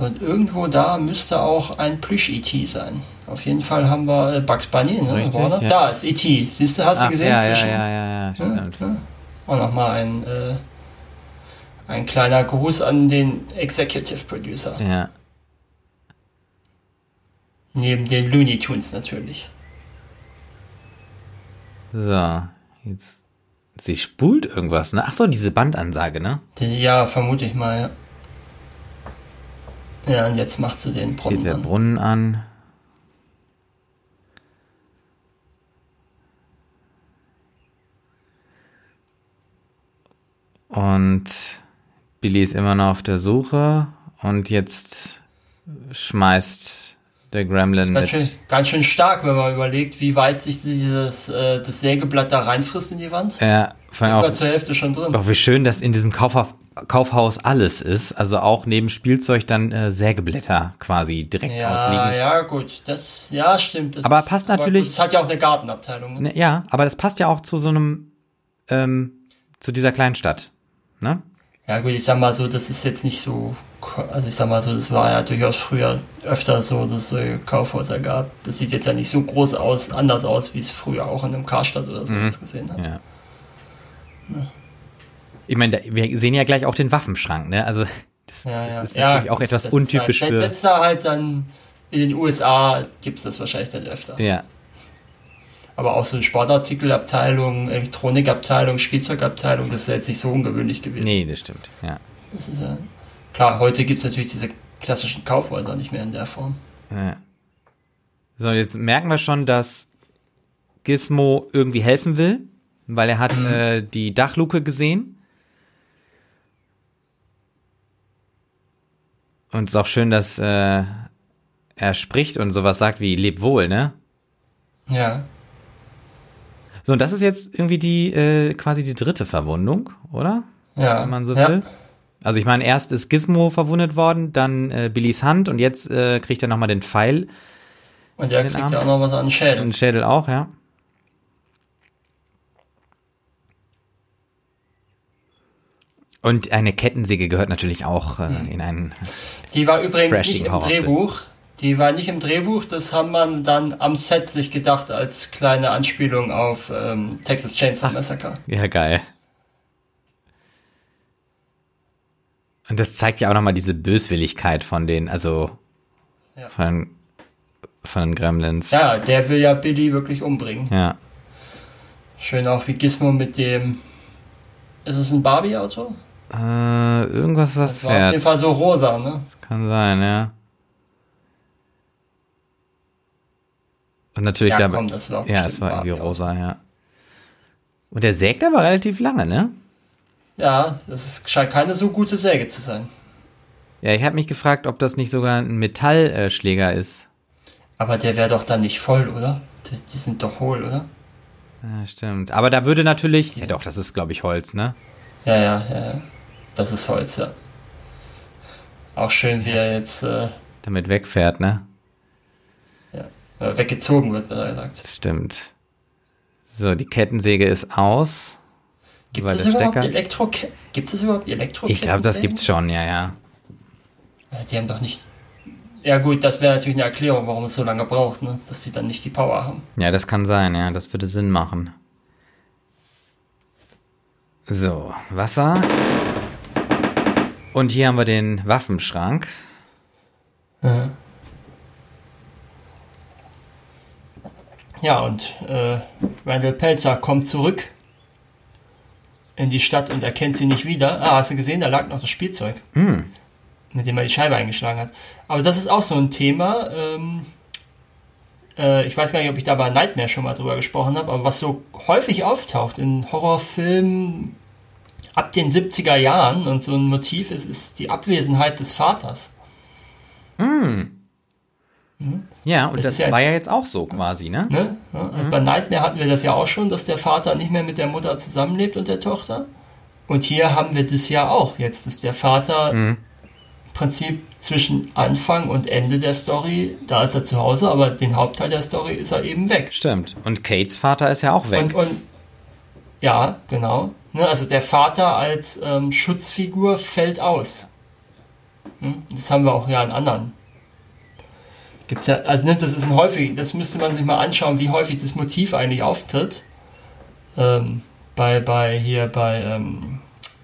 Und irgendwo da müsste auch ein Plüsch-E.T. sein. Auf jeden Fall haben wir äh, Bugs Bunny, ne? Richtig, ja. Da ist E.T. Siehst du, hast Ach, du gesehen? Ja, ja, ja, ja, ja, stimmt. Ja, ja. Auch nochmal ein, äh, Ein kleiner Gruß an den Executive Producer. Ja. Neben den Looney Tunes natürlich. So, jetzt. Sie spult irgendwas, ne? Ach so, diese Bandansage, ne? Die, ja, vermute ich mal, ja. Ja, und jetzt macht sie den Brunnen Geht der an. Brunnen an. Und Billy ist immer noch auf der Suche und jetzt schmeißt der Gremlin Ganz schön, ganz schön stark, wenn man überlegt, wie weit sich dieses äh, das Sägeblatt da reinfrisst in die Wand. Ja, vor allem Über auch, zur Hälfte schon drin. auch wie schön, dass in diesem Kaufhaus, Kaufhaus alles ist. Also auch neben Spielzeug dann äh, Sägeblätter quasi direkt Ja, ausliegen. ja, gut. Das, ja, stimmt. Das Aber ist- passt natürlich- Es hat ja auch eine Gartenabteilung. Ne? Ne, Ja, aber das passt ja auch zu so einem, ähm, zu dieser kleinen Stadt. Ne? Ja, gut, ich sag mal so, das ist jetzt nicht so. Also, ich sag mal so, das war ja durchaus früher öfter so, dass es so Kaufhäuser gab. Das sieht jetzt ja nicht so groß aus, anders aus, wie es früher auch in einem Karstadt oder so was gesehen hat. Mhm. Ja. Ich meine, wir sehen ja gleich auch den Waffenschrank, ne? Also das, Ja, ja. das ist ja, natürlich auch etwas das untypisch ist halt, für. Das ist da halt dann in den USA gibt es das wahrscheinlich dann öfter. Ja, Aber auch so Sportartikelabteilung, Elektronikabteilung, Spielzeugabteilung, das ist ja jetzt nicht so ungewöhnlich gewesen. nee, das stimmt. Ja. Das ist ja, klar, heute gibt es natürlich diese klassischen Kaufhäuser nicht mehr in der Form. ja. So, jetzt merken wir schon, dass Gizmo irgendwie helfen will, weil er hat äh, die Dachluke gesehen. Und es ist auch schön, dass äh, er spricht und sowas sagt wie leb wohl, ne? Ja. So, und das ist jetzt irgendwie die, äh, quasi die dritte Verwundung, oder? Ja. Wenn man so ja. will. Also ich meine, erst ist Gizmo verwundet worden, dann äh, Billys Hand und jetzt äh, kriegt er nochmal den Pfeil. Und der kriegt Arm. ja auch noch was an den Schädel. Den Schädel auch, ja. Und eine Kettensäge gehört natürlich auch äh, Hm. in einen. Die war übrigens nicht im. Drehbuch. Die war nicht im Drehbuch, das haben man dann am Set sich gedacht als kleine Anspielung auf ähm, Texas Chainsaw Massacre. Ja, geil. Und das zeigt ja auch nochmal diese Böswilligkeit von den, also Ja. von, von den Gremlins. Ja, der will ja Billy wirklich umbringen. Ja. Schön auch wie Gizmo mit dem. Ist es ein Barbie-Auto? Äh, irgendwas, was Das war auf jeden. Fall so rosa, ne? Kann sein, ja. Und natürlich Ja, da. komm, das war auch ja, es war irgendwie rosa, ja. Und der sägt aber relativ lange, ne? Ja, das scheint keine so gute Säge zu sein. Ja, ich habe mich gefragt, ob das nicht sogar ein Metallschläger ist. Aber der wäre doch dann nicht voll, oder? Die, die sind doch hohl, oder? Ja, stimmt. Aber da würde natürlich. Ja, doch, das ist, glaube ich, Holz, ne? Ja, ja, ja. Ja. Das ist Holz, ja. Auch schön, wie er jetzt äh, Damit wegfährt, ne? äh, weggezogen wird, besser gesagt. Stimmt. So, die Kettensäge ist aus. Gibt es überhaupt Stecker- Elektro Gibt es überhaupt Elektro Ich glaube, das gibt's schon, ja, ja. Ja, die haben doch nicht. Ja gut, das wäre natürlich eine Erklärung, warum es so lange braucht, ne? Dass sie dann nicht die Power haben. Ja, das kann sein, ja. Das würde Sinn machen. So, Wasser. Und hier haben wir den Waffenschrank. Ja, und äh, Randall Pelzer kommt zurück in die Stadt und erkennt sie nicht wieder. Ah, hast du gesehen, da lag noch das Spielzeug, mit dem er die Scheibe eingeschlagen hat. Aber das ist auch so ein Thema. Ähm, äh, ich weiß gar nicht, ob ich da bei Nightmare schon mal drüber gesprochen habe, aber was so häufig auftaucht in Horrorfilmen ab den 70er Jahren und so ein Motiv ist, ist die Abwesenheit des Vaters. Ja, und Das das, ja- war ja jetzt auch so quasi, ne? Ne? Ja, also Bei Nightmare hatten wir das ja auch schon, dass der Vater nicht mehr mit der Mutter zusammenlebt und der Tochter. Und hier haben wir das ja auch. Jetzt ist der Vater im Prinzip zwischen Anfang und Ende der Story, da ist er zu Hause, aber den Hauptteil der Story ist er eben weg. Stimmt. Und Kates Vater ist ja auch weg. Und, und ja, genau. Ne, also der Vater als ähm, Schutzfigur fällt aus. Hm? Das haben wir auch ja in anderen. Gibt's ja, also ne, das ist ein häufig, das müsste man sich mal anschauen, wie häufig das Motiv eigentlich auftritt. Ähm, bei, bei hier bei ähm,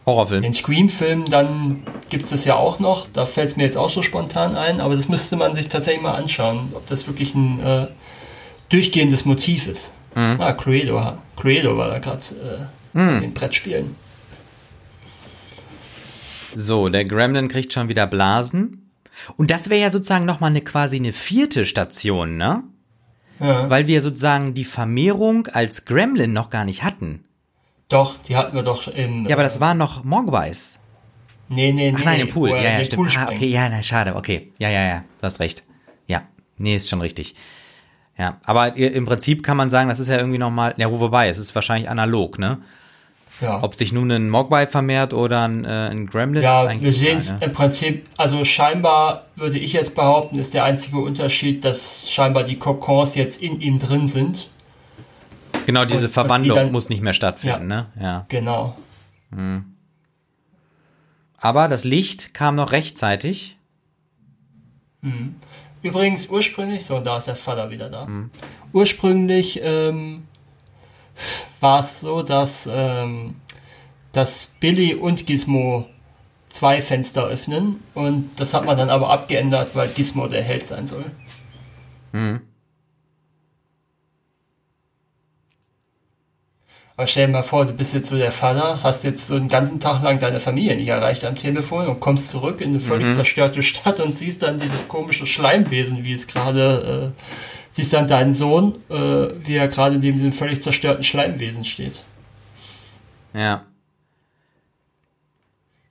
Horrorfilm. Den Scream-Film, dann gibt es ja auch noch. Da fällt es mir jetzt auch so spontan ein, aber das müsste man sich tatsächlich mal anschauen, ob das wirklich ein äh, durchgehendes Motiv ist. Mhm. Ah, Cluedo, Cluedo war da gerade äh, mhm. in Brettspielen. So, der Gremlin kriegt schon wieder Blasen. Und das wäre ja sozusagen nochmal eine quasi eine vierte Station, ne? Ja. Weil wir sozusagen die Vermehrung als Gremlin noch gar nicht hatten. Doch, die hatten wir doch im. Ja, aber das war noch Mogwais. Nee, nee, nee. Ach nein, im Pool. Ja, ja, stimmt. Pool ah, okay, ja, na, schade. Okay. Ja, ja, ja. Du hast recht. Ja. Nee, ist schon richtig. Ja, aber im Prinzip kann man sagen, das ist ja irgendwie nochmal, ja, wobei, es ist wahrscheinlich analog, ne? Ja. Ob sich nun ein Mogwai vermehrt oder ein, äh, ein Gremlin. Ja, wir sehen es ne? im Prinzip, also scheinbar würde ich jetzt behaupten, ist der einzige Unterschied, dass scheinbar die Kokons jetzt in ihm drin sind. Genau, diese und, Verwandlung und die dann, muss nicht mehr stattfinden, ja, ne? Ja. Genau. Hm. Aber das Licht kam noch rechtzeitig. Hm. Übrigens, ursprünglich, so, da ist der Vater wieder da. Hm. Ursprünglich ähm, war es so, dass, ähm, dass Billy und Gizmo zwei Fenster öffnen und das hat man dann aber abgeändert, weil Gizmo der Held sein soll. Mhm. Aber stell dir mal vor, du bist jetzt so der Vater, hast jetzt so einen ganzen Tag lang deine Familie nicht erreicht am Telefon und kommst zurück in eine völlig mhm. zerstörte Stadt und siehst dann dieses komische Schleimwesen, wie es gerade, äh, siehst dann deinen Sohn, äh, wie er gerade neben diesem völlig zerstörten Schleimwesen steht. Ja.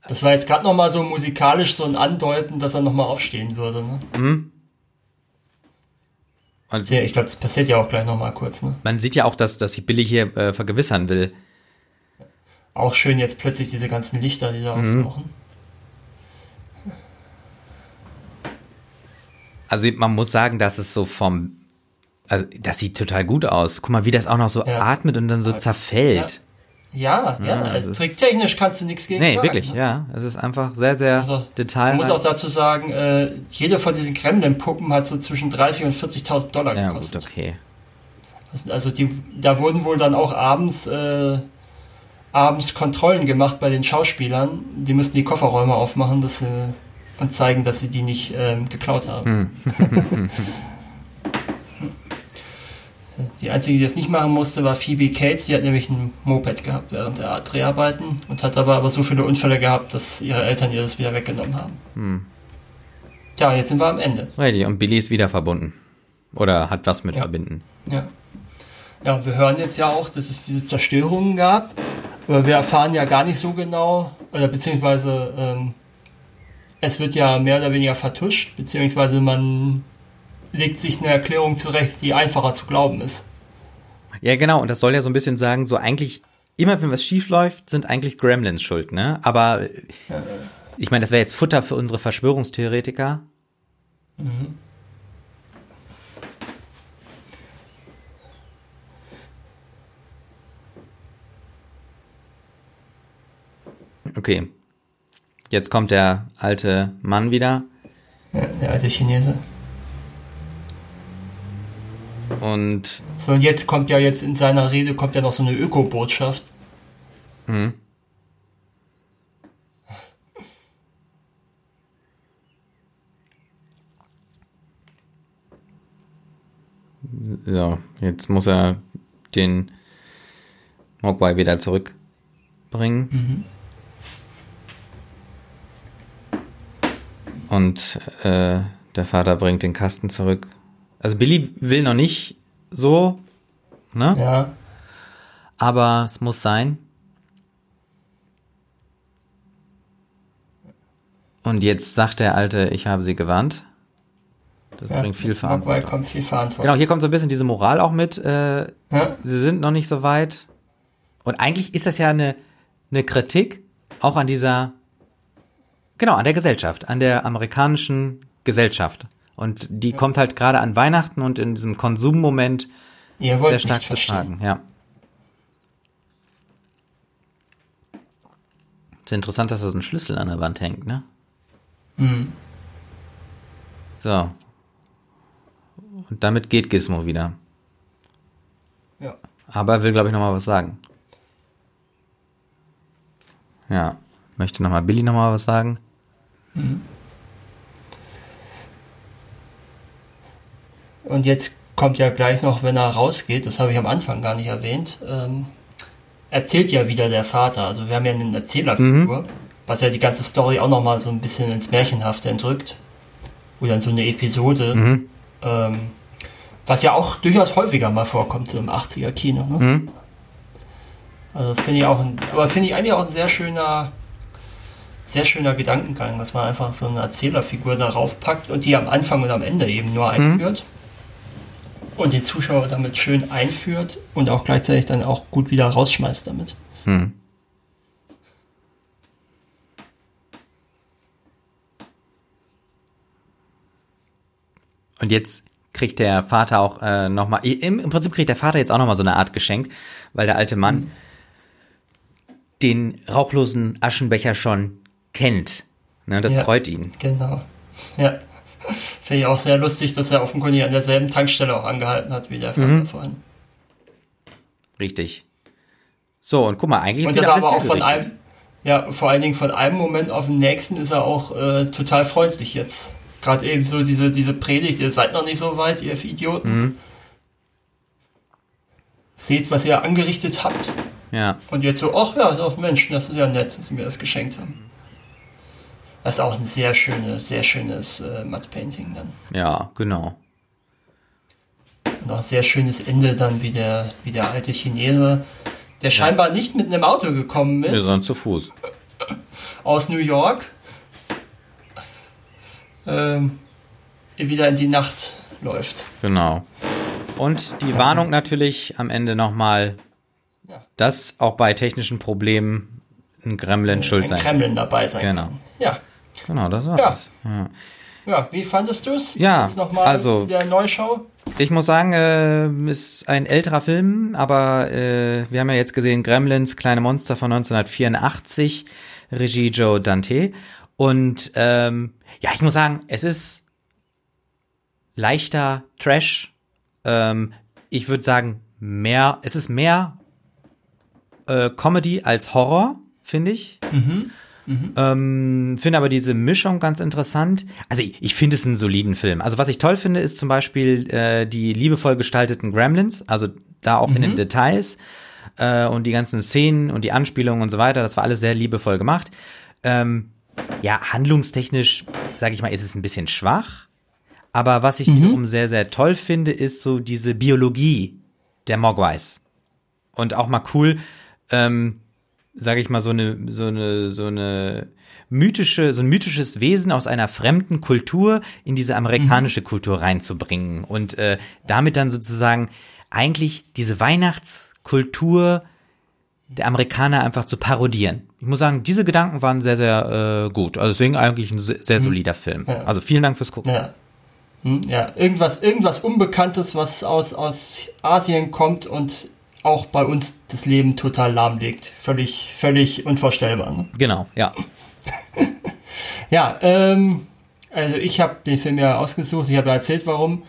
Das war jetzt gerade nochmal so musikalisch so ein Andeuten, dass er nochmal aufstehen würde. Ne? Mhm. Und ja, ich glaube, das passiert ja auch gleich nochmal kurz. Ne? Man sieht ja auch, dass, dass sich Billy hier äh, vergewissern will. Auch schön jetzt plötzlich diese ganzen Lichter, die da mhm. auftauchen. Also man muss sagen, dass es so vom, also das sieht total gut aus. Guck mal, wie das auch noch so ja. atmet und dann so zerfällt. Ja, ja, ja also tricktechnisch kannst du nichts gegen nee, sagen. Nee, wirklich, ne? ja. Es ist einfach sehr, sehr also, detailreich. Man muss auch dazu sagen, äh, jede von diesen Kremlin-Puppen hat so zwischen 30 und 40.000 Dollar gekostet. Ja, gut, okay. Also, also die, da wurden wohl dann auch abends, äh, abends Kontrollen gemacht bei den Schauspielern. Die müssen die Kofferräume aufmachen dass sie, und zeigen, dass sie die nicht ähm, geklaut haben. Hm. Die einzige, die das nicht machen musste, war Phoebe Cates. Die hat nämlich ein Moped gehabt während der Dreharbeiten und hat aber, aber so viele Unfälle gehabt, dass ihre Eltern ihr das wieder weggenommen haben. Hm. Tja, jetzt sind wir am Ende. Richtig, und Billy ist wieder verbunden. Oder hat was mit ja. verbinden. Ja. Ja, wir hören jetzt ja auch, dass es diese Zerstörungen gab. Aber wir erfahren ja gar nicht so genau, oder beziehungsweise ähm, es wird ja mehr oder weniger vertuscht, beziehungsweise man legt sich eine Erklärung zurecht, die einfacher zu glauben ist. Ja, genau, und das soll ja so ein bisschen sagen, so eigentlich, immer wenn was schief läuft, sind eigentlich Gremlins schuld, ne? Aber ja. ich meine, das wäre jetzt Futter für unsere Verschwörungstheoretiker. Mhm. Okay. Jetzt kommt der alte Mann wieder. Ja, der alte Chinese. Und so, und jetzt kommt ja jetzt in seiner Rede kommt ja noch so eine Öko-Botschaft. Mhm. So, jetzt muss er den Mogwai wieder zurückbringen. Mhm. Und äh, der Vater bringt den Kasten zurück also Billy will noch nicht so, ne? Ja. Aber es muss sein. Und jetzt sagt der Alte, ich habe sie gewarnt. Das ja, bringt viel Verantwortung. kommt viel Verantwortung. Genau, hier kommt so ein bisschen diese Moral auch mit. Äh, ja. Sie sind noch nicht so weit. Und eigentlich ist das ja eine, eine Kritik auch an dieser, genau, an der Gesellschaft, an der amerikanischen Gesellschaft. Und die ja. kommt halt gerade an Weihnachten und in diesem Konsummoment sehr stark zu tragen. Ja. Ist interessant, dass da so ein Schlüssel an der Wand hängt, ne? Mhm. So. Und damit geht Gizmo wieder. Ja. Aber er will, glaube ich, noch mal was sagen. Ja. Möchte nochmal Billy nochmal was sagen? Mhm. Und jetzt kommt ja gleich noch, wenn er rausgeht, das habe ich am Anfang gar nicht erwähnt, ähm, erzählt ja wieder der Vater. Also wir haben ja einen Erzählerfigur, mhm. was ja die ganze Story auch nochmal so ein bisschen ins Märchenhafte entrückt. Oder dann so eine Episode, mhm. ähm, was ja auch durchaus häufiger mal vorkommt, so im 80er Kino. Ne? Mhm. Also finde ich auch, ein, aber finde ich eigentlich auch ein sehr schöner, sehr schöner Gedankengang, dass man einfach so eine Erzählerfigur darauf packt und die am Anfang und am Ende eben nur mhm. Und den Zuschauer damit schön einführt und auch gleichzeitig dann auch gut wieder rausschmeißt damit. Hm. Und jetzt kriegt der Vater auch äh, nochmal, im, im Prinzip kriegt der Vater jetzt auch nochmal so eine Art Geschenk, weil der alte Mann mhm. den rauchlosen Aschenbecher schon kennt. Ne, das ja, freut ihn. Genau. Ja. Finde ich auch sehr lustig, dass er offenkundig an derselben Tankstelle auch angehalten hat wie der mhm. vorhin. Richtig. So, und guck mal, eigentlich und ist das aber auch von einem, ja, vor allen Dingen von einem Moment auf den nächsten ist er auch äh, total freundlich jetzt. Gerade eben so diese, diese Predigt, ihr seid noch nicht so weit, ihr Idioten. Mhm. Seht, was ihr angerichtet habt. Ja. Und jetzt so, ach ja, doch, Mensch, das ist ja nett, dass sie mir das geschenkt haben. Das ist auch ein sehr schönes, sehr schönes äh, Matte Painting dann. Ja, genau. Und auch ein sehr schönes Ende dann, wie der, wie der alte Chinese, der scheinbar nicht mit einem Auto gekommen ist. sondern zu Fuß. Aus New York. Ähm, wieder in die Nacht läuft. Genau. Und die Warnung natürlich am Ende nochmal, ja. dass auch bei technischen Problemen ein Gremlin ein, schuld ein sein Gremlin dabei sein genau. kann. Ja. Genau, das war ja. Ja. ja, wie fandest du es? Ja, Jetzt noch mal also der Neuschau. Ich muss sagen, äh, ist ein älterer Film, aber äh, wir haben ja jetzt gesehen Gremlins, kleine Monster von 1984, Regie Joe Dante. Und ähm, ja, ich muss sagen, es ist leichter Trash. Ähm, ich würde sagen, mehr, es ist mehr äh, Comedy als Horror, finde ich. Mhm. Mhm. Ähm, finde aber diese Mischung ganz interessant. Also ich, ich finde es einen soliden Film. Also was ich toll finde, ist zum Beispiel äh, die liebevoll gestalteten Gremlins, also da auch mhm. in den mhm. Details äh, und die ganzen Szenen und die Anspielungen und so weiter. Das war alles sehr liebevoll gemacht. Ähm, ja, handlungstechnisch, sage ich mal, ist es ein bisschen schwach. Aber was ich mhm. wiederum sehr, sehr toll finde, ist so diese Biologie der Mogwais. Und auch mal cool, ähm, sage ich mal, so eine, so eine, so eine mythische, so ein mythisches Wesen aus einer fremden Kultur in diese amerikanische mhm. Kultur reinzubringen und äh, damit dann sozusagen eigentlich diese Weihnachtskultur der Amerikaner einfach zu parodieren. Ich muss sagen, diese Gedanken waren sehr, sehr äh, gut. Also deswegen eigentlich ein sehr, sehr mhm. solider mhm. Film. Ja. Also vielen Dank fürs Gucken. Ja. Hm, ja, irgendwas, irgendwas Unbekanntes, was aus, aus Asien kommt und auch bei uns das Leben total lahmlegt. Völlig, völlig unvorstellbar. Ne? Genau, ja. ja, ähm, also ich habe den Film ja ausgesucht, ich habe ja erzählt, warum.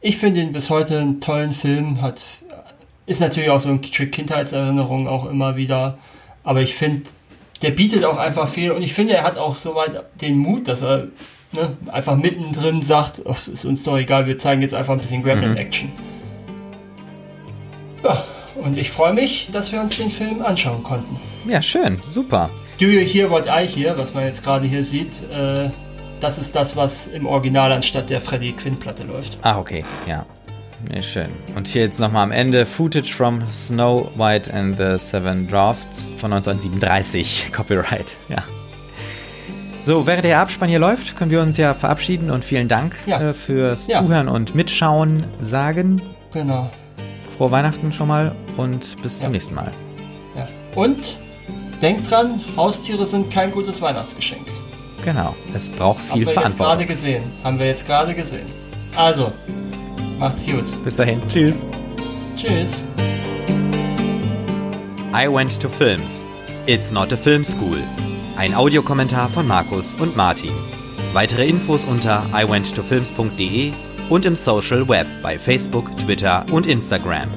Ich finde ihn bis heute einen tollen Film, hat, ist natürlich auch so eine Kindheitserinnerung auch immer wieder, aber ich finde, der bietet auch einfach viel und ich finde, er hat auch soweit den Mut, dass er ne, einfach mittendrin sagt, oh, ist uns doch egal, wir zeigen jetzt einfach ein bisschen Gremlin-Action. Mhm. Ja, und ich freue mich, dass wir uns den Film anschauen konnten. Ja, schön, super. Do You Hear What I Hear, was man jetzt gerade hier sieht, äh, das ist das, was im Original anstatt der Freddie Quinn-Platte läuft. Ah, okay, ja. Ja, schön. Und hier jetzt nochmal am Ende Footage from Snow White and the Seven Drafts von 1937. Copyright, ja. So, während der Abspann hier läuft, können wir uns ja verabschieden und vielen Dank ja. äh, fürs ja. Zuhören und Mitschauen sagen. Genau frohe Weihnachten schon mal und bis ja. zum nächsten Mal. Ja. Und denkt dran, Haustiere sind kein gutes Weihnachtsgeschenk. Genau, es braucht viel Haben wir jetzt gerade gesehen. Haben wir jetzt gerade gesehen. Also, macht's gut. Bis dahin. Tschüss. Tschüss. I went to films. It's not a film school. Ein Audiokommentar von Markus und Martin. Weitere Infos unter iwenttofilms.de und im Social Web bei Facebook, Twitter und Instagram.